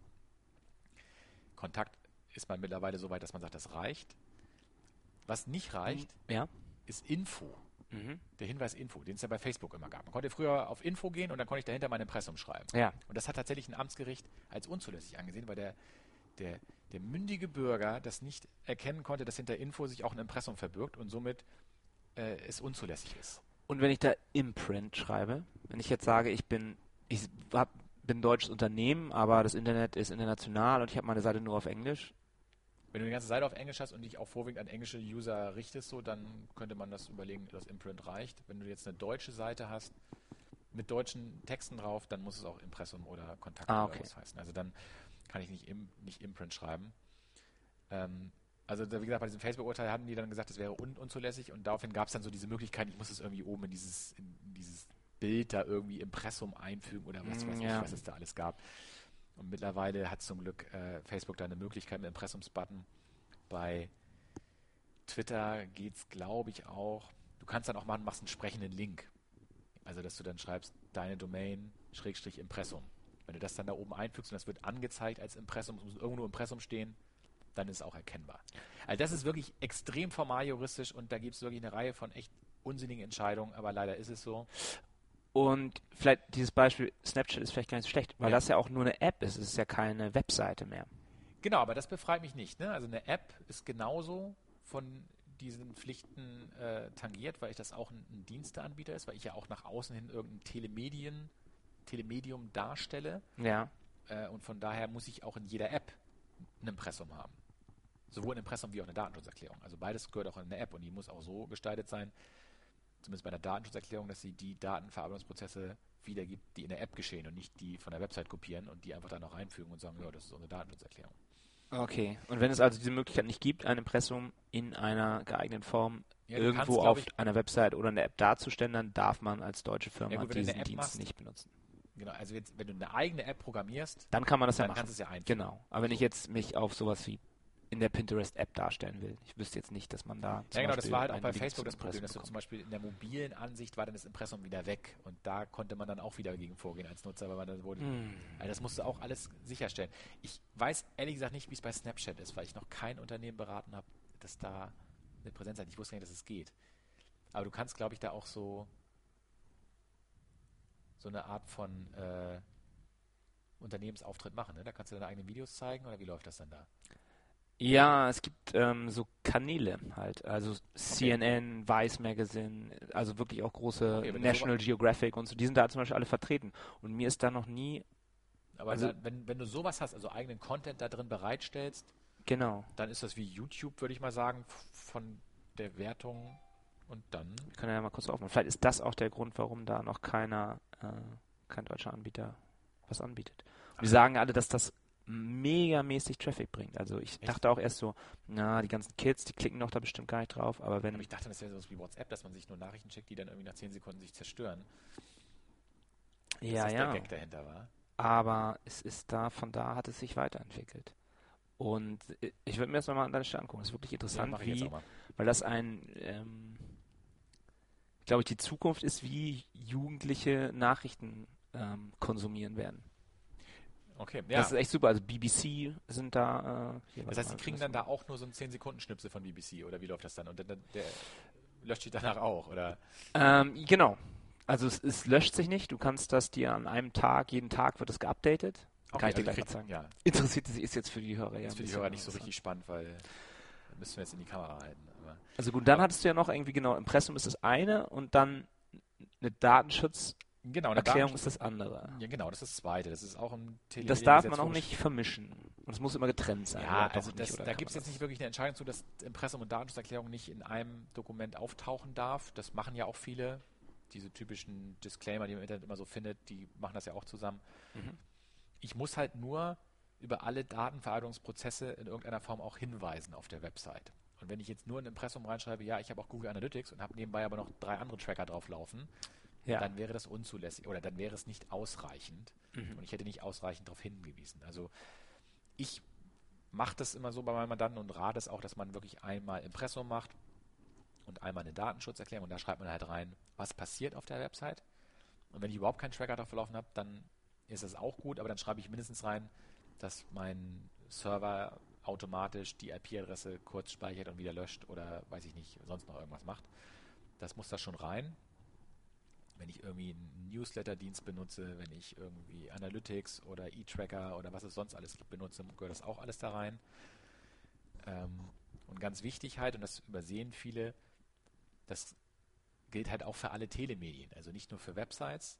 Kontakt ist man mittlerweile so weit, dass man sagt, das reicht. Was nicht reicht, Ja. ist Info. Mhm. Der Hinweis Info, den es ja bei Facebook immer gab. Man konnte früher auf Info gehen und dann konnte ich dahinter mein Impressum schreiben. Ja. Und das hat tatsächlich ein Amtsgericht als unzulässig angesehen, weil der, der, der mündige Bürger das nicht erkennen konnte, dass hinter Info sich auch ein Impressum verbirgt und somit äh, es unzulässig ist. Und wenn ich da Imprint schreibe, wenn ich jetzt sage, ich bin, ich hab, bin ein deutsches Unternehmen, aber das Internet ist international und ich habe meine Seite nur auf Englisch, Wenn du die ganze Seite auf Englisch hast und dich auch vorwiegend an englische User richtest, so, dann könnte man das überlegen, dass Imprint reicht. Wenn du jetzt eine deutsche Seite hast mit deutschen Texten drauf, dann muss es auch Impressum oder Kontakt Ah, oder okay. was heißen. Also dann kann ich nicht, im, nicht Imprint schreiben. Ähm, also wie gesagt, bei diesem Facebook-Urteil hatten die dann gesagt, das wäre un unzulässig und daraufhin gab es dann so diese Möglichkeit, ich muss es irgendwie oben in dieses, in, dieses Bild da irgendwie Impressum einfügen oder was Mm, weiß ja. ich, was es da alles gab. Und mittlerweile hat zum Glück äh, Facebook da eine Möglichkeit mit Impressumsbutton. Bei Twitter geht's, glaube ich, auch. Du kannst dann auch machen, machst einen sprechenden Link. Also, dass du dann schreibst, deine Domain, Schrägstrich Impressum. Wenn du das dann da oben einfügst und das wird angezeigt als Impressum, es muss irgendwo Impressum stehen, dann ist es auch erkennbar. Also, das ist wirklich extrem formal juristisch und da gibt es wirklich eine Reihe von echt unsinnigen Entscheidungen, aber leider ist es so. Und vielleicht dieses Beispiel Snapchat ist vielleicht gar nicht so schlecht, weil Ja. das ja auch nur eine App ist. Es ist ja keine Webseite mehr. Genau, aber das befreit mich nicht. Ne? Also eine App ist genauso von diesen Pflichten äh, tangiert, weil ich das auch ein, ein Diensteanbieter ist, weil ich ja auch nach außen hin irgendein Telemedien, Telemedium darstelle Ja. äh, und von daher muss ich auch in jeder App ein Impressum haben. Sowohl ein Impressum wie auch eine Datenschutzerklärung. Also beides gehört auch in eine App und die muss auch so gestaltet sein, zumindest bei der Datenschutzerklärung, dass sie die Datenverarbeitungsprozesse wiedergibt, die in der App geschehen und nicht die von der Website kopieren und die einfach dann noch reinfügen und sagen, ja, das ist unsere Datenschutzerklärung. Okay. Und wenn es also diese Möglichkeit nicht gibt, ein Impressum in einer geeigneten Form Ja, irgendwo kannst, auf ich- einer Website oder in der App darzustellen, dann darf man als deutsche Firma Ja, gut, diesen Dienst machst, nicht benutzen. Genau, also jetzt, wenn du eine eigene App programmierst, Dann kann man das ja dann machen. kannst du es ja einfügen. Genau. Aber wenn ich jetzt mich auf sowas wie in der Pinterest-App darstellen will, ich wüsste jetzt nicht, dass man da. zum Ja, genau, das Beispiel war halt auch bei Link Facebook das Problem, dass du zum Beispiel in der mobilen Ansicht war dann das Impressum wieder weg und da konnte man dann auch wieder dagegen vorgehen als Nutzer, weil man dann wurde, Hm. also das musst du auch alles sicherstellen. Ich weiß ehrlich gesagt nicht, wie es bei Snapchat ist, weil ich noch kein Unternehmen beraten habe, das da eine Präsenz hat. Ich wusste gar nicht, dass es geht. Aber du kannst, glaube ich, da auch so so eine Art von äh, Unternehmensauftritt machen. Ne? Da kannst du deine eigenen Videos zeigen oder wie läuft das dann da? Ja, es gibt ähm, so Kanäle halt, also CNN, Vice Magazine, also wirklich auch große Okay, National Geographic und so, die sind da zum Beispiel alle vertreten. Und mir ist da noch nie Aber Also- dann, wenn, wenn du sowas hast, also eigenen Content da drin bereitstellst, Genau. dann ist das wie YouTube, würde ich mal sagen, von der Wertung und dann. Wir können ja mal kurz aufmachen. Vielleicht ist das auch der Grund, warum da noch keiner, äh, kein deutscher Anbieter was anbietet. Wir sagen alle, dass das megamäßig Traffic bringt. Also ich Echt? dachte auch erst so, na, die ganzen Kids, die klicken doch da bestimmt gar nicht drauf, aber wenn Aber ich dachte, das wäre sowas wie WhatsApp, dass man sich nur Nachrichten schickt, die dann irgendwie nach 10 Sekunden sich zerstören. Dass ja, das ja. der Gag dahinter war. aber es ist da, von da hat es sich weiterentwickelt. Und ich würde mir das nochmal an deiner Stelle angucken. Das ist wirklich Ja, interessant, jetzt wie, weil das ein, ähm, glaube ich, die Zukunft ist, wie Jugendliche Nachrichten ähm, konsumieren werden. Okay, ja. Das ist echt super. Also BBC sind da. Äh, Das heißt, die kriegen dann da auch nur so einen 10-Sekunden-Schnipsel von BBC oder wie läuft das dann? Und dann, dann, der löscht die danach auch, oder? Ähm, genau. Also es, es löscht sich nicht. Du kannst das dir an einem Tag, jeden Tag wird es geupdatet. Kann ich dir also gleich kriegt- mal zeigen. Ja, Interessiert sich ist jetzt für die Hörer ja. ist für die Hörer nicht so richtig spannend, weil müssen wir jetzt in die Kamera halten. Also gut, dann hattest du ja noch irgendwie genau Impressum ist das eine und dann eine Datenschutzerklärung genau, eine Datenschutz- ist das andere. Ja, genau, das ist das zweite. Das ist auch im Tele Das darf man auch nicht vermischen. Und es muss immer getrennt sein. Ja, also das, nicht, da gibt es jetzt nicht wirklich eine Entscheidung zu, dass Impressum und Datenschutzerklärung nicht in einem Dokument auftauchen darf. Das machen ja auch viele. Diese typischen Disclaimer, die man im Internet immer so findet, die machen das ja auch zusammen. Mhm. Ich muss halt nur über alle Datenverarbeitungsprozesse in irgendeiner Form auch hinweisen auf der Website. Und wenn ich jetzt nur ein Impressum reinschreibe, ja, ich habe auch Google Analytics und habe nebenbei aber noch drei andere Tracker drauflaufen, Ja. dann wäre das unzulässig oder dann wäre es nicht ausreichend. Mhm. Und ich hätte nicht ausreichend darauf hingewiesen. Also ich mache das immer so bei meinen Mandanten und rate es auch, dass man wirklich einmal Impressum macht und einmal eine Datenschutzerklärung und da schreibt man halt rein, was passiert auf der Website. Und wenn ich überhaupt keinen Tracker drauf laufen habe, dann ist das auch gut, aber dann schreibe ich mindestens rein, dass mein Server automatisch die IP-Adresse kurz speichert und wieder löscht oder weiß ich nicht, sonst noch irgendwas macht. Das muss da schon rein. Wenn ich irgendwie einen Newsletter-Dienst benutze, wenn ich irgendwie Analytics oder E-Tracker oder was es sonst alles gibt benutze, gehört das auch alles da rein. Ähm, und ganz wichtig halt, und das übersehen viele, das gilt halt auch für alle Telemedien, also nicht nur für Websites,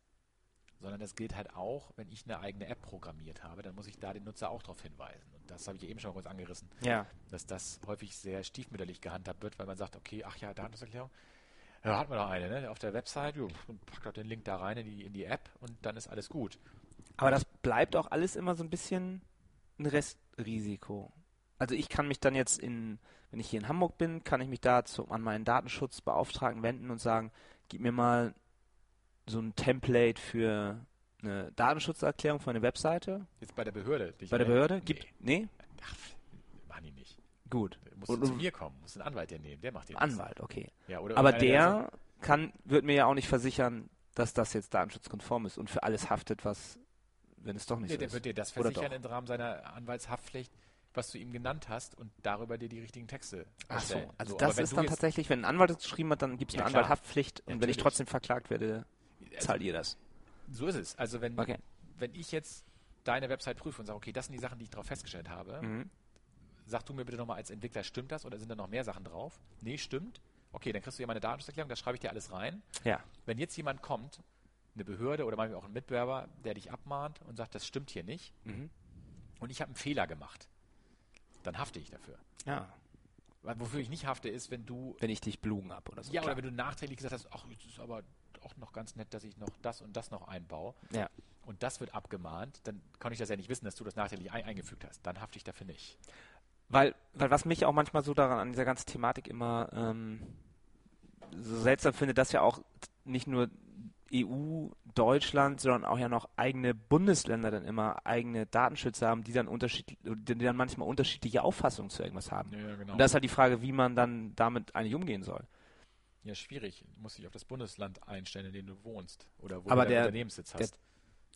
sondern das gilt halt auch, wenn ich eine eigene App programmiert habe, dann muss ich da den Nutzer auch darauf hinweisen. Und das habe ich eben schon mal kurz angerissen, Ja. dass das häufig sehr stiefmütterlich gehandhabt wird, weil man sagt, okay, ach ja, Datenschutzerklärung, ja, hat man doch eine, ne? Auf der Website, jo, packt doch den Link da rein in die, in die App und dann ist alles gut. Aber das bleibt auch alles immer so ein bisschen ein Restrisiko. Also ich kann mich dann jetzt in, wenn ich hier in Hamburg bin, kann ich mich da zu, an meinen Datenschutzbeauftragten wenden und sagen, gib mir mal so ein Template für eine Datenschutzerklärung für eine Webseite Jetzt bei der Behörde. bei der. Behörde. Gibt, nee? Ach, machen die nicht. Gut. Musst Und- zu mir kommen, musst einen Anwalt dir nehmen, der macht das. Anwalt, okay. Ja, oder Aber der kann, wird mir ja auch nicht versichern, dass das jetzt datenschutzkonform ist und für alles haftet, was, wenn es doch nicht Nee, so der ist. wird dir das versichern im Rahmen seiner Anwaltshaftpflicht, was du ihm genannt hast und darüber dir die richtigen Texte Ach so, also aber das ist dann tatsächlich, wenn ein Anwalt es geschrieben hat, dann gibt es Ja, eine klar. Anwalthaftpflicht und wenn ich Natürlich. trotzdem verklagt werde, Also, zahlt ihr das. So ist es. Also wenn, Okay. wenn ich jetzt deine Website prüfe und sage, okay, das sind die Sachen, die ich darauf festgestellt habe, Mhm. Sag du mir bitte nochmal als Entwickler, stimmt das oder sind da noch mehr Sachen drauf? Nee, stimmt. Okay, dann kriegst du ja meine Datenschutzerklärung, da schreibe ich dir alles rein. Ja. Wenn jetzt jemand kommt, eine Behörde oder manchmal auch ein Mitbewerber, der dich abmahnt und sagt, das stimmt hier nicht Mhm. und ich habe einen Fehler gemacht, dann hafte ich dafür. Ja. Weil Wofür ich nicht hafte, ist, wenn du Wenn ich dich Blumen ab oder so. ja, klar. oder wenn du nachträglich gesagt hast, ach, es ist aber auch noch ganz nett, dass ich noch das und das noch einbaue ja. und das wird abgemahnt, dann kann ich das ja nicht wissen, dass du das nachträglich ein eingefügt hast. Dann hafte ich dafür nicht. Weil, weil was mich auch manchmal so daran an dieser ganzen Thematik immer ähm, so seltsam finde, dass ja auch nicht nur EU, Deutschland, sondern auch ja noch eigene Bundesländer dann immer eigene Datenschützer haben, die dann unterschiedlich, die dann manchmal unterschiedliche Auffassungen zu irgendwas haben. Ja, genau. Und das ist halt die Frage, wie man dann damit eigentlich umgehen soll. ja, schwierig. Du musst dich auf das Bundesland einstellen, in dem du wohnst oder wo Aber du deinen der- Unternehmenssitz der- hast.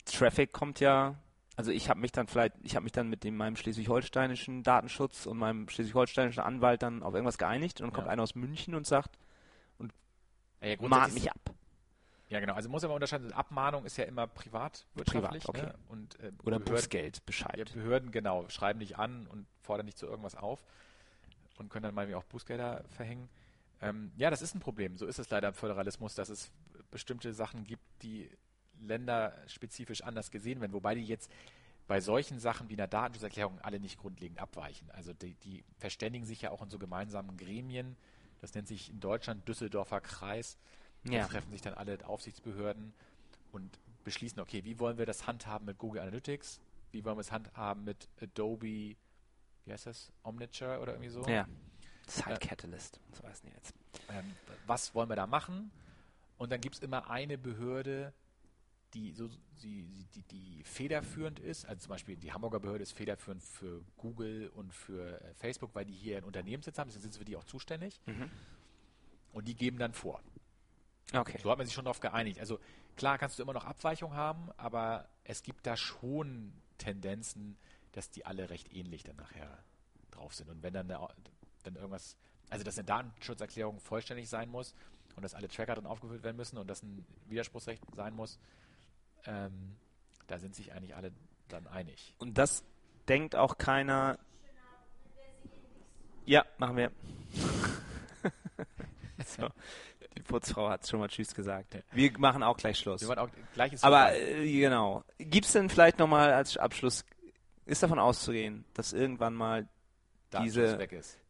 Traffic kommt ja, also ich habe mich dann vielleicht, ich habe mich dann mit dem meinem schleswig-holsteinischen Datenschutz und meinem schleswig-holsteinischen Anwalt dann auf irgendwas geeinigt und dann kommt Ja. einer aus München und sagt, Ja, ja, mahnt mich ab. Ja, genau. Also muss aber unterscheiden. Abmahnung ist ja immer privatwirtschaftlich. Privat, okay. ne? Und, äh, Oder Behörden, Bußgeld, ja, Bescheid. Behörden, genau, schreiben dich an und fordern dich zu irgendwas auf und können dann mal auch Bußgelder verhängen. Ähm, ja, das ist ein Problem. So ist es leider im Föderalismus, dass es bestimmte Sachen gibt, die länderspezifisch anders gesehen werden. Wobei die jetzt bei solchen Sachen wie einer Datenschutzerklärung alle nicht grundlegend abweichen. Also die, die verständigen sich ja auch in so gemeinsamen Gremien. Das nennt sich in Deutschland Düsseldorfer Kreis. Da Ja. treffen sich dann alle Aufsichtsbehörden und beschließen, okay, wie wollen wir das handhaben mit Google Analytics? Wie wollen wir es handhaben mit Adobe, wie heißt das? Omniture oder irgendwie so? Ja. Äh, Catalyst. Das weiß ich jetzt. ähm, was wollen wir da machen? Und dann gibt es immer eine Behörde, die, so, sie- die, die federführend ist. Also zum Beispiel die Hamburger Behörde ist federführend für Google und für äh, Facebook, weil die hier einen Unternehmenssitz haben. Deswegen sind sie für die auch zuständig. Mhm. Und die geben dann vor. Okay. So hat man sich schon darauf geeinigt. Also klar kannst du immer noch Abweichungen haben, aber es gibt da schon Tendenzen, dass die alle recht ähnlich dann nachher drauf sind. Und wenn dann, eine, wenn irgendwas, also dass eine Datenschutzerklärung vollständig sein muss und dass alle Tracker drin aufgeführt werden müssen und dass ein Widerspruchsrecht sein muss, ähm, da sind sich eigentlich alle dann einig. Und das denkt auch keiner. Ja, machen wir. so, die Putzfrau hat schon mal Tschüss gesagt. Wir machen auch gleich Schluss. Auch Aber äh, genau. Gibt es denn vielleicht nochmal als Abschluss, ist davon auszugehen, dass irgendwann mal diese-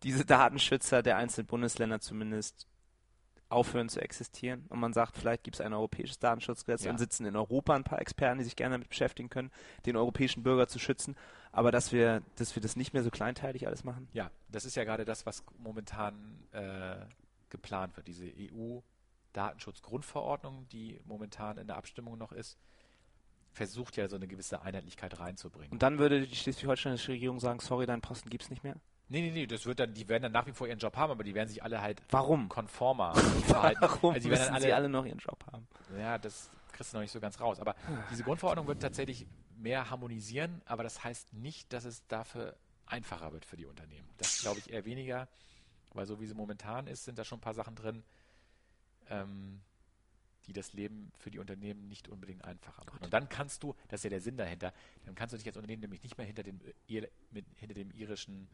diese Datenschützer der einzelnen Bundesländer zumindest aufhören zu existieren und man sagt, vielleicht gibt es ein europäisches Datenschutzgesetz, Ja. dann sitzen in Europa ein paar Experten, die sich gerne damit beschäftigen können, den europäischen Bürger zu schützen, aber dass wir, dass wir das nicht mehr so kleinteilig alles machen. Ja, das ist ja gerade das, was momentan äh, geplant wird. Diese EU-Datenschutzgrundverordnung, die momentan in der Abstimmung noch ist, versucht ja so eine gewisse Einheitlichkeit reinzubringen. Und dann würde die schleswig-holsteinische Regierung sagen, sorry, deinen Posten gibt's nicht mehr. Nee, nee, nee, das wird dann, die werden dann nach wie vor ihren Job haben, aber die werden sich alle halt Warum? konformer verhalten. Warum Also die werden dann sie alle, alle noch ihren Job haben? Ja, das kriegst du noch nicht so ganz raus. Aber diese Grundverordnung wird tatsächlich mehr harmonisieren, aber das heißt nicht, dass es dafür einfacher wird für die Unternehmen. Das glaube ich eher weniger, weil so wie sie momentan ist, sind da schon ein paar Sachen drin, ähm, die das Leben für die Unternehmen nicht unbedingt einfacher machen. Und dann kannst du, das ist ja der Sinn dahinter, dann kannst du dich als Unternehmen nämlich nicht mehr hinter dem, hinter dem irischen,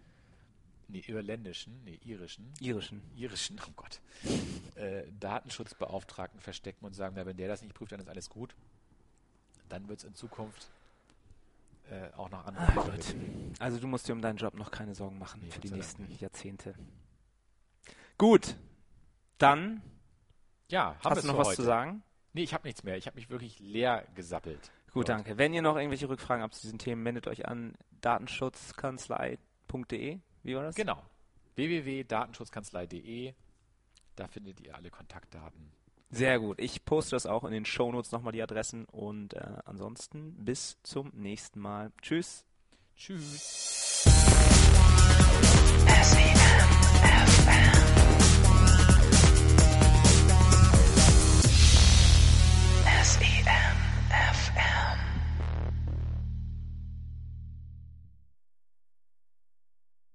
nee, irländischen, nee, irischen, Irischen. irischen, oh Gott, äh, Datenschutzbeauftragten verstecken und sagen, na, wenn der das nicht prüft, dann ist alles gut. Dann wird es in Zukunft äh, auch noch andere geben. Also du musst dir um deinen Job noch keine Sorgen machen Nee, für die nächsten nicht. Jahrzehnte. Gut, dann Ja, hast du noch was heute. zu sagen? Nee, ich habe nichts mehr. Ich habe mich wirklich leer gesappelt. Gut, danke. Wenn ihr noch irgendwelche Rückfragen habt zu diesen Themen, meldet euch an datenschutzkanzlei.de. Wie war das? Genau. www.datenschutzkanzlei.de Da findet ihr alle Kontaktdaten. Sehr gut. Ich poste das auch in den Shownotes nochmal die Adressen und äh, ansonsten bis zum nächsten Mal. Tschüss. Tschüss. SEM FM.